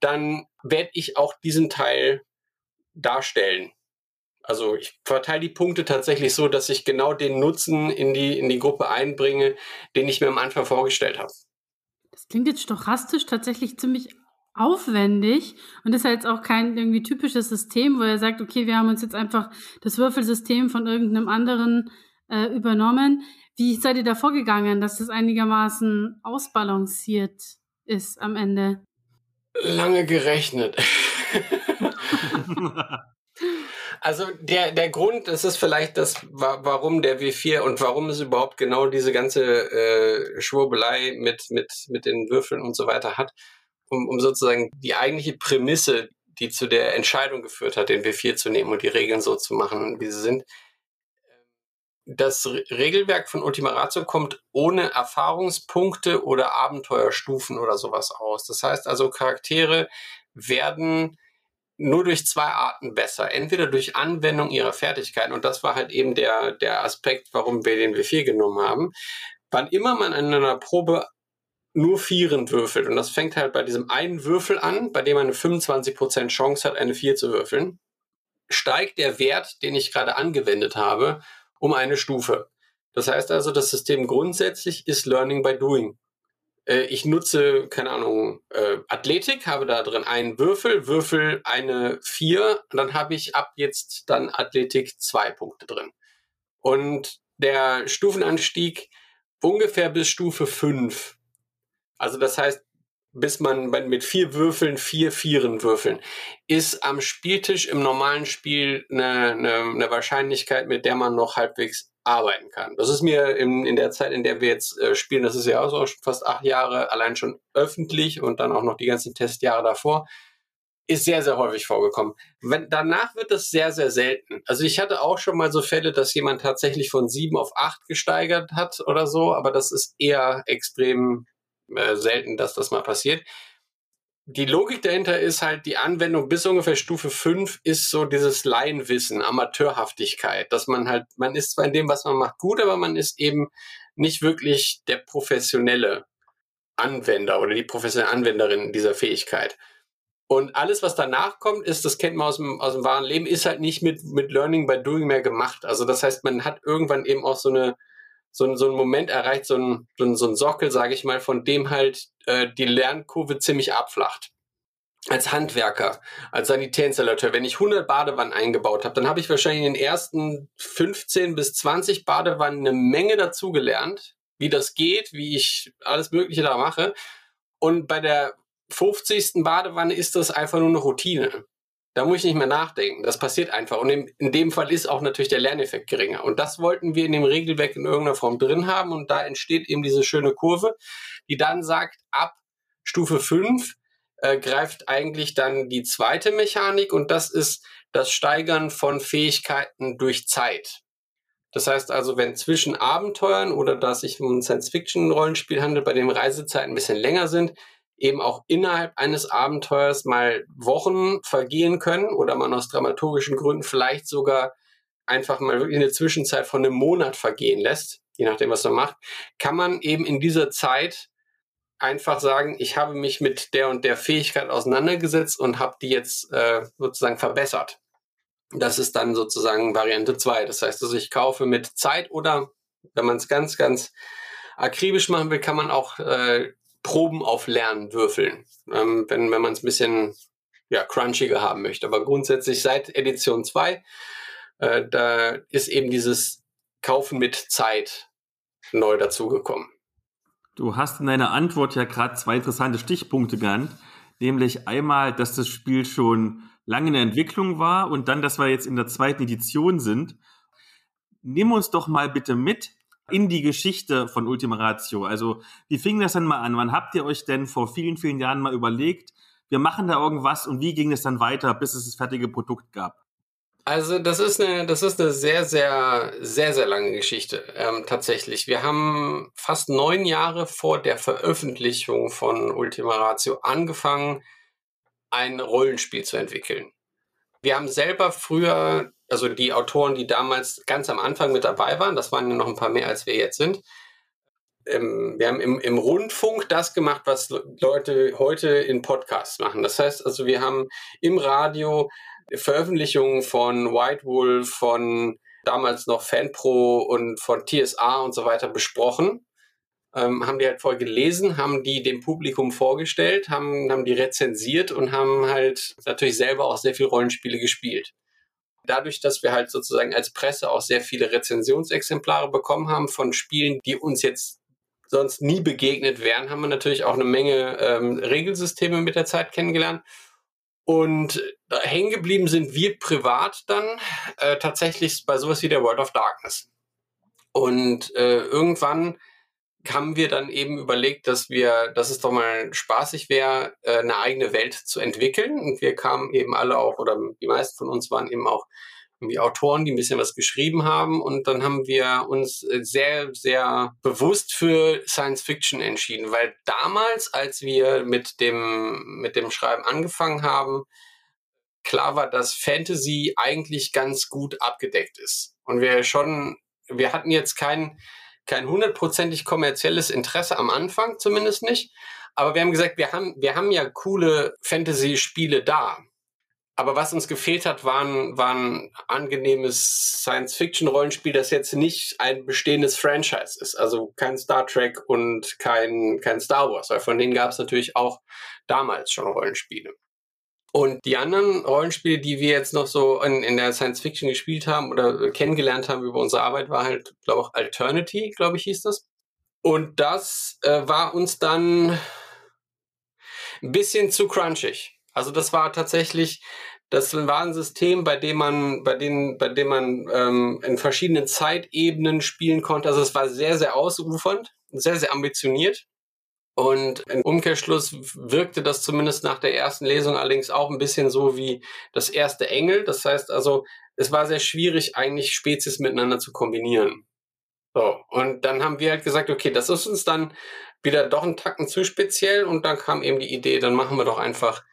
dann werde ich auch diesen Teil darstellen. Also ich verteile die Punkte tatsächlich so, dass ich genau den Nutzen in die, in die Gruppe einbringe, den ich mir am Anfang vorgestellt habe. Das klingt jetzt stochastisch tatsächlich ziemlich aufwendig und ist ja jetzt auch kein irgendwie typisches System, wo er sagt, okay, wir haben uns jetzt einfach das Würfelsystem von irgendeinem anderen äh, übernommen. Wie seid ihr da vorgegangen, dass das einigermaßen ausbalanciert ist am Ende? Lange gerechnet. Also der, der Grund, das ist vielleicht das, warum der W4 und warum es überhaupt genau diese ganze äh, Schwurbelei mit, mit, mit den Würfeln und so weiter hat, um, um sozusagen die eigentliche Prämisse, die zu der Entscheidung geführt hat, den W4 zu nehmen und die Regeln so zu machen, wie sie sind. Das Regelwerk von Ultima Ratio kommt ohne Erfahrungspunkte oder Abenteuerstufen oder sowas aus. Das heißt also, Charaktere werden nur durch zwei Arten besser. Entweder durch Anwendung ihrer Fertigkeiten, und das war halt eben der, der Aspekt, warum wir den W4 genommen haben. Wann immer man in einer Probe nur Vieren würfelt, und das fängt halt bei diesem einen Würfel an, bei dem man eine 25% Chance hat, eine 4 zu würfeln, steigt der Wert, den ich gerade angewendet habe, um eine Stufe. Das heißt also, das System grundsätzlich ist Learning by Doing. Äh, ich nutze, keine Ahnung, äh, Athletik, habe da drin einen Würfel, Würfel eine 4 und dann habe ich ab jetzt dann Athletik zwei Punkte drin. Und der Stufenanstieg ungefähr bis Stufe 5. Also das heißt, bis man mit vier Würfeln, vier Vieren würfeln, ist am Spieltisch im normalen Spiel eine, eine, eine Wahrscheinlichkeit, mit der man noch halbwegs arbeiten kann. Das ist mir in, in der Zeit, in der wir jetzt äh, spielen, das ist ja auch so fast acht Jahre, allein schon öffentlich und dann auch noch die ganzen Testjahre davor, ist sehr, sehr häufig vorgekommen. Wenn, danach wird das sehr, sehr selten. Also ich hatte auch schon mal so Fälle, dass jemand tatsächlich von sieben auf acht gesteigert hat oder so, aber das ist eher extrem äh, selten, dass das mal passiert die Logik dahinter ist halt, die Anwendung bis ungefähr Stufe 5 ist so dieses Laienwissen, Amateurhaftigkeit, dass man halt, man ist zwar in dem, was man macht, gut, aber man ist eben nicht wirklich der professionelle Anwender oder die professionelle Anwenderin dieser Fähigkeit. Und alles, was danach kommt, ist, das kennt man aus dem, aus dem wahren Leben, ist halt nicht mit, mit Learning by Doing mehr gemacht. Also das heißt, man hat irgendwann eben auch so eine, so, ein, so ein Moment erreicht, so ein, so ein, so ein Sockel, sage ich mal, von dem halt äh, die Lernkurve ziemlich abflacht. Als Handwerker, als Sanitärinstallateur, wenn ich 100 Badewannen eingebaut habe, dann habe ich wahrscheinlich in den ersten 15 bis 20 Badewannen eine Menge dazugelernt, wie das geht, wie ich alles Mögliche da mache. Und bei der 50. Badewanne ist das einfach nur eine Routine. Da muss ich nicht mehr nachdenken. Das passiert einfach. Und in, in, dem Fall ist auch natürlich der Lerneffekt geringer. Und das wollten wir in dem Regelwerk in irgendeiner Form drin haben. Und da entsteht eben diese schöne Kurve, die dann sagt, ab Stufe 5 äh, greift eigentlich dann die zweite Mechanik und das ist das Steigern von Fähigkeiten durch Zeit. Das heißt also, wenn zwischen Abenteuern oder dass sich um ein Science-Fiction-Rollenspiel handelt, bei dem Reisezeiten ein bisschen länger sind, eben auch innerhalb eines Abenteuers mal Wochen vergehen können oder man aus dramaturgischen Gründen vielleicht sogar einfach mal wirklich eine Zwischenzeit von einem Monat vergehen lässt, je nachdem, was man macht, kann man eben in dieser Zeit einfach sagen, ich habe mich mit der und der Fähigkeit auseinandergesetzt und habe die jetzt äh, sozusagen verbessert. Das ist dann sozusagen Variante 2. Das heißt, also ich kaufe mit Zeit oder wenn man es ganz, ganz akribisch machen will, kann man auch äh, Proben auf Lernen würfeln, ähm, wenn, wenn man es ein bisschen ja, crunchiger haben möchte. Aber grundsätzlich seit Edition 2, äh, da ist eben dieses Kaufen mit Zeit neu dazugekommen. Du hast in deiner Antwort ja gerade zwei interessante Stichpunkte genannt, nämlich einmal, dass das Spiel schon lange in der Entwicklung war und dann, dass wir jetzt in der zweiten Edition sind. Nimm uns doch mal bitte mit in die Geschichte von Ultima Ratio. Also, wie fing das denn mal an? Wann habt ihr euch denn vor vielen, vielen Jahren mal überlegt, wir machen da irgendwas und wie ging es dann weiter, bis es das fertige Produkt gab? Also das ist eine, das ist eine sehr, sehr, sehr, sehr lange Geschichte ähm, tatsächlich. Wir haben fast neun Jahre vor der Veröffentlichung von Ultima Ratio angefangen, ein Rollenspiel zu entwickeln. Wir haben selber früher also die Autoren, die damals ganz am Anfang mit dabei waren, das waren ja noch ein paar mehr, als wir jetzt sind. Ähm, wir haben im, im Rundfunk das gemacht, was Leute heute in Podcasts machen. Das heißt also, wir haben im Radio Veröffentlichungen von White Wolf, von damals noch FanPro und von TSA und so weiter besprochen. Ähm, haben die halt voll gelesen, haben die dem Publikum vorgestellt, haben, haben die rezensiert und haben halt natürlich selber auch sehr viel Rollenspiele gespielt dadurch, dass wir halt sozusagen als Presse auch sehr viele Rezensionsexemplare bekommen haben von Spielen, die uns jetzt sonst nie begegnet wären, haben wir natürlich auch eine Menge ähm, Regelsysteme mit der Zeit kennengelernt. Und hängen geblieben sind wir privat dann äh, tatsächlich bei sowas wie der World of Darkness. Und äh, irgendwann haben wir dann eben überlegt, dass wir, dass es doch mal spaßig wäre, äh, eine eigene Welt zu entwickeln. Und wir kamen eben alle auch, oder die meisten von uns waren eben auch irgendwie Autoren, die ein bisschen was geschrieben haben. Und dann haben wir uns äh, sehr, sehr bewusst für Science Fiction entschieden, weil damals, als wir mit dem, mit dem Schreiben angefangen haben, klar war, dass Fantasy eigentlich ganz gut abgedeckt ist. Und wir schon, wir hatten jetzt kein, kein hundertprozentig kommerzielles Interesse am Anfang zumindest nicht. Aber wir haben gesagt, wir haben, wir haben ja coole Fantasy-Spiele da. Aber was uns gefehlt hat, waren, waren angenehmes Science-Fiction-Rollenspiel, das jetzt nicht ein bestehendes Franchise ist. Also kein Star Trek und kein, kein Star Wars, weil von denen gab es natürlich auch damals schon Rollenspiele. Und die anderen Rollenspiele, die wir jetzt noch so in, in der Science Fiction gespielt haben oder kennengelernt haben über unsere Arbeit, war halt, glaube ich, Alternity, glaube ich, hieß das. Und das äh, war uns dann ein bisschen zu crunchig. Also das war tatsächlich, das war ein System, bei dem man, bei dem, bei dem man ähm, in verschiedenen Zeitebenen spielen konnte. Also es war sehr, sehr ausufernd, sehr, sehr ambitioniert. Und im Umkehrschluss wirkte das zumindest nach der ersten Lesung allerdings auch ein bisschen so wie das erste Engel. Das heißt also, es war sehr schwierig, eigentlich Spezies miteinander zu kombinieren. So, und dann haben wir halt gesagt, okay, das ist uns dann wieder doch ein Tacken zu speziell und dann kam eben die Idee, dann machen wir doch einfach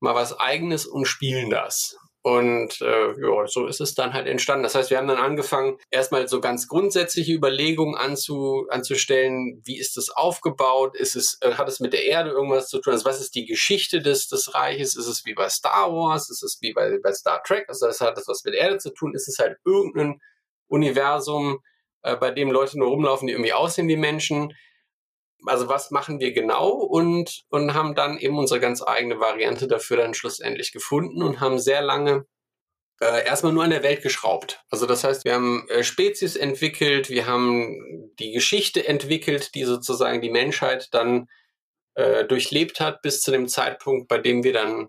mal was eigenes und spielen das. Und äh, ja, so ist es dann halt entstanden. Das heißt, wir haben dann angefangen, erstmal so ganz grundsätzliche Überlegungen anzu, anzustellen, wie ist das aufgebaut? Ist es, äh, hat es mit der Erde irgendwas zu tun? Also was ist die Geschichte des, des Reiches? Ist es wie bei Star Wars? Ist es wie bei, bei Star Trek? Also das hat das was mit der Erde zu tun? Ist es halt irgendein Universum, äh, bei dem Leute nur rumlaufen, die irgendwie aussehen wie Menschen? Also was machen wir genau und, und haben dann eben unsere ganz eigene Variante dafür dann schlussendlich gefunden und haben sehr lange äh, erstmal nur an der Welt geschraubt. Also das heißt, wir haben äh, Spezies entwickelt, wir haben die Geschichte entwickelt, die sozusagen die Menschheit dann äh, durchlebt hat bis zu dem Zeitpunkt, bei dem wir dann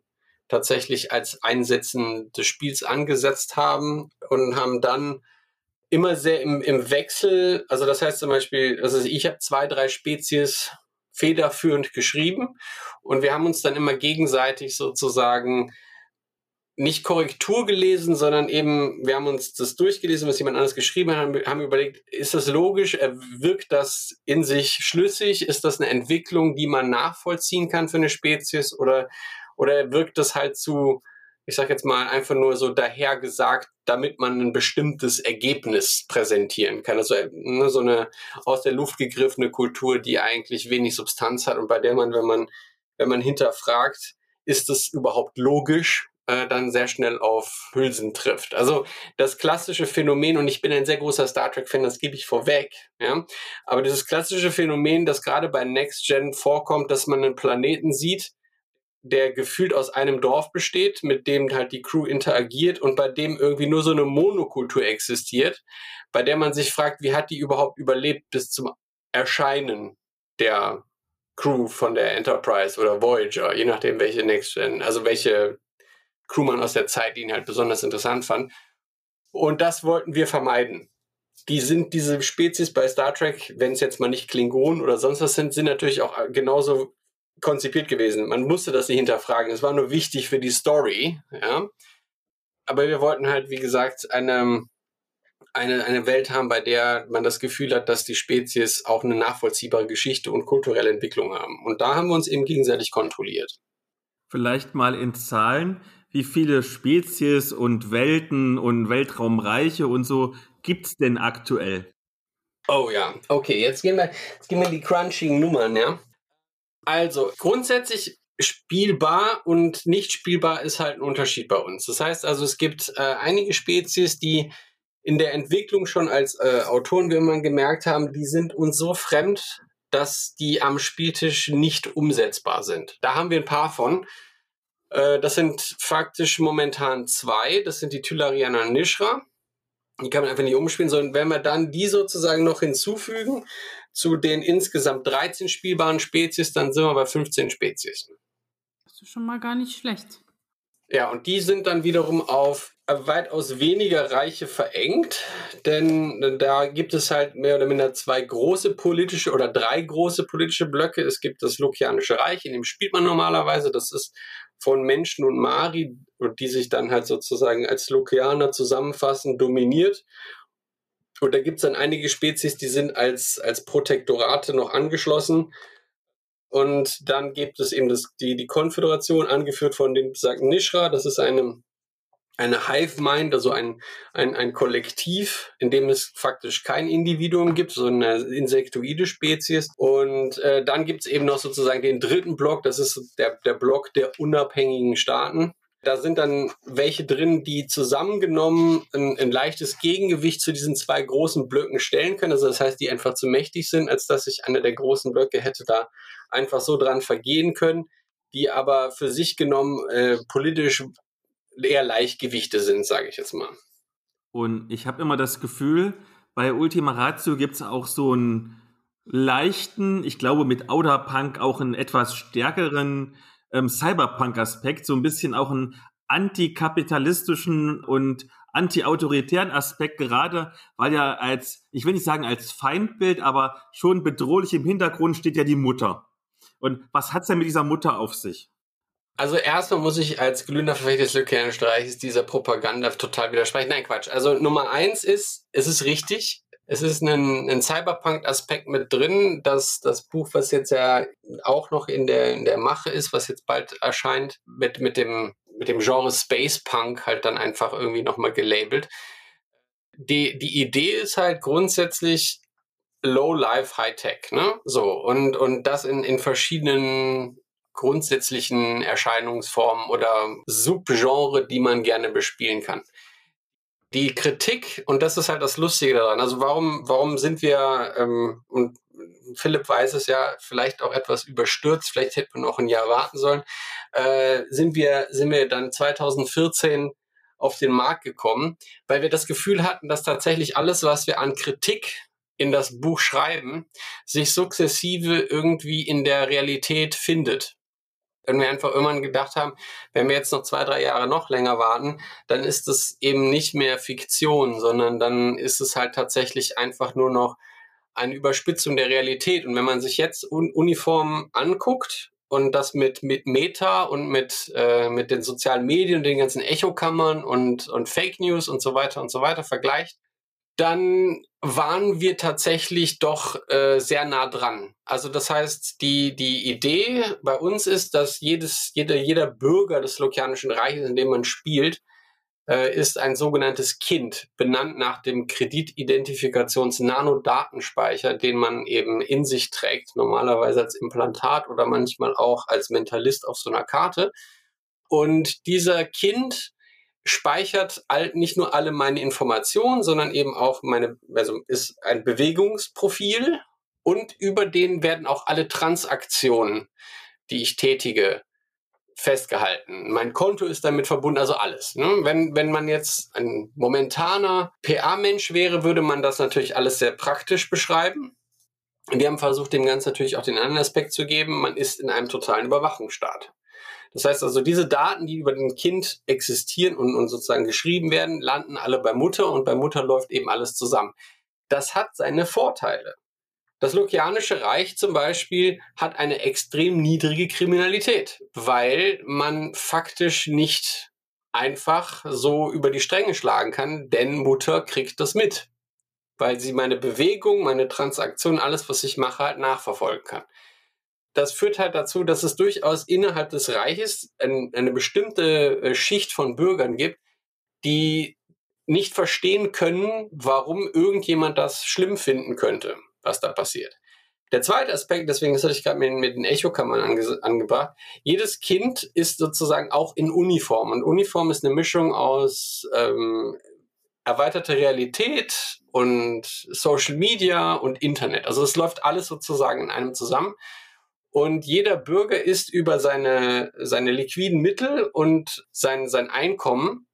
tatsächlich als Einsetzen des Spiels angesetzt haben und haben dann immer sehr im, im Wechsel. Also das heißt zum Beispiel, also ich habe zwei, drei Spezies federführend geschrieben und wir haben uns dann immer gegenseitig sozusagen nicht Korrektur gelesen, sondern eben, wir haben uns das durchgelesen, was jemand anderes geschrieben hat, haben, überlegt, ist das logisch, wirkt das in sich schlüssig, ist das eine Entwicklung, die man nachvollziehen kann für eine Spezies oder, oder wirkt das halt zu, ich sage jetzt mal einfach nur so dahergesagt, damit man ein bestimmtes Ergebnis präsentieren kann. Also ne, so eine aus der Luft gegriffene Kultur, die eigentlich wenig Substanz hat und bei der man, wenn man, wenn man hinterfragt, ist es überhaupt logisch, äh, dann sehr schnell auf Hülsen trifft. Also das klassische Phänomen, und ich bin ein sehr großer Star Trek-Fan, das gebe ich vorweg, ja, aber dieses klassische Phänomen, das gerade bei Next Gen vorkommt, dass man einen Planeten sieht, der gefühlt aus einem Dorf besteht, mit dem halt die Crew interagiert und bei dem irgendwie nur so eine Monokultur existiert, bei der man sich fragt, wie hat die überhaupt überlebt bis zum Erscheinen der Crew von der Enterprise oder Voyager, je nachdem welche Next Gen, also welche Crew man aus der Zeit ihn halt besonders interessant fand. Und das wollten wir vermeiden. Die sind diese Spezies bei Star Trek, wenn es jetzt mal nicht Klingonen oder sonst was sind, sind natürlich auch genauso konzipiert gewesen. Man musste das nicht hinterfragen. Es war nur wichtig für die Story, ja. Aber wir wollten halt, wie gesagt, eine, eine, eine Welt haben, bei der man das Gefühl hat, dass die Spezies auch eine nachvollziehbare Geschichte und kulturelle Entwicklung haben. Und da haben wir uns eben gegenseitig kontrolliert. vielleicht mal in Zahlen, wie viele Spezies und Welten und Weltraumreiche und so gibt's denn aktuell? Oh ja, okay, jetzt gehen wir, jetzt gehen wir die crunchigen Nummern, ja. Also, grundsätzlich spielbar und nicht spielbar ist halt ein Unterschied bei uns. Das heißt also, es gibt äh, einige Spezies, die in der Entwicklung schon als äh, Autoren, wie wir gemerkt haben, die sind uns so fremd, dass die am Spieltisch nicht umsetzbar sind. Da haben wir ein paar von. Äh, das sind faktisch momentan zwei. Das sind die Tylarianer und Nishra. Die kann man einfach nicht umspielen, sondern wenn wir dann die sozusagen noch hinzufügen zu den insgesamt 13 spielbaren Spezies, dann sind wir bei 15 Spezies. Das ist schon mal gar nicht schlecht. Ja, und die sind dann wiederum auf weitaus weniger Reiche verengt, denn da gibt es halt mehr oder minder zwei große politische oder drei große politische Blöcke. Es gibt das Lukianische Reich, in dem spielt man normalerweise. Das ist von Menschen und Mari, die sich dann halt sozusagen als Lukianer zusammenfassen, dominiert. Und da gibt es dann einige Spezies, die sind als, als Protektorate noch angeschlossen. Und dann gibt es eben das, die, die Konföderation, angeführt von dem besagten Nishra. Das ist eine eine Hive Mind, also ein, ein, ein Kollektiv, in dem es faktisch kein Individuum gibt, so eine insektoide Spezies. Und äh, dann gibt es eben noch sozusagen den dritten Block, das ist der, der Block der unabhängigen Staaten. Da sind dann welche drin, die zusammengenommen ein, ein, leichtes Gegengewicht zu diesen zwei großen Blöcken stellen können. Also das heißt, die einfach zu mächtig sind, als dass sich einer der großen Blöcke hätte da einfach so dran vergehen können, die aber für sich genommen äh, politisch eher Leichtgewichte sind, sage ich jetzt mal. Und ich habe immer das Gefühl, bei Ultima Ratio gibt es auch so einen leichten, ich glaube mit Outer Punk auch einen etwas stärkeren ähm, Cyberpunk-Aspekt, so ein bisschen auch einen antikapitalistischen und anti-autoritären Aspekt, gerade weil ja als, ich will nicht sagen als Feindbild, aber schon bedrohlich im Hintergrund steht ja die Mutter. Und was hat's denn mit dieser Mutter auf sich? Also erstmal muss ich als glühender Verfechter des Lückenischen Reiches dieser Propaganda total widersprechen. Nein, Quatsch. Also Nummer eins ist, es ist richtig. Es ist ein, ein Cyberpunk-Aspekt mit drin. dass das Buch, was jetzt ja auch noch in der, in der Mache ist, was jetzt bald erscheint, mit, mit, dem, mit dem Genre Space Punk halt dann einfach irgendwie nochmal gelabelt. Die, die Idee ist halt grundsätzlich Low Life High Tech, ne? So, und, und das in, in verschiedenen grundsätzlichen Erscheinungsformen oder Subgenre, die man gerne bespielen kann. Die Kritik, und das ist halt das Lustige daran, also warum, warum sind wir, ähm, und Philipp weiß es ja, vielleicht auch etwas überstürzt, vielleicht hätte man noch ein Jahr warten sollen, äh, sind, wir, sind wir dann 2014 auf den Markt gekommen, weil wir das Gefühl hatten, dass tatsächlich alles, was wir an Kritik in das Buch schreiben, sich sukzessive irgendwie in der Realität findet. Wenn wir einfach irgendwann gedacht haben, wenn wir jetzt noch zwei, drei Jahre noch länger warten, dann ist es eben nicht mehr Fiktion, sondern dann ist es halt tatsächlich einfach nur noch eine Überspitzung der Realität. Und wenn man sich jetzt un uniform anguckt und das mit, mit Meta und mit, äh, mit den sozialen Medien und den ganzen Echokammern und, und Fake News und so weiter und so weiter vergleicht, dann waren wir tatsächlich doch äh, sehr nah dran. Also das heißt, die, die Idee bei uns ist, dass jedes, jeder, jeder Bürger des Lokianischen Reiches, in dem man spielt, äh, ist ein sogenanntes Kind, benannt nach dem Kreditidentifikations-Nanodatenspeicher, den man eben in sich trägt, normalerweise als Implantat oder manchmal auch als Mentalist auf so einer Karte. Und dieser Kind speichert all, nicht nur alle meine Informationen, sondern eben auch meine, also ist ein Bewegungsprofil und über den werden auch alle Transaktionen, die ich tätige, festgehalten. Mein Konto ist damit verbunden, also alles. Ne? Wenn, wenn man jetzt ein momentaner PA-Mensch wäre, würde man das natürlich alles sehr praktisch beschreiben. Wir haben versucht, dem Ganzen natürlich auch den anderen Aspekt zu geben. Man ist in einem totalen Überwachungsstaat. Das heißt also, diese Daten, die über den Kind existieren und, und sozusagen geschrieben werden, landen alle bei Mutter und bei Mutter läuft eben alles zusammen. Das hat seine Vorteile. Das Lukianische Reich zum Beispiel hat eine extrem niedrige Kriminalität, weil man faktisch nicht einfach so über die Stränge schlagen kann, denn Mutter kriegt das mit, weil sie meine Bewegung, meine Transaktion, alles, was ich mache, halt nachverfolgen kann. Das führt halt dazu, dass es durchaus innerhalb des Reiches ein, eine bestimmte äh, Schicht von Bürgern gibt, die nicht verstehen können, warum irgendjemand das schlimm finden könnte, was da passiert. Der zweite Aspekt, deswegen das hatte ich gerade mit, mit den Echokammern ange, angebracht, jedes Kind ist sozusagen auch in Uniform. Und Uniform ist eine Mischung aus ähm, erweiterte Realität und Social Media und Internet. Also es läuft alles sozusagen in einem zusammen. Und jeder Bürger ist über seine, seine liquiden Mittel und sein, sein Einkommen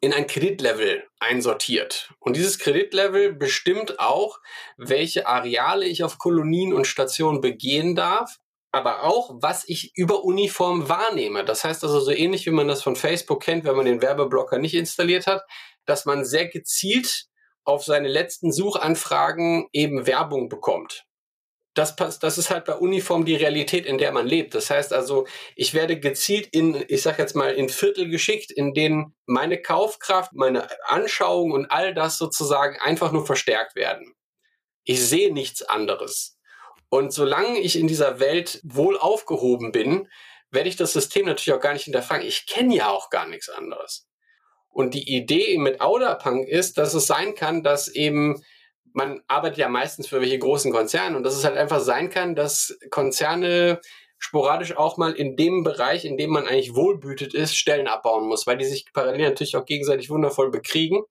in ein Kreditlevel einsortiert. Und dieses Kreditlevel bestimmt auch, welche Areale ich auf Kolonien und Stationen begehen darf, aber auch, was ich über Uniform wahrnehme. Das heißt also so ähnlich, wie man das von Facebook kennt, wenn man den Werbeblocker nicht installiert hat, dass man sehr gezielt auf seine letzten Suchanfragen eben Werbung bekommt das, passt, das ist halt bei Uniform die Realität, in der man lebt. Das heißt also, ich werde gezielt in, ich sag jetzt mal, in Viertel geschickt, in denen meine Kaufkraft, meine Anschauung und all das sozusagen einfach nur verstärkt werden. Ich sehe nichts anderes. Und solange ich in dieser Welt wohl aufgehoben bin, werde ich das System natürlich auch gar nicht hinterfragen. Ich kenne ja auch gar nichts anderes. Und die Idee mit Auderpunk ist, dass es sein kann, dass eben man arbeitet ja meistens für welche großen Konzerne und dass es halt einfach sein kann, dass Konzerne sporadisch auch mal in dem Bereich, in dem man eigentlich wohlbütet ist, Stellen abbauen muss, weil die sich parallel natürlich auch gegenseitig wundervoll bekriegen.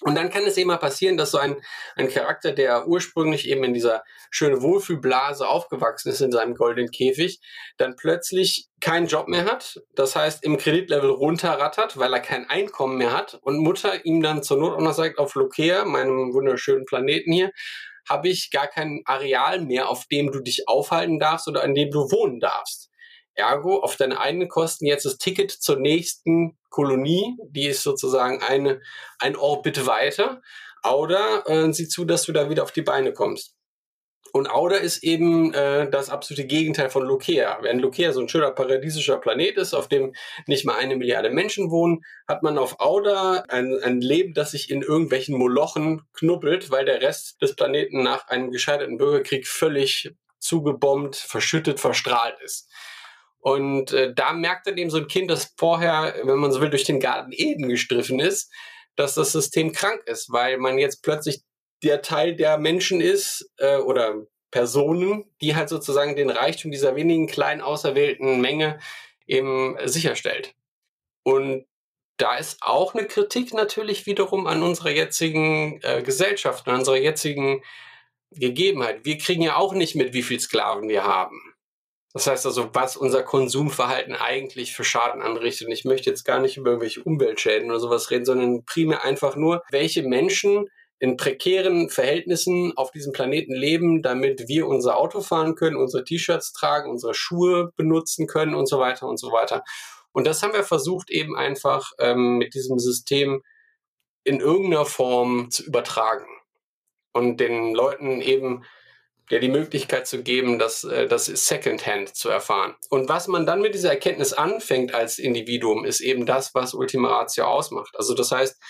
Und dann kann es eben mal passieren, dass so ein, ein Charakter, der ursprünglich eben in dieser schönen Wohlfühlblase aufgewachsen ist, in seinem goldenen Käfig, dann plötzlich keinen Job mehr hat. Das heißt, im Kreditlevel runterrattert, weil er kein Einkommen mehr hat. Und Mutter ihm dann zur Not auch noch sagt, auf Lokea, meinem wunderschönen Planeten hier, habe ich gar kein Areal mehr, auf dem du dich aufhalten darfst oder an dem du wohnen darfst. Ergo auf deine eigenen Kosten jetzt das Ticket zur nächsten Kolonie, die ist sozusagen eine, ein Orbit weiter. Oder äh, sieh zu, dass du da wieder auf die Beine kommst. Und Auda ist eben äh, das absolute Gegenteil von Lukea. Wenn Lukea so ein schöner paradiesischer Planet ist, auf dem nicht mal eine Milliarde Menschen wohnen, hat man auf Auda ein, ein Leben, das sich in irgendwelchen Molochen knubbelt, weil der Rest des Planeten nach einem gescheiterten Bürgerkrieg völlig zugebombt, verschüttet, verstrahlt ist. Und äh, da merkt dann eben so ein Kind, das vorher, wenn man so will, durch den Garten Eden gestriffen ist, dass das System krank ist, weil man jetzt plötzlich der Teil der Menschen ist äh, oder Personen, die halt sozusagen den Reichtum dieser wenigen kleinen auserwählten Menge eben sicherstellt. Und da ist auch eine Kritik natürlich wiederum an unserer jetzigen äh, Gesellschaft, an unserer jetzigen Gegebenheit. Wir kriegen ja auch nicht mit, wie viel Sklaven wir haben. Das heißt also, was unser Konsumverhalten eigentlich für Schaden anrichtet. Und ich möchte jetzt gar nicht über irgendwelche Umweltschäden oder sowas reden, sondern primär einfach nur, welche Menschen in prekären Verhältnissen auf diesem Planeten leben, damit wir unser Auto fahren können, unsere T-Shirts tragen, unsere Schuhe benutzen können und so weiter und so weiter. Und das haben wir versucht eben einfach ähm, mit diesem System in irgendeiner Form zu übertragen und den Leuten eben ja die Möglichkeit zu geben, das, äh, das Secondhand zu erfahren. Und was man dann mit dieser Erkenntnis anfängt als Individuum, ist eben das, was Ultima Ratio ausmacht. Also das heißt,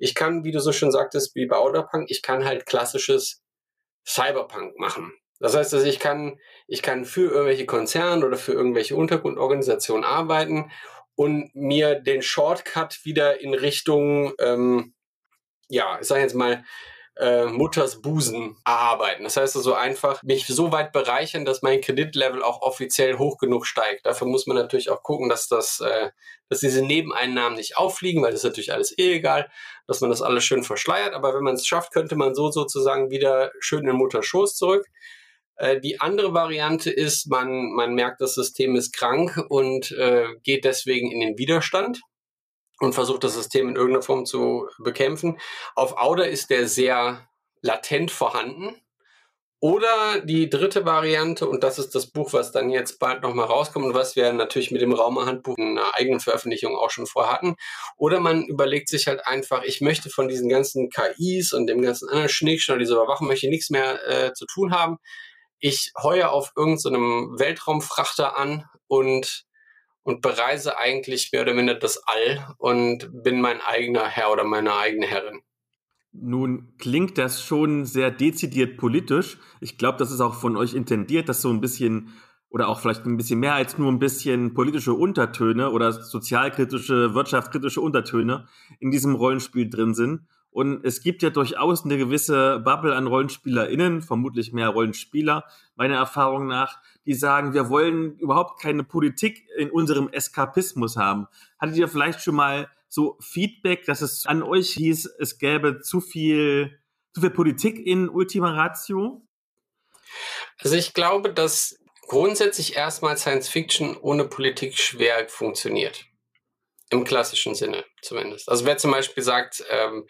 ich kann, wie du so schön sagtest, wie bei Outerpunk, ich kann halt klassisches Cyberpunk machen. Das heißt, dass ich kann, ich kann für irgendwelche Konzerne oder für irgendwelche Untergrundorganisationen arbeiten und mir den Shortcut wieder in Richtung, ähm, ja, ich sage jetzt mal, äh, Mutters Busen erarbeiten. Das heißt also einfach mich so weit bereichern, dass mein Kreditlevel auch offiziell hoch genug steigt. Dafür muss man natürlich auch gucken, dass das, äh, dass diese Nebeneinnahmen nicht auffliegen, weil das ist natürlich alles illegal, dass man das alles schön verschleiert. Aber wenn man es schafft, könnte man so sozusagen wieder schön in Mutters Schoß zurück. Äh, die andere Variante ist, man, man merkt, das System ist krank und äh, geht deswegen in den Widerstand und versucht das System in irgendeiner Form zu bekämpfen. Auf Auda ist der sehr latent vorhanden. Oder die dritte Variante, und das ist das Buch, was dann jetzt bald nochmal rauskommt und was wir natürlich mit dem Raumerhandbuch in einer eigenen Veröffentlichung auch schon vorher hatten. Oder man überlegt sich halt einfach, ich möchte von diesen ganzen KIs und dem ganzen anderen Schnickschnall, diese Überwachung, möchte ich nichts mehr äh, zu tun haben. Ich heue auf irgendeinem so Weltraumfrachter an und und bereise eigentlich mehr oder minder das All und bin mein eigener Herr oder meine eigene Herrin. Nun klingt das schon sehr dezidiert politisch. Ich glaube, das ist auch von euch intendiert, das so ein bisschen oder auch vielleicht ein bisschen mehr als nur ein bisschen politische Untertöne oder sozialkritische, wirtschaftskritische Untertöne in diesem Rollenspiel drin sind. Und es gibt ja durchaus eine gewisse Bubble an RollenspielerInnen, vermutlich mehr Rollenspieler, meiner Erfahrung nach, die sagen, wir wollen überhaupt keine Politik in unserem Eskapismus haben. Hattet ihr vielleicht schon mal so Feedback, dass es an euch hieß, es gäbe zu viel, zu viel Politik in Ultima Ratio? Also ich glaube, dass grundsätzlich erstmal Science Fiction ohne Politik schwer funktioniert. Im klassischen Sinne zumindest. Also wer zum Beispiel sagt, ähm,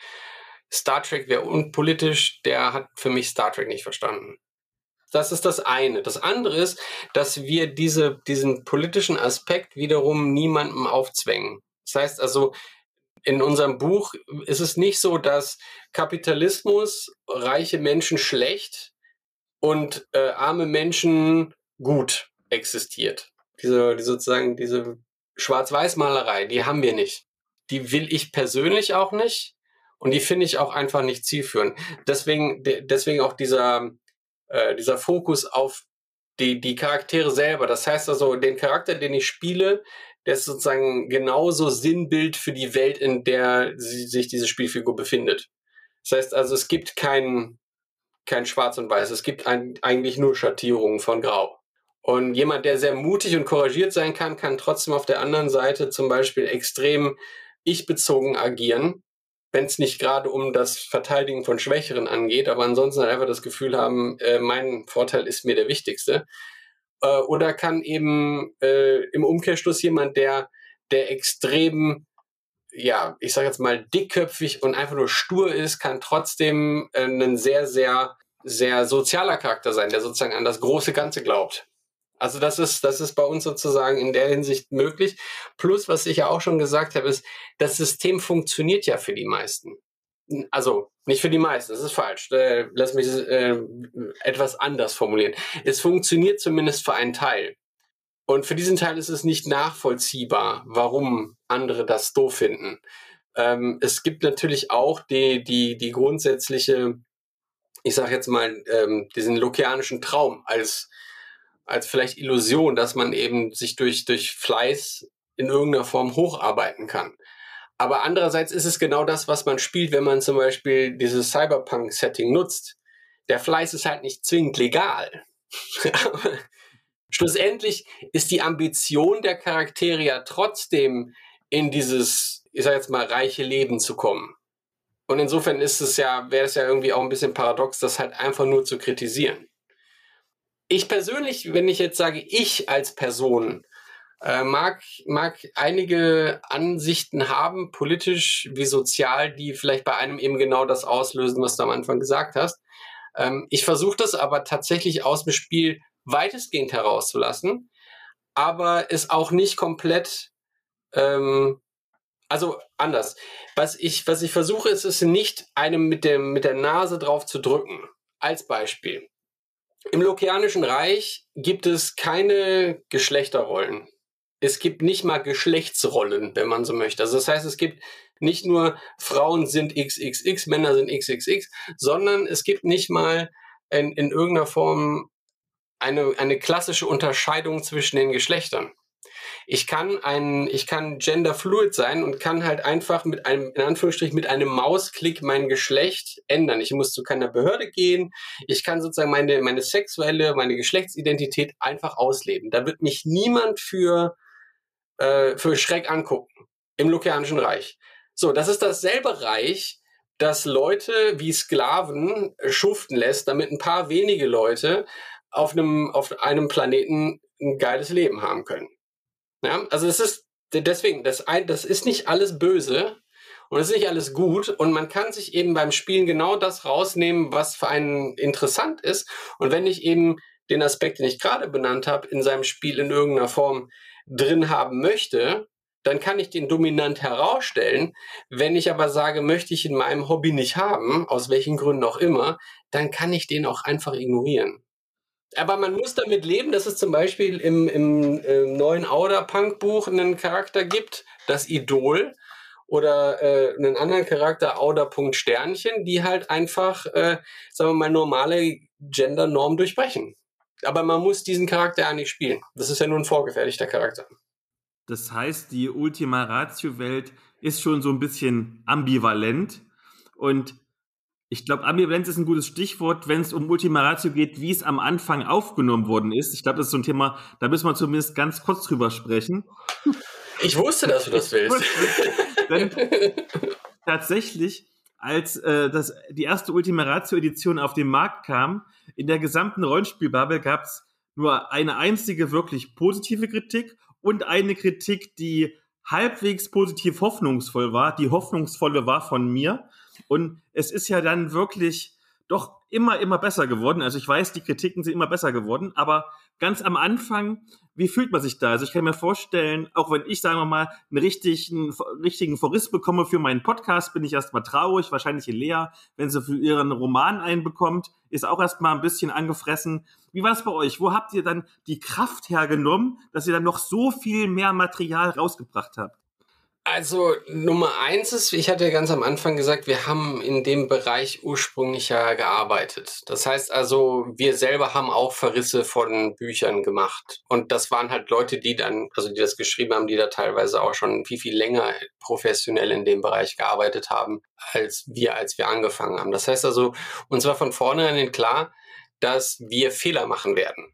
Star Trek wäre unpolitisch, der hat für mich Star Trek nicht verstanden. Das ist das eine. Das andere ist, dass wir diese, diesen politischen Aspekt wiederum niemandem aufzwängen. Das heißt also, in unserem Buch ist es nicht so, dass Kapitalismus reiche Menschen schlecht und äh, arme Menschen gut existiert. Diese, die sozusagen diese Schwarz-Weiß-Malerei, die haben wir nicht. Die will ich persönlich auch nicht und die finde ich auch einfach nicht zielführend. Deswegen, deswegen auch dieser, äh, dieser Fokus auf die, die Charaktere selber. Das heißt also, den Charakter, den ich spiele, der ist sozusagen genauso Sinnbild für die Welt, in der sich diese Spielfigur befindet. Das heißt also, es gibt kein, kein Schwarz und Weiß. Es gibt ein, eigentlich nur Schattierungen von Grau. Und jemand, der sehr mutig und couragiert sein kann, kann trotzdem auf der anderen Seite zum Beispiel extrem ich-bezogen agieren, wenn es nicht gerade um das Verteidigen von Schwächeren angeht, aber ansonsten halt einfach das Gefühl haben, äh, mein Vorteil ist mir der wichtigste. Äh, oder kann eben äh, im Umkehrschluss jemand, der, der extrem, ja, ich sage jetzt mal dickköpfig und einfach nur stur ist, kann trotzdem äh, ein sehr, sehr, sehr sozialer Charakter sein, der sozusagen an das große Ganze glaubt. Also das ist, das ist bei uns sozusagen in der Hinsicht möglich. Plus, was ich ja auch schon gesagt habe, ist, das System funktioniert ja für die meisten. Also nicht für die meisten, das ist falsch. Äh, lass mich äh, etwas anders formulieren. Es funktioniert zumindest für einen Teil. Und für diesen Teil ist es nicht nachvollziehbar, warum andere das doof finden. Ähm, es gibt natürlich auch die, die, die grundsätzliche, ich sage jetzt mal, ähm, diesen lokianischen Traum als als vielleicht Illusion, dass man eben sich durch, durch Fleiß in irgendeiner Form hocharbeiten kann. Aber andererseits ist es genau das, was man spielt, wenn man zum Beispiel dieses Cyberpunk-Setting nutzt. Der Fleiß ist halt nicht zwingend legal. Schlussendlich ist die Ambition der Charaktere ja trotzdem in dieses, ich sag jetzt mal, reiche Leben zu kommen. Und insofern ist es ja, wäre es ja irgendwie auch ein bisschen paradox, das halt einfach nur zu kritisieren ich persönlich, wenn ich jetzt sage, ich als Person, äh, mag, mag einige Ansichten haben, politisch wie sozial, die vielleicht bei einem eben genau das auslösen, was du am Anfang gesagt hast. Ähm, ich versuche das aber tatsächlich aus dem Spiel weitestgehend herauszulassen, aber es auch nicht komplett, ähm, also anders. Was ich, was ich versuche, ist es nicht einem mit, dem, mit der Nase drauf zu drücken. Als Beispiel. Im Lokianischen Reich gibt es keine Geschlechterrollen. Es gibt nicht mal Geschlechtsrollen, wenn man so möchte. Also das heißt, es gibt nicht nur Frauen sind XXX, Männer sind XXX, sondern es gibt nicht mal in, in irgendeiner Form eine, eine klassische Unterscheidung zwischen den Geschlechtern ich kann ein, ich kann genderfluid sein und kann halt einfach mit einem, in Anführungsstrichen, mit einem Mausklick mein Geschlecht ändern. Ich muss zu keiner Behörde gehen. Ich kann sozusagen meine, meine sexuelle, meine Geschlechtsidentität einfach ausleben. Da wird mich niemand für, äh, für Schreck angucken. Im Lukianischen Reich. So, das ist dasselbe Reich, das Leute wie Sklaven schuften lässt, damit ein paar wenige Leute auf einem, auf einem Planeten ein geiles Leben haben können. Ja, also es ist deswegen, das, das ist nicht alles böse und es ist nicht alles gut und man kann sich eben beim Spielen genau das rausnehmen, was für einen interessant ist. Und wenn ich eben den Aspekt, den ich gerade benannt habe, in seinem Spiel in irgendeiner Form drin haben möchte, dann kann ich den dominant herausstellen. Wenn ich aber sage, möchte ich in meinem Hobby nicht haben, aus welchen Gründen auch immer, dann kann ich den auch einfach ignorieren. Aber man muss damit leben, dass es zum Beispiel im, im, im neuen Auder-Punk-Buch einen Charakter gibt, das Idol, oder äh, einen anderen Charakter, Auder. Sternchen, die halt einfach, äh, sagen wir mal, normale Gender-Norm durchbrechen. Aber man muss diesen Charakter ja nicht spielen. Das ist ja nur ein vorgefertigter Charakter. Das heißt, die Ultima Ratio-Welt ist schon so ein bisschen ambivalent. Und ich glaube, Ambivalenz ist ein gutes Stichwort, wenn es um Ultima Ratio geht, wie es am Anfang aufgenommen worden ist. Ich glaube, das ist so ein Thema, da müssen wir zumindest ganz kurz drüber sprechen. Ich wusste, dass du das willst. Denn tatsächlich, als äh, das, die erste Ultima Ratio-Edition auf den Markt kam, in der gesamten Rollenspielbubble gab es nur eine einzige wirklich positive Kritik und eine Kritik, die halbwegs positiv hoffnungsvoll war. Die hoffnungsvolle war von mir. Und es ist ja dann wirklich doch immer, immer besser geworden. Also ich weiß, die Kritiken sind immer besser geworden, aber ganz am Anfang, wie fühlt man sich da? Also ich kann mir vorstellen, auch wenn ich, sagen wir mal, einen richtigen, richtigen Verriss bekomme für meinen Podcast, bin ich erstmal traurig. Wahrscheinlich Lea, wenn sie für ihren Roman einbekommt, ist auch erstmal ein bisschen angefressen. Wie war es bei euch? Wo habt ihr dann die Kraft hergenommen, dass ihr dann noch so viel mehr Material rausgebracht habt? Also Nummer eins ist, ich hatte ja ganz am Anfang gesagt, wir haben in dem Bereich ursprünglich ja gearbeitet. Das heißt also, wir selber haben auch Verrisse von Büchern gemacht. Und das waren halt Leute, die dann, also die das geschrieben haben, die da teilweise auch schon viel, viel länger professionell in dem Bereich gearbeitet haben, als wir, als wir angefangen haben. Das heißt also, uns war von vornherein klar, dass wir Fehler machen werden.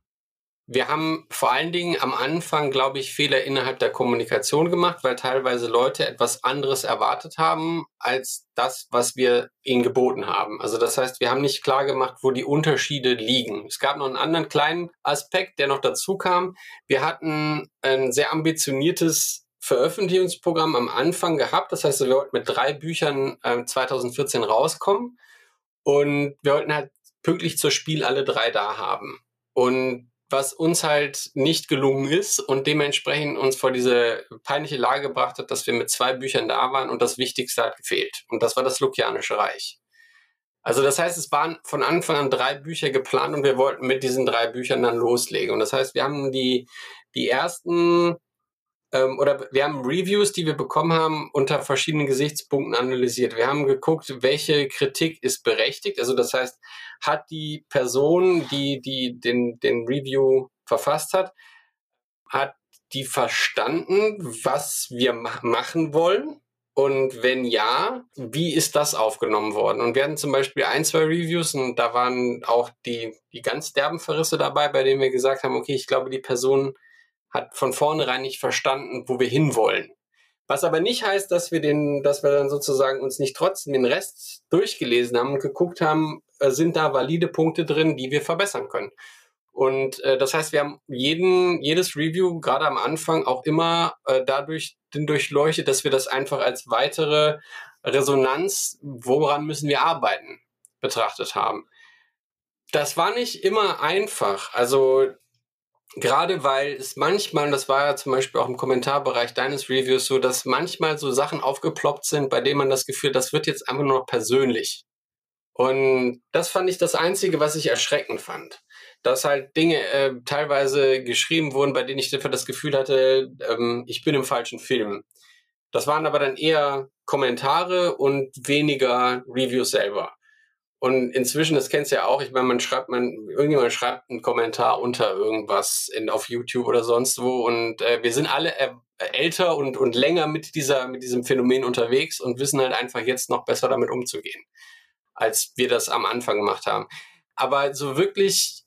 Wir haben vor allen Dingen am Anfang, glaube ich, Fehler innerhalb der Kommunikation gemacht, weil teilweise Leute etwas anderes erwartet haben als das, was wir ihnen geboten haben. Also das heißt, wir haben nicht klar gemacht, wo die Unterschiede liegen. Es gab noch einen anderen kleinen Aspekt, der noch dazu kam. Wir hatten ein sehr ambitioniertes Veröffentlichungsprogramm am Anfang gehabt. Das heißt, wir wollten mit drei Büchern äh, 2014 rauskommen und wir wollten halt pünktlich zur Spiel alle drei da haben. Und was uns halt nicht gelungen ist und dementsprechend uns vor diese peinliche Lage gebracht hat, dass wir mit zwei Büchern da waren und das Wichtigste hat gefehlt. Und das war das Lukianische Reich. Also das heißt, es waren von Anfang an drei Bücher geplant und wir wollten mit diesen drei Büchern dann loslegen. Und das heißt, wir haben die, die ersten ähm, oder wir haben Reviews, die wir bekommen haben, unter verschiedenen Gesichtspunkten analysiert. Wir haben geguckt, welche Kritik ist berechtigt. Also das heißt, hat die Person, die, die den, den Review verfasst hat, hat die verstanden, was wir ma machen wollen? Und wenn ja, wie ist das aufgenommen worden? Und wir hatten zum Beispiel ein, zwei Reviews und da waren auch die, die ganz derben Verrisse dabei, bei denen wir gesagt haben, okay, ich glaube, die Person hat von vornherein nicht verstanden, wo wir hinwollen. Was aber nicht heißt, dass wir den, dass wir dann sozusagen uns nicht trotzdem den Rest durchgelesen haben und geguckt haben, äh, sind da valide Punkte drin, die wir verbessern können. Und äh, das heißt, wir haben jeden, jedes Review gerade am Anfang auch immer äh, dadurch durchleuchtet, dass wir das einfach als weitere Resonanz, woran müssen wir arbeiten, betrachtet haben. Das war nicht immer einfach. Also Gerade weil es manchmal, das war ja zum Beispiel auch im Kommentarbereich deines Reviews so, dass manchmal so Sachen aufgeploppt sind, bei denen man das Gefühl, das wird jetzt einfach nur noch persönlich. Und das fand ich das Einzige, was ich erschreckend fand. Dass halt Dinge äh, teilweise geschrieben wurden, bei denen ich einfach das Gefühl hatte, ähm, ich bin im falschen Film. Das waren aber dann eher Kommentare und weniger Reviews selber. Und inzwischen, das kennst du ja auch, ich meine, man schreibt, man, irgendjemand schreibt einen Kommentar unter irgendwas in, auf YouTube oder sonst wo und äh, wir sind alle äh, älter und, und länger mit dieser, mit diesem Phänomen unterwegs und wissen halt einfach jetzt noch besser damit umzugehen, als wir das am Anfang gemacht haben. Aber so wirklich,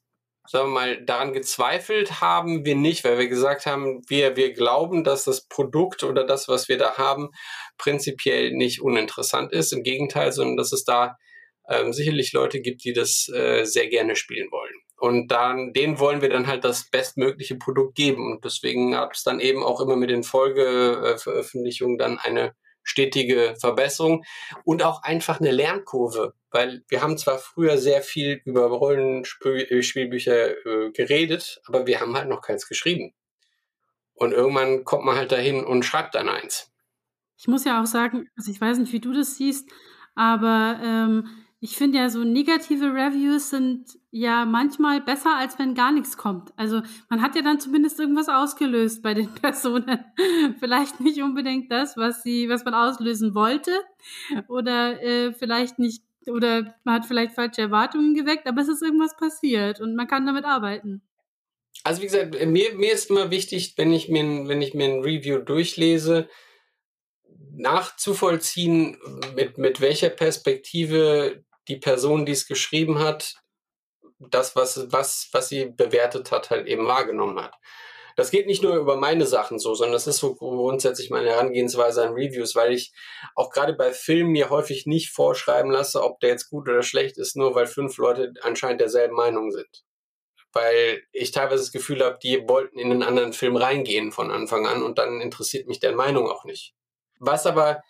sagen wir mal, daran gezweifelt haben wir nicht, weil wir gesagt haben, wir, wir glauben, dass das Produkt oder das, was wir da haben, prinzipiell nicht uninteressant ist. Im Gegenteil, sondern dass es da ähm, sicherlich Leute gibt, die das äh, sehr gerne spielen wollen. Und dann, denen wollen wir dann halt das bestmögliche Produkt geben. Und deswegen hat es dann eben auch immer mit den Folgeveröffentlichungen dann eine stetige Verbesserung und auch einfach eine Lernkurve, weil wir haben zwar früher sehr viel über Rollenspielbücher äh, geredet, aber wir haben halt noch keins geschrieben. Und irgendwann kommt man halt dahin und schreibt dann eins. Ich muss ja auch sagen, also ich weiß nicht, wie du das siehst, aber ähm, ich finde ja, so negative Reviews sind ja manchmal besser, als wenn gar nichts kommt. Also man hat ja dann zumindest irgendwas ausgelöst bei den Personen. vielleicht nicht unbedingt das, was sie, was man auslösen wollte, oder äh, vielleicht nicht, oder man hat vielleicht falsche Erwartungen geweckt, aber es ist irgendwas passiert und man kann damit arbeiten. Also wie gesagt, mir, mir ist immer wichtig, wenn ich mir, wenn ich mir ein Review durchlese, nachzuvollziehen, mit, mit welcher Perspektive die Person, die es geschrieben hat, das, was, was, was sie bewertet hat, halt eben wahrgenommen hat. Das geht nicht nur über meine Sachen so, sondern das ist so grundsätzlich meine Herangehensweise an Reviews, weil ich auch gerade bei Filmen mir häufig nicht vorschreiben lasse, ob der jetzt gut oder schlecht ist, nur weil fünf Leute anscheinend derselben Meinung sind. Weil ich teilweise das Gefühl habe, die wollten in einen anderen Film reingehen von Anfang an und dann interessiert mich deren Meinung auch nicht. Was aber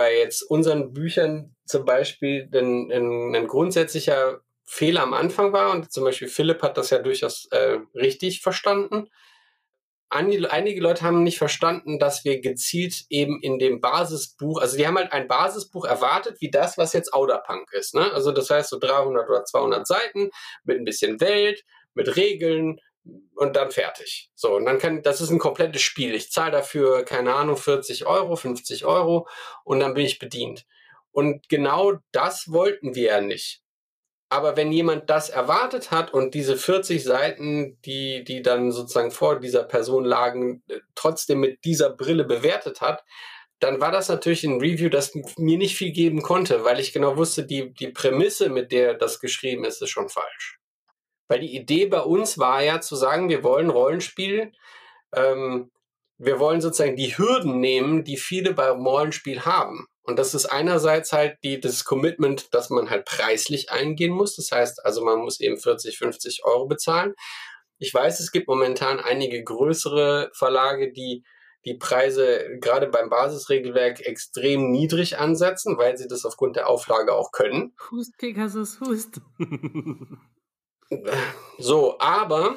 bei jetzt unseren Büchern zum Beispiel ein, ein, ein grundsätzlicher Fehler am Anfang war, und zum Beispiel Philipp hat das ja durchaus äh, richtig verstanden, einige Leute haben nicht verstanden, dass wir gezielt eben in dem Basisbuch, also die haben halt ein Basisbuch erwartet, wie das, was jetzt Outerpunk ist. Ne? Also das heißt so 300 oder 200 Seiten mit ein bisschen Welt, mit Regeln und dann fertig. So, und dann kann, das ist ein komplettes Spiel. Ich zahle dafür, keine Ahnung, 40 Euro, 50 Euro und dann bin ich bedient. Und genau das wollten wir ja nicht. Aber wenn jemand das erwartet hat und diese 40 Seiten, die, die dann sozusagen vor dieser Person lagen, äh, trotzdem mit dieser Brille bewertet hat, dann war das natürlich ein Review, das mir nicht viel geben konnte, weil ich genau wusste, die, die Prämisse, mit der das geschrieben ist, ist schon falsch. Weil die Idee bei uns war ja zu sagen, wir wollen Rollenspiel, ähm, wir wollen sozusagen die Hürden nehmen, die viele beim Rollenspiel haben. Und das ist einerseits halt die, das Commitment, dass man halt preislich eingehen muss. Das heißt also, man muss eben 40, 50 Euro bezahlen. Ich weiß, es gibt momentan einige größere Verlage, die die Preise gerade beim Basisregelwerk extrem niedrig ansetzen, weil sie das aufgrund der Auflage auch können. Hust, Pegasus, Hust. So, aber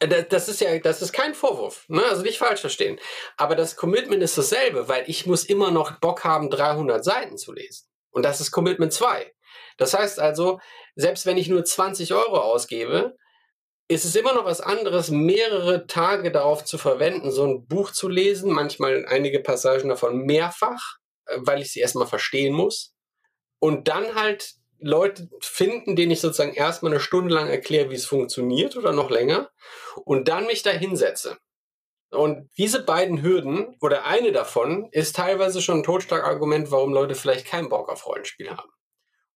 äh, das ist ja, das ist kein Vorwurf, ne? also nicht falsch verstehen. Aber das Commitment ist dasselbe, weil ich muss immer noch Bock haben, 300 Seiten zu lesen. Und das ist Commitment 2. Das heißt also, selbst wenn ich nur 20 Euro ausgebe, ist es immer noch was anderes, mehrere Tage darauf zu verwenden, so ein Buch zu lesen, manchmal einige Passagen davon mehrfach, äh, weil ich sie erstmal verstehen muss. Und dann halt Leute finden, denen ich sozusagen erstmal eine Stunde lang erkläre, wie es funktioniert oder noch länger und dann mich da hinsetze. Und diese beiden Hürden oder eine davon ist teilweise schon ein Totschlagargument, warum Leute vielleicht keinen Bock auf Rollenspiel haben.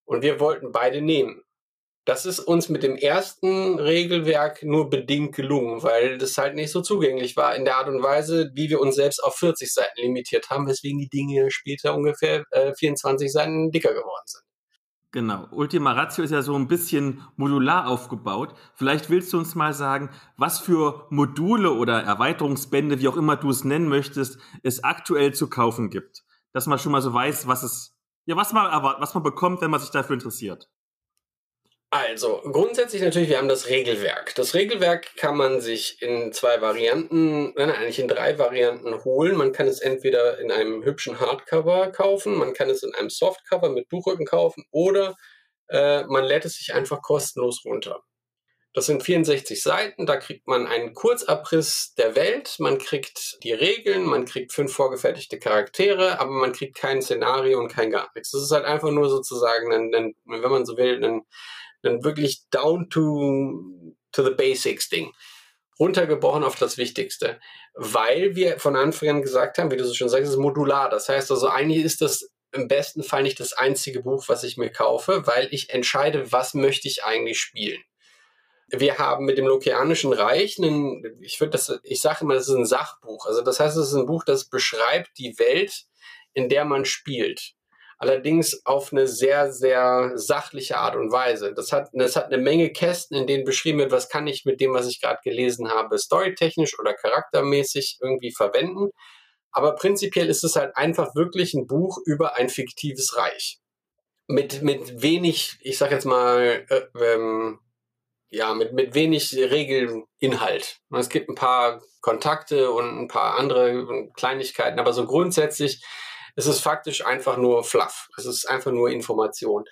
Und wir wollten beide nehmen. Das ist uns mit dem ersten Regelwerk nur bedingt gelungen, weil das halt nicht so zugänglich war in der Art und Weise, wie wir uns selbst auf 40 Seiten limitiert haben, weswegen die Dinge später ungefähr äh, 24 Seiten dicker geworden sind. Genau. Ultima Ratio ist ja so ein bisschen modular aufgebaut. Vielleicht willst du uns mal sagen, was für Module oder Erweiterungsbände, wie auch immer du es nennen möchtest, es aktuell zu kaufen gibt. Dass man schon mal so weiß, was es, ja, was man erwartet, was man bekommt, wenn man sich dafür interessiert. Also, grundsätzlich natürlich, wir haben das Regelwerk. Das Regelwerk kann man sich in zwei Varianten, nein, eigentlich in drei Varianten holen. Man kann es entweder in einem hübschen Hardcover kaufen, man kann es in einem Softcover mit Buchrücken kaufen oder äh, man lädt es sich einfach kostenlos runter. Das sind 64 Seiten, da kriegt man einen Kurzabriss der Welt, man kriegt die Regeln, man kriegt fünf vorgefertigte Charaktere, aber man kriegt kein Szenario und kein gar nichts. Das ist halt einfach nur sozusagen, ein, ein, wenn man so will, ein ein wirklich down to, to the basics Ding. Runtergebrochen auf das Wichtigste. Weil wir von Anfang an gesagt haben, wie du so schon sagst, es ist modular. Das heißt also, eigentlich ist das im besten Fall nicht das einzige Buch, was ich mir kaufe, weil ich entscheide, was möchte ich eigentlich spielen. Wir haben mit dem Lokianischen Reich einen, ich würde das, ich sage immer, das ist ein Sachbuch. Also das heißt, es ist ein Buch, das beschreibt die Welt, in der man spielt allerdings auf eine sehr, sehr sachliche Art und Weise. Das hat, das hat eine Menge Kästen, in denen beschrieben wird, was kann ich mit dem, was ich gerade gelesen habe, storytechnisch oder charaktermäßig irgendwie verwenden. Aber prinzipiell ist es halt einfach wirklich ein Buch über ein fiktives Reich. Mit, mit wenig, ich sag jetzt mal, äh, ähm, ja, mit, mit wenig Regelinhalt. Es gibt ein paar Kontakte und ein paar andere Kleinigkeiten, aber so grundsätzlich es ist faktisch einfach nur Fluff. Es ist einfach nur Information.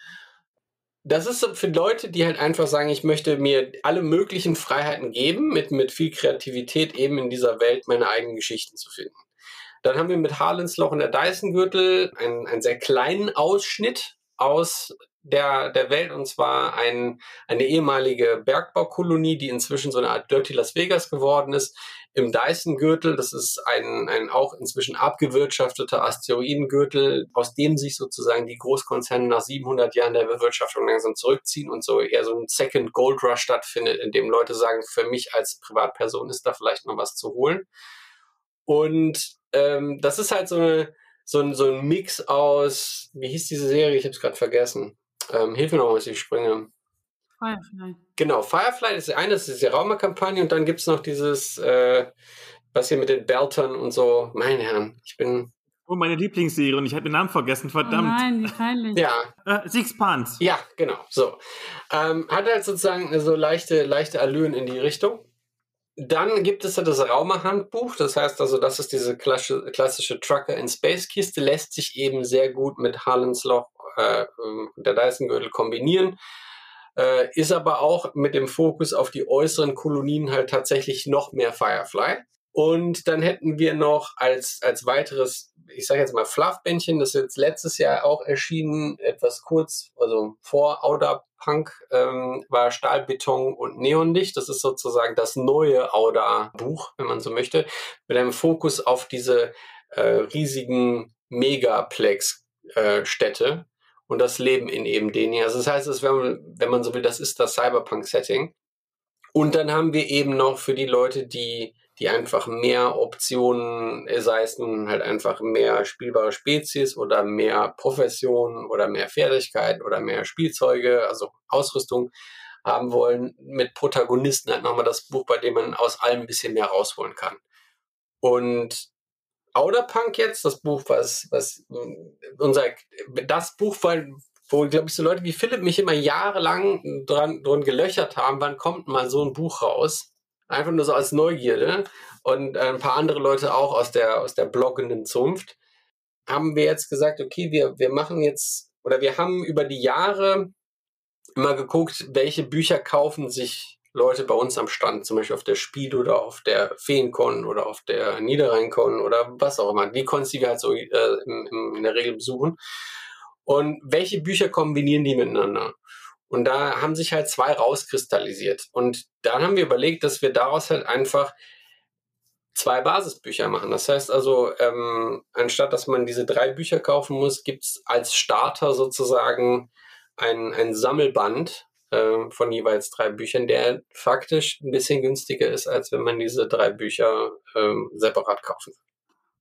Das ist für Leute, die halt einfach sagen, ich möchte mir alle möglichen Freiheiten geben, mit, mit viel Kreativität eben in dieser Welt meine eigenen Geschichten zu finden. Dann haben wir mit Harlens Loch und der Dyson-Gürtel einen, einen sehr kleinen Ausschnitt aus der, der Welt und zwar ein, eine ehemalige Bergbaukolonie, die inzwischen so eine Art Dirty Las Vegas geworden ist, im Dyson-Gürtel. Das ist ein, ein auch inzwischen abgewirtschafteter Asteroidengürtel, aus dem sich sozusagen die Großkonzerne nach 700 Jahren der Bewirtschaftung langsam zurückziehen und so eher so ein Second Gold Rush stattfindet, in dem Leute sagen, für mich als Privatperson ist da vielleicht noch was zu holen. Und ähm, das ist halt so eine so ein, so ein Mix aus, wie hieß diese Serie? Ich habe es gerade vergessen. Ähm, hilf mir noch, was ich springe. Firefly. Genau, Firefly ist eine, das ist die Raumerkampagne und dann gibt es noch dieses, äh, was hier mit den Beltern und so. Meine Herren, ich bin. Oh, meine Lieblingsserie und ich habe den Namen vergessen, verdammt. Oh nein, wie peinlich. Ja. Äh, Six Pants. Ja, genau, so. Ähm, hat halt sozusagen so leichte, leichte Allüren in die Richtung. Dann gibt es ja das Raumer-Handbuch, das heißt also, das ist diese klassische, klassische Trucker in Space-Kiste, lässt sich eben sehr gut mit Harlan's Loch äh, der Dyson-Gürtel kombinieren. Äh, ist aber auch mit dem Fokus auf die äußeren Kolonien halt tatsächlich noch mehr Firefly. Und dann hätten wir noch als, als weiteres, ich sage jetzt mal Fluffbändchen, das ist jetzt letztes Jahr auch erschienen, etwas kurz, also vor Auda Punk, ähm, war Stahlbeton und Neonlicht. Das ist sozusagen das neue Auda-Buch, wenn man so möchte, mit einem Fokus auf diese äh, riesigen Megaplex-Städte. Und das Leben in eben denen. Also das heißt, das, wenn, man, wenn man so will, das ist das Cyberpunk-Setting. Und dann haben wir eben noch für die Leute, die, die einfach mehr Optionen, äh, sei es nun halt einfach mehr spielbare Spezies oder mehr Professionen oder mehr Fertigkeiten oder mehr Spielzeuge, also Ausrüstung haben wollen, mit Protagonisten halt nochmal das Buch, bei dem man aus allem ein bisschen mehr rausholen kann. Und Outerpunk jetzt, das Buch, was, was unser, das Buch, weil, wo, glaube ich, so Leute wie Philipp mich immer jahrelang dran, dran gelöchert haben, wann kommt mal so ein Buch raus? Einfach nur so als Neugierde. Und ein paar andere Leute auch aus der, aus der bloggenden Zunft haben wir jetzt gesagt, okay, wir, wir machen jetzt, oder wir haben über die Jahre immer geguckt, welche Bücher kaufen sich Leute bei uns am Stand, zum Beispiel auf der Spiel oder auf der Feencon oder auf der Niederrheincon oder was auch immer, die Cons, die wir halt so äh, in, in der Regel besuchen. Und welche Bücher kombinieren die miteinander? Und da haben sich halt zwei rauskristallisiert. Und dann haben wir überlegt, dass wir daraus halt einfach zwei Basisbücher machen. Das heißt also, ähm, anstatt dass man diese drei Bücher kaufen muss, gibt's als Starter sozusagen ein, ein Sammelband äh, von jeweils drei Büchern, der faktisch ein bisschen günstiger ist, als wenn man diese drei Bücher ähm, separat kaufen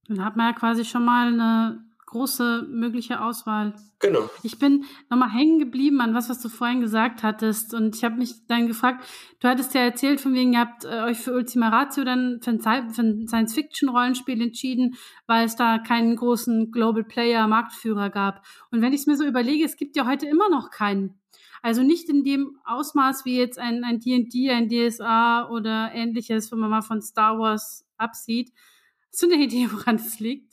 Dann hat man ja quasi schon mal eine große mögliche Auswahl. Genau. Ich bin nochmal hängen geblieben an was, was du vorhin gesagt hattest. Und ich habe mich dann gefragt, du hattest ja erzählt, von wegen, ihr habt äh, euch für Ultima Ratio dann für ein, für ein Science-Fiction-Rollenspiel entschieden, weil es da keinen großen Global Player, Marktführer gab. Und wenn ich es mir so überlege, es gibt ja heute immer noch keinen. Also nicht in dem Ausmaß wie jetzt ein, ein D&D, ein DSA oder ähnliches, wenn man mal von Star Wars absieht. Hast du eine Idee, woran es liegt?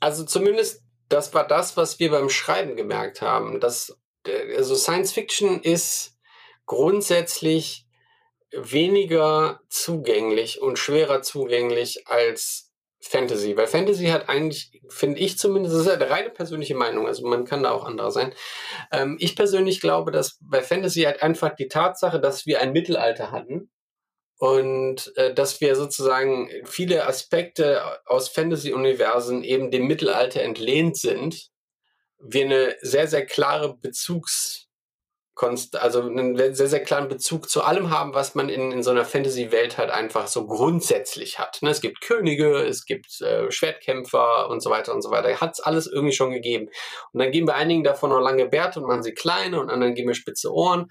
Also zumindest, das war das, was wir beim Schreiben gemerkt haben. Dass, also Science Fiction ist grundsätzlich weniger zugänglich und schwerer zugänglich als Fantasy, weil Fantasy hat eigentlich, finde ich zumindest, das ist eine reine persönliche Meinung, also man kann da auch anderer sein. Ähm, ich persönlich glaube, dass bei Fantasy halt einfach die Tatsache, dass wir ein Mittelalter hatten und äh, dass wir sozusagen viele Aspekte aus Fantasy-Universen eben dem Mittelalter entlehnt sind, wir eine sehr, sehr klare Bezugs- also einen sehr, sehr klaren Bezug zu allem haben, was man in, in so einer Fantasy-Welt halt einfach so grundsätzlich hat. Ne? Es gibt Könige, es gibt äh, Schwertkämpfer und so weiter und so weiter. Hat es alles irgendwie schon gegeben. Und dann geben wir einigen davon noch lange Bärte und machen sie kleine und anderen geben wir spitze Ohren.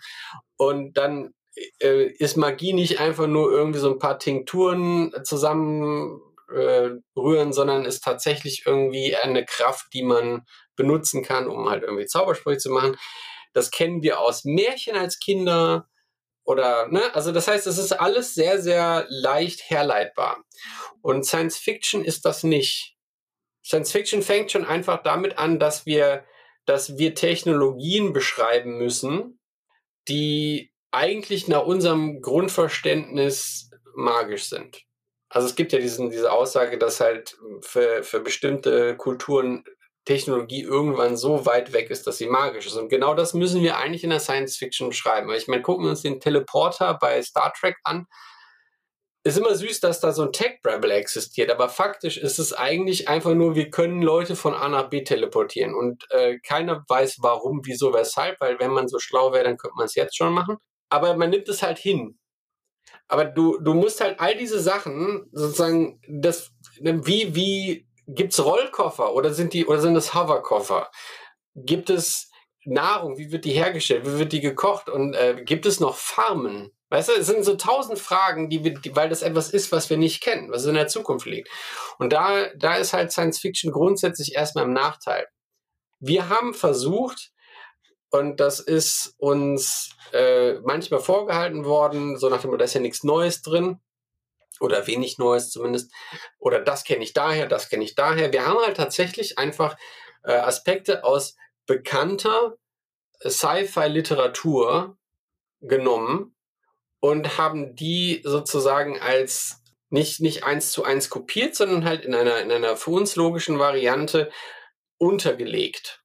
Und dann äh, ist Magie nicht einfach nur irgendwie so ein paar Tinkturen zusammen äh, rühren, sondern ist tatsächlich irgendwie eine Kraft, die man benutzen kann, um halt irgendwie Zaubersprüche zu machen. Das kennen wir aus Märchen als Kinder oder, ne, also das heißt, es ist alles sehr, sehr leicht herleitbar. Und Science Fiction ist das nicht. Science Fiction fängt schon einfach damit an, dass wir, dass wir Technologien beschreiben müssen, die eigentlich nach unserem Grundverständnis magisch sind. Also es gibt ja diesen, diese Aussage, dass halt für, für bestimmte Kulturen Technologie irgendwann so weit weg ist, dass sie magisch ist. Und genau das müssen wir eigentlich in der Science Fiction beschreiben. Ich meine, gucken wir uns den Teleporter bei Star Trek an. Ist immer süß, dass da so ein Tech-Brabble existiert, aber faktisch ist es eigentlich einfach nur, wir können Leute von A nach B teleportieren und äh, keiner weiß warum, wieso, weshalb, weil wenn man so schlau wäre, dann könnte man es jetzt schon machen. Aber man nimmt es halt hin. Aber du, du musst halt all diese Sachen sozusagen, das, wie, wie gibt's Rollkoffer oder sind die, oder sind es Hoverkoffer? Gibt es Nahrung? Wie wird die hergestellt? Wie wird die gekocht? Und äh, gibt es noch Farmen? Weißt du, es sind so tausend Fragen, die wir, die, weil das etwas ist, was wir nicht kennen, was in der Zukunft liegt. Und da, da ist halt Science Fiction grundsätzlich erstmal im Nachteil. Wir haben versucht, und das ist uns äh, manchmal vorgehalten worden, so nach dem Motto, da ist ja nichts Neues drin oder wenig Neues zumindest. Oder das kenne ich daher, das kenne ich daher. Wir haben halt tatsächlich einfach äh, Aspekte aus bekannter Sci-Fi-Literatur genommen und haben die sozusagen als nicht, nicht eins zu eins kopiert, sondern halt in einer, in einer für uns logischen Variante untergelegt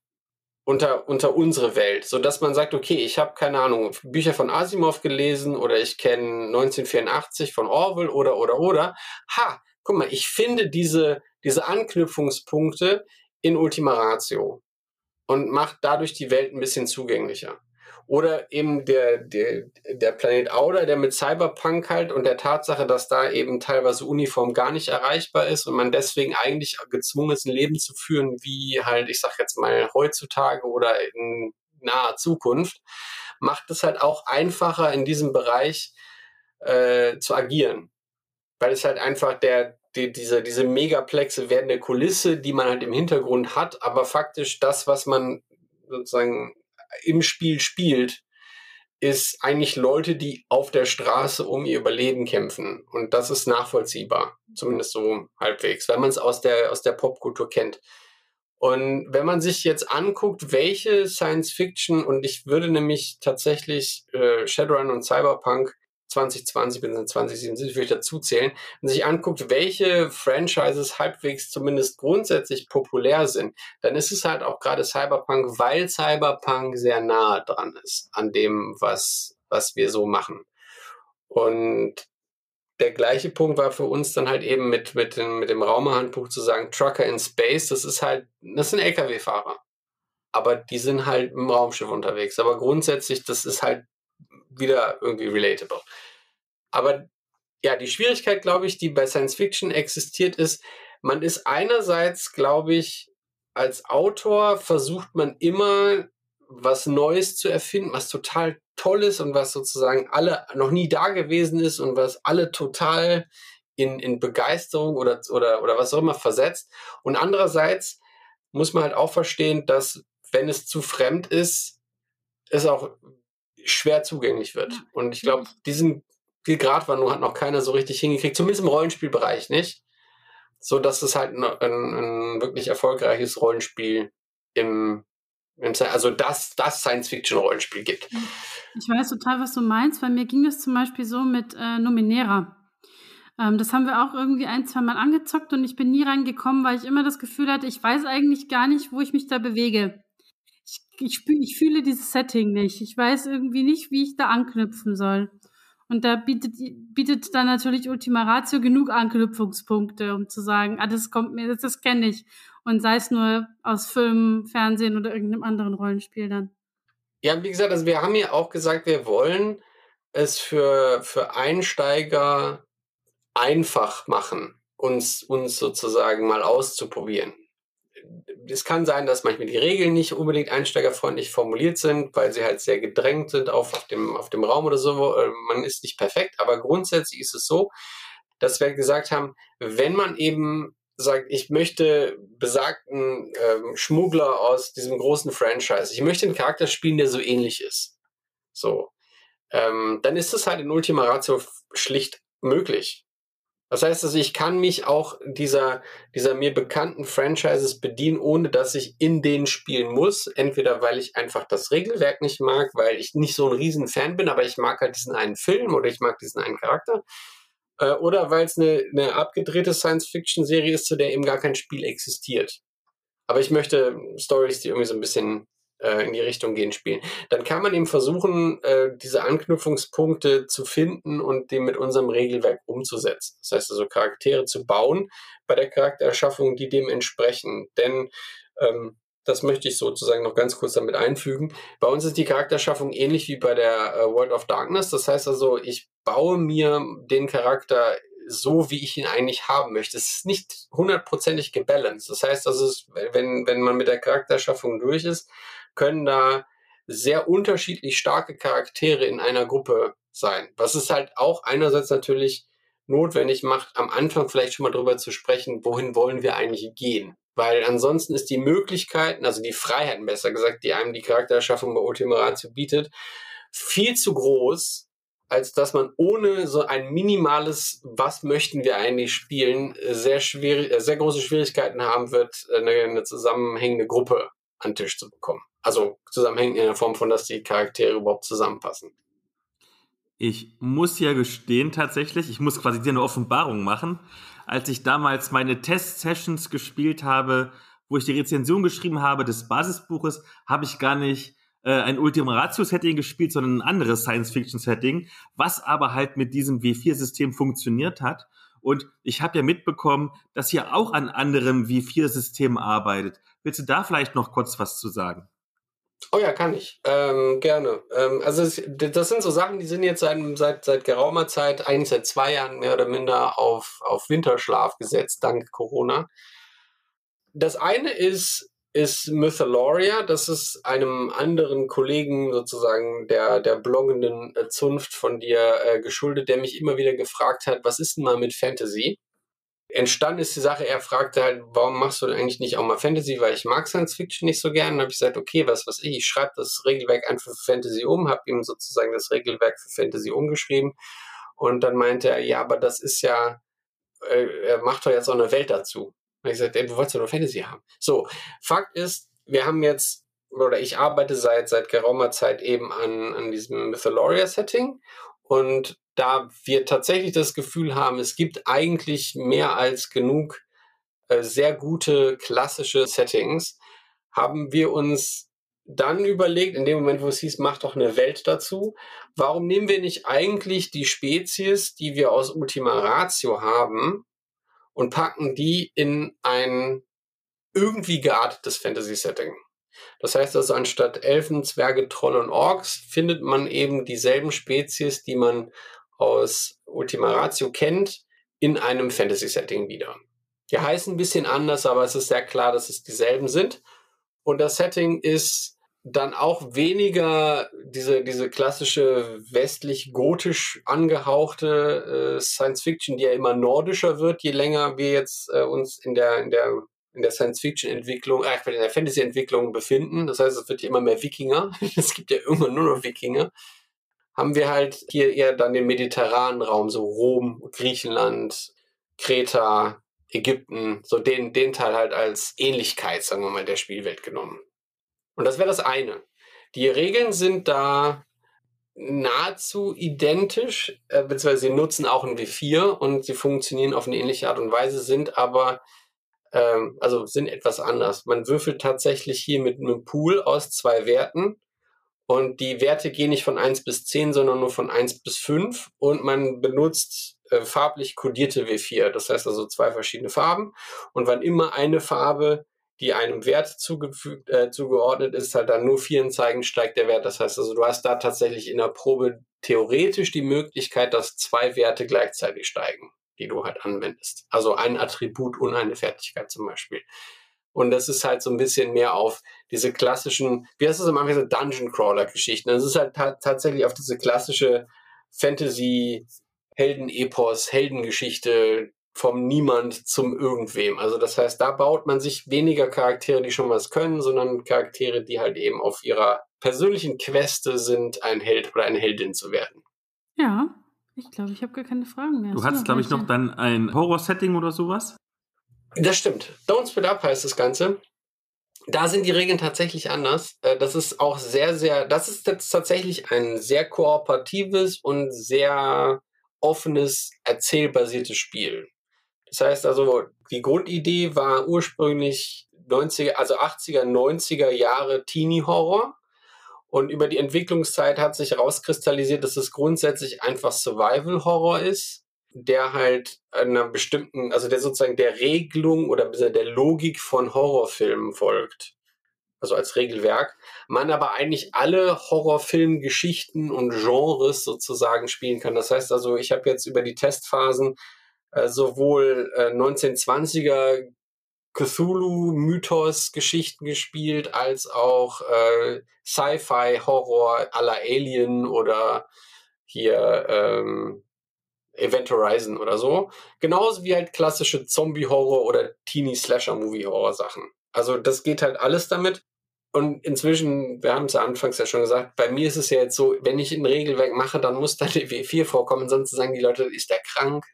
unter, unter unsere Welt, so dass man sagt, okay, ich habe keine Ahnung, Bücher von Asimov gelesen oder ich kenne 1984 von Orwell oder oder oder. Ha, guck mal, ich finde diese diese Anknüpfungspunkte in Ultima Ratio und macht dadurch die Welt ein bisschen zugänglicher. Oder eben der, der, der Planet Auda, der mit Cyberpunk halt und der Tatsache, dass da eben teilweise Uniform gar nicht erreichbar ist und man deswegen eigentlich gezwungen ist, ein Leben zu führen, wie halt, ich sag jetzt mal, heutzutage oder in naher Zukunft, macht es halt auch einfacher in diesem Bereich äh, zu agieren. Weil es halt einfach der, die, diese, diese megaplexe werdende Kulisse, die man halt im Hintergrund hat, aber faktisch das, was man sozusagen im Spiel spielt, ist eigentlich Leute, die auf der Straße um ihr Überleben kämpfen. Und das ist nachvollziehbar, zumindest so halbwegs, wenn man es aus der, aus der Popkultur kennt. Und wenn man sich jetzt anguckt, welche Science Fiction, und ich würde nämlich tatsächlich äh, Shadowrun und Cyberpunk 2020 bis 2077 würde ich dazu zählen, wenn sich anguckt, welche Franchises halbwegs zumindest grundsätzlich populär sind, dann ist es halt auch gerade Cyberpunk, weil Cyberpunk sehr nahe dran ist an dem, was, was wir so machen. Und der gleiche Punkt war für uns dann halt eben mit, mit, dem, mit dem Raumerhandbuch zu sagen, Trucker in Space, das ist halt, das sind Lkw-Fahrer. Aber die sind halt im Raumschiff unterwegs. Aber grundsätzlich, das ist halt wieder irgendwie relatable. Aber ja, die Schwierigkeit, glaube ich, die bei Science Fiction existiert, ist, man ist einerseits, glaube ich, als Autor versucht man immer was Neues zu erfinden, was total toll ist und was sozusagen alle noch nie da gewesen ist und was alle total in, in Begeisterung oder, oder, oder was auch immer versetzt. Und andererseits muss man halt auch verstehen, dass wenn es zu fremd ist, es auch schwer zugänglich wird. Und ich glaube, diesen viel Gratwanderung hat noch keiner so richtig hingekriegt, zumindest im Rollenspielbereich nicht. So dass es halt ein, ein, ein wirklich erfolgreiches Rollenspiel im, im also das, das Science-Fiction-Rollenspiel gibt. Ich weiß total, was du meinst, weil mir ging es zum Beispiel so mit äh, Nominera. Ähm, das haben wir auch irgendwie ein, zwei Mal angezockt und ich bin nie reingekommen, weil ich immer das Gefühl hatte, ich weiß eigentlich gar nicht, wo ich mich da bewege ich, ich, ich fühle dieses Setting nicht. Ich weiß irgendwie nicht, wie ich da anknüpfen soll. Und da bietet, bietet dann natürlich Ultima Ratio genug Anknüpfungspunkte, um zu sagen, ah, das kommt mir, das, das kenne ich. Und sei es nur aus Filmen, Fernsehen oder irgendeinem anderen Rollenspiel dann. Ja, wie gesagt, also wir haben ja auch gesagt, wir wollen es für, für Einsteiger einfach machen, uns, uns sozusagen mal auszuprobieren es kann sein, dass manchmal die Regeln nicht unbedingt einsteigerfreundlich formuliert sind, weil sie halt sehr gedrängt sind auf, auf, dem, auf dem Raum oder so. Äh, man ist nicht perfekt, aber grundsätzlich ist es so, dass wir gesagt haben, wenn man eben sagt, ich möchte besagten ähm, Schmuggler aus diesem großen Franchise, ich möchte einen Charakter spielen, der so ähnlich ist. So. Ähm, dann ist es halt in Ultima Ratio schlicht möglich. Das heißt also, ich kann mich auch dieser, dieser mir bekannten Franchises bedienen, ohne dass ich in denen spielen muss. Entweder weil ich einfach das Regelwerk nicht mag, weil ich nicht so ein riesen Fan bin, aber ich mag halt diesen einen Film oder ich mag diesen einen Charakter. Äh, oder weil es eine, eine abgedrehte Science-Fiction-Serie ist, zu der eben gar kein Spiel existiert. aber ich möchte Stories, die irgendwie so ein bisschen in die Richtung gehen, spielen. Dann kann man eben versuchen, äh, diese Anknüpfungspunkte zu finden und die mit unserem Regelwerk umzusetzen. Das heißt also Charaktere zu bauen bei der Charaktererschaffung, die dem entsprechen. Denn ähm, das möchte ich sozusagen noch ganz kurz damit einfügen. Bei uns ist die Charakterschaffung ähnlich wie bei der äh, World of Darkness. Das heißt also, ich baue mir den Charakter so, wie ich ihn eigentlich haben möchte. Es ist nicht hundertprozentig gebalanced. Das heißt also, wenn, wenn man mit der Charakterschaffung durch ist, können da sehr unterschiedlich starke Charaktere in einer Gruppe sein. Was es halt auch einerseits natürlich notwendig macht, am Anfang vielleicht schon mal drüber zu sprechen, wohin wollen wir eigentlich gehen. Weil ansonsten ist die Möglichkeiten, also die Freiheiten besser gesagt, die einem die Charaktererschaffung bei Ultima Ratio bietet, viel zu groß, als dass man ohne so ein minimales, was möchten wir eigentlich spielen, sehr schwierig, sehr große Schwierigkeiten haben wird, eine, eine zusammenhängende Gruppe an Tisch zu bekommen. Also zusammenhängend in der Form von, dass die Charaktere überhaupt zusammenpassen. Ich muss ja gestehen, tatsächlich, ich muss quasi dir eine Offenbarung machen. Als ich damals meine Test-Sessions gespielt habe, wo ich die Rezension geschrieben habe des Basisbuches, habe ich gar nicht äh, ein Ultima Ratio-Setting gespielt, sondern ein anderes Science-Fiction-Setting, was aber halt mit diesem W4-System funktioniert hat. Und ich habe ja mitbekommen, dass ihr auch an anderem W4-Systemen arbeitet. Willst du da vielleicht noch kurz was zu sagen? Oh ja, kann ich. Ähm, gerne. Ähm, also es, das sind so Sachen, die sind jetzt seit, seit, seit geraumer Zeit, eigentlich seit zwei Jahren mehr oder minder auf, auf Winterschlaf gesetzt, dank Corona. Das eine ist, ist Mytholoria. Das ist einem anderen Kollegen sozusagen der, der bloggenden äh, Zunft von dir äh, geschuldet, der mich immer wieder gefragt hat, was ist denn mal mit Fantasy? Entstanden ist die Sache, er fragte halt, warum machst du denn eigentlich nicht auch mal Fantasy, weil ich mag Science Fiction nicht so gern. Dann habe ich gesagt, okay, was was ich, ich schreibe das Regelwerk einfach für Fantasy um, habe ihm sozusagen das Regelwerk für Fantasy umgeschrieben und dann meinte er, ja, aber das ist ja, äh, er macht doch jetzt auch eine Welt dazu. Und ich sagte, ey, du wolltest ja nur Fantasy haben. So, Fakt ist, wir haben jetzt oder ich arbeite seit seit geraumer Zeit eben an an diesem Mytholoria Setting und da wir tatsächlich das Gefühl haben, es gibt eigentlich mehr als genug äh, sehr gute klassische Settings, haben wir uns dann überlegt, in dem Moment, wo es hieß, mach doch eine Welt dazu, warum nehmen wir nicht eigentlich die Spezies, die wir aus Ultima Ratio haben, und packen die in ein irgendwie geartetes Fantasy-Setting? Das heißt also, anstatt Elfen, Zwerge, Trolle und Orks findet man eben dieselben Spezies, die man aus Ultima Ratio kennt, in einem Fantasy-Setting wieder. Die heißen ein bisschen anders, aber es ist sehr klar, dass es dieselben sind. Und das Setting ist dann auch weniger diese, diese klassische westlich-gotisch angehauchte äh, Science-Fiction, die ja immer nordischer wird, je länger wir jetzt äh, uns in der, in der, in der Science-Fiction-Entwicklung, äh, in der Fantasy-Entwicklung befinden. Das heißt, es wird ja immer mehr Wikinger. es gibt ja irgendwann nur noch Wikinger haben wir halt hier eher dann den mediterranen Raum, so Rom, Griechenland, Kreta, Ägypten, so den, den Teil halt als Ähnlichkeit, sagen wir mal, der Spielwelt genommen. Und das wäre das eine. Die Regeln sind da nahezu identisch, äh, beziehungsweise sie nutzen auch ein W4 und sie funktionieren auf eine ähnliche Art und Weise, sind aber, ähm, also sind etwas anders. Man würfelt tatsächlich hier mit einem Pool aus zwei Werten und die Werte gehen nicht von 1 bis 10, sondern nur von 1 bis 5. Und man benutzt äh, farblich kodierte W4. Das heißt also zwei verschiedene Farben. Und wann immer eine Farbe, die einem Wert zugefügt, äh, zugeordnet ist, halt dann nur Vieren zeigen, steigt der Wert. Das heißt also, du hast da tatsächlich in der Probe theoretisch die Möglichkeit, dass zwei Werte gleichzeitig steigen, die du halt anwendest. Also ein Attribut und eine Fertigkeit zum Beispiel. Und das ist halt so ein bisschen mehr auf diese klassischen, wie heißt das immer, diese Dungeon Crawler Geschichten. Das ist halt tatsächlich auf diese klassische Fantasy Helden-Epos, Heldengeschichte vom Niemand zum Irgendwem. Also das heißt, da baut man sich weniger Charaktere, die schon was können, sondern Charaktere, die halt eben auf ihrer persönlichen Queste sind, ein Held oder eine Heldin zu werden. Ja, ich glaube, ich habe gar keine Fragen mehr. Du hattest, glaube ich, noch dann ein Horror-Setting oder sowas? Das stimmt. Don't Split Up heißt das Ganze. Da sind die Regeln tatsächlich anders. Äh, das ist auch sehr, sehr, das ist jetzt tatsächlich ein sehr kooperatives und sehr offenes, erzählbasiertes Spiel. Das heißt also, die Grundidee war ursprünglich 90er, also 80er, 90er Jahre Teenie-Horror. Und über die Entwicklungszeit hat sich herauskristallisiert, dass es grundsätzlich einfach Survival-Horror ist, der halt einer bestimmten, also der sozusagen der Regelung oder der Logik von Horrorfilmen folgt. Also als Regelwerk. Man aber eigentlich alle Horrorfilmgeschichten und Genres sozusagen spielen kann. Das heißt also, ich habe jetzt über die Testphasen äh, sowohl äh, 1920er Cthulhu-Mythos-Geschichten gespielt, als auch äh, Sci-Fi-Horror aller Alien oder hier ähm, Event Horizon oder so. Genauso wie halt klassische Zombie-Horror oder Teenie-Slasher-Movie-Horror-Sachen. Also das geht halt alles damit. Und inzwischen, wir haben es ja anfangs ja schon gesagt, bei mir ist es ja jetzt so, wenn ich ein Regelwerk mache, dann muss da die W4 vorkommen, sonst sagen die Leute, ist der krank?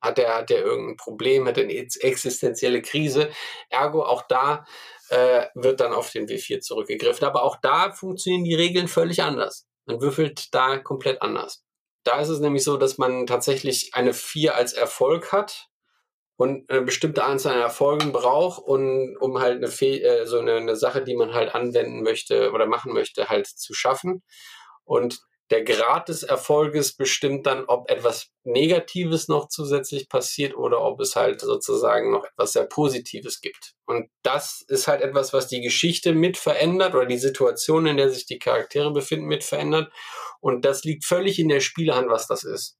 Hat der, hat der irgendein Problem, hat er eine existenzielle Krise? Ergo, auch da äh, wird dann auf den W4 zurückgegriffen. Aber auch da funktionieren die Regeln völlig anders. Man würfelt da komplett anders. Da ist es nämlich so, dass man tatsächlich eine 4 als Erfolg hat und eine bestimmte Anzahl an Erfolgen braucht, und, um halt eine, Fe äh, so eine, eine Sache, die man halt anwenden möchte oder machen möchte, halt zu schaffen. Und der Grad des Erfolges bestimmt dann, ob etwas Negatives noch zusätzlich passiert oder ob es halt sozusagen noch etwas sehr Positives gibt. Und das ist halt etwas, was die Geschichte mit verändert oder die Situation, in der sich die Charaktere befinden, mit verändert. Und das liegt völlig in der Spielehand, was das ist.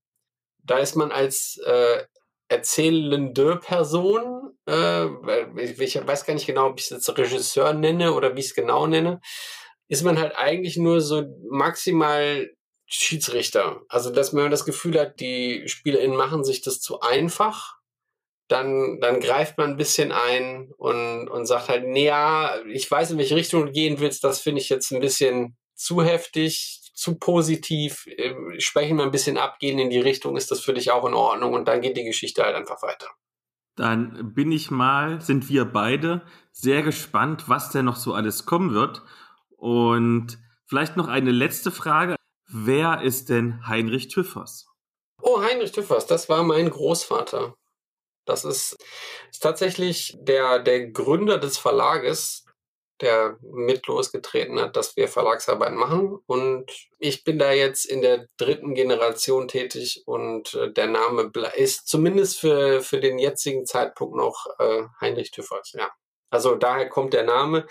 Da ist man als äh, erzählende Person, äh, ich weiß gar nicht genau, ob ich es jetzt Regisseur nenne oder wie ich es genau nenne, ist man halt eigentlich nur so maximal Schiedsrichter. Also, dass man das Gefühl hat, die SpielerInnen machen sich das zu einfach, dann, dann greift man ein bisschen ein und, und sagt halt, naja, ich weiß, in welche Richtung du gehen willst, das finde ich jetzt ein bisschen zu heftig, zu positiv, ähm, sprechen wir ein bisschen ab, gehen in die Richtung, ist das für dich auch in Ordnung und dann geht die Geschichte halt einfach weiter. Dann bin ich mal, sind wir beide sehr gespannt, was denn noch so alles kommen wird. Und vielleicht noch eine letzte Frage. Wer ist denn Heinrich Tüffers? Oh, Heinrich Tüffers, das war mein Großvater. Das ist, ist tatsächlich der, der Gründer des Verlages, der mit losgetreten hat, dass wir Verlagsarbeit machen. Und ich bin da jetzt in der dritten Generation tätig und äh, der Name ist zumindest für, für den jetzigen Zeitpunkt noch äh, Heinrich Tüffers, ja. Also daher kommt der Name.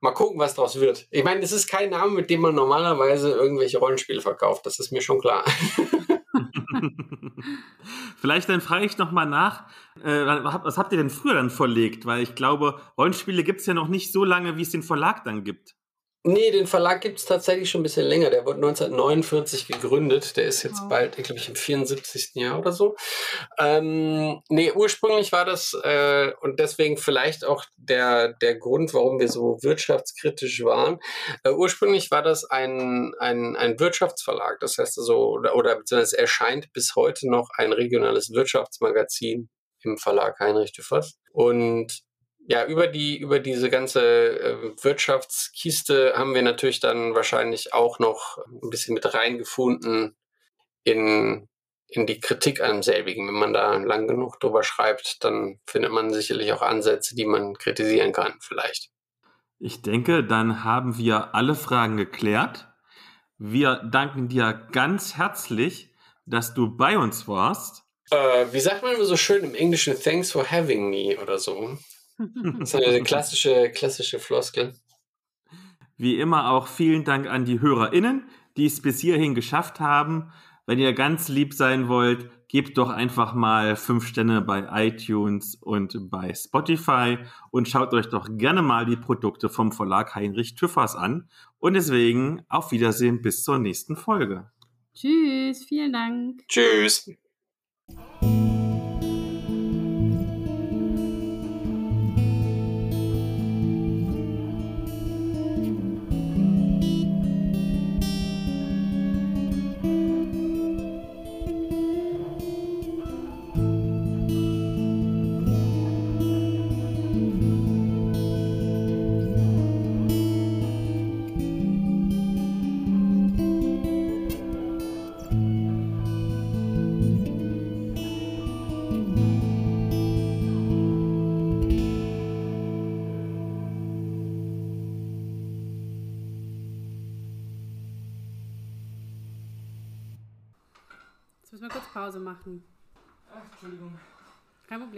Mal gucken, was daraus wird. Ich meine, es ist kein Name, mit dem man normalerweise irgendwelche Rollenspiele verkauft. Das ist mir schon klar. Vielleicht dann frage ich noch mal nach, äh, was habt ihr denn früher dann verlegt? Weil ich glaube, Rollenspiele gibt es ja noch nicht so lange, wie es den Verlag dann gibt. Nee, den Verlag gibt es tatsächlich schon ein bisschen länger. Der wurde 1949 gegründet. Der ist jetzt wow. bald, ich glaube ich, im 74. Jahr oder so. Ähm, nee, ursprünglich war das, äh, und deswegen vielleicht auch der, der Grund, warum wir so wirtschaftskritisch waren. Äh, ursprünglich war das ein, ein, ein Wirtschaftsverlag. Das heißt also, oder, oder beziehungsweise erscheint bis heute noch ein regionales Wirtschaftsmagazin im Verlag Heinrich Voss. Und ja, über die, über diese ganze äh, Wirtschaftskiste haben wir natürlich dann wahrscheinlich auch noch ein bisschen mit reingefunden in, in die Kritik an selbigen. Wenn man da lang genug drüber schreibt, dann findet man sicherlich auch Ansätze, die man kritisieren kann, vielleicht. Ich denke, dann haben wir alle Fragen geklärt. Wir danken dir ganz herzlich, dass du bei uns warst. Äh, wie sagt man immer so schön im Englischen, thanks for having me oder so? Das ist eine klassische, klassische Floskel. Wie immer auch vielen Dank an die HörerInnen, die es bis hierhin geschafft haben. Wenn ihr ganz lieb sein wollt, gebt doch einfach mal fünf Sterne bei iTunes und bei Spotify und schaut euch doch gerne mal die Produkte vom Verlag Heinrich Tüffers an. Und deswegen auf Wiedersehen bis zur nächsten Folge. Tschüss, vielen Dank. Tschüss.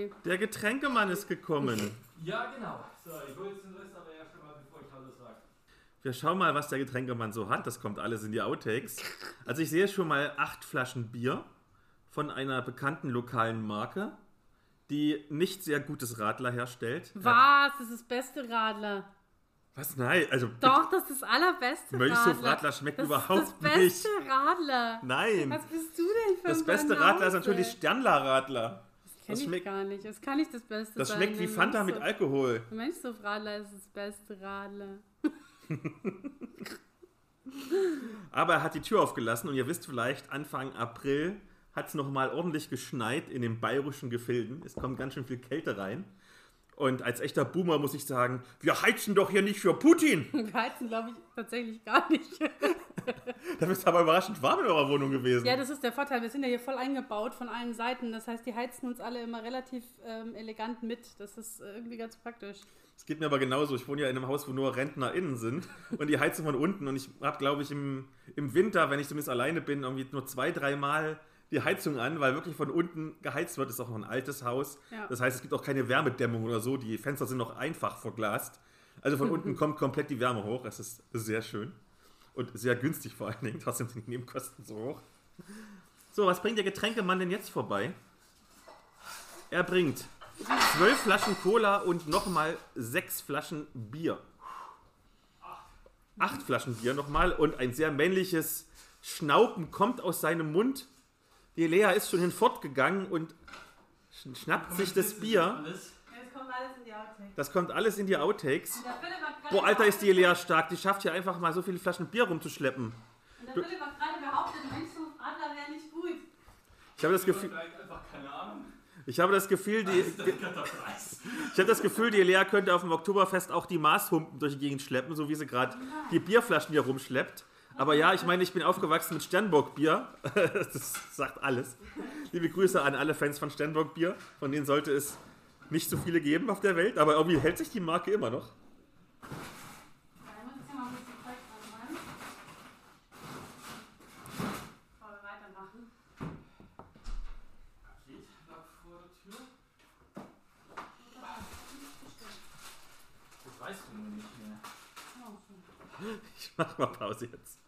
Problem. Der Getränkemann ist gekommen. Ja, genau. So, ich hole jetzt den Rest aber erst einmal, bevor ich alles sage. Wir schauen mal, was der Getränkemann so hat. Das kommt alles in die Outtakes. Also ich sehe schon mal acht Flaschen Bier von einer bekannten lokalen Marke, die nicht sehr gutes Radler herstellt. Was? Das ist das beste Radler. Was? Nein, also Doch, das ist das allerbeste Mönchshof Radler. Radler schmeckt das überhaupt ist das beste nicht. Radler. Nein. Was bist du denn für Das ein beste Banause? Radler ist natürlich Sternler Radler. Das das schmeckt- gar nicht. Das kann nicht das Beste Das sein. schmeckt wie Fanta mit Mönchshof- Alkohol. Mönchshof Radler ist das beste Radler. Aber er hat die Tür aufgelassen und ihr wisst vielleicht, Anfang April hat es nochmal ordentlich geschneit in den bayerischen Gefilden. Es kommt ganz schön viel Kälte rein. Und als echter Boomer muss ich sagen, wir heizen doch hier nicht für Putin. Wir heizen, glaube ich, tatsächlich gar nicht. Da bist du aber überraschend warm in eurer Wohnung gewesen. ja, das ist der Vorteil. Wir sind ja hier voll eingebaut von allen Seiten. Das heißt, die heizen uns alle immer relativ ähm, elegant mit. Das ist äh, irgendwie ganz praktisch. Es geht mir aber genauso. Ich wohne ja in einem Haus, wo nur RentnerInnen sind und die heizen von unten. Und ich habe, glaube ich, im, im Winter, wenn ich zumindest alleine bin, irgendwie nur zwei, dreimal die Heizung an, weil wirklich von unten geheizt wird. ist auch noch ein altes Haus. Ja. Das heißt, es gibt auch keine Wärmedämmung oder so. Die Fenster sind noch einfach verglast. Also von unten kommt komplett die Wärme hoch. Es ist sehr schön. Und sehr günstig vor allen Dingen. Trotzdem sind die Nebenkosten so hoch. So, was bringt der Getränkemann denn jetzt vorbei? Er bringt zwölf Flaschen Cola und nochmal sechs Flaschen Bier. Acht Flaschen Bier nochmal und ein sehr männliches Schnauben kommt aus seinem Mund. Die Lea ist schon hinfortgegangen und sch- schnappt sich das Bier. Alles. Kommt alles in die Outtakes. Das kommt alles in die Outtakes. Boah, Alter, ist die Lea stark. Die schafft hier einfach mal so viele Flaschen Bier rumzuschleppen. Und der Philipp hat gerade behauptet, Mönchshof Radler wäre nicht gut. Ich habe das Gefühl, ich habe das Gefühl, die. Ich habe das Gefühl, die Lea könnte auf dem Oktoberfest auch die Maßhumpen durch die Gegend schleppen, so wie sie gerade die Bierflaschen hier rumschleppt. Aber ja, ich meine, ich bin aufgewachsen mit Sternburg-Bier. Das sagt alles. Liebe Grüße an alle Fans von Sternburg-Bier. Von denen sollte es nicht so viele geben auf der Welt, aber irgendwie hält sich die Marke immer noch. Ich mach mal Pause jetzt.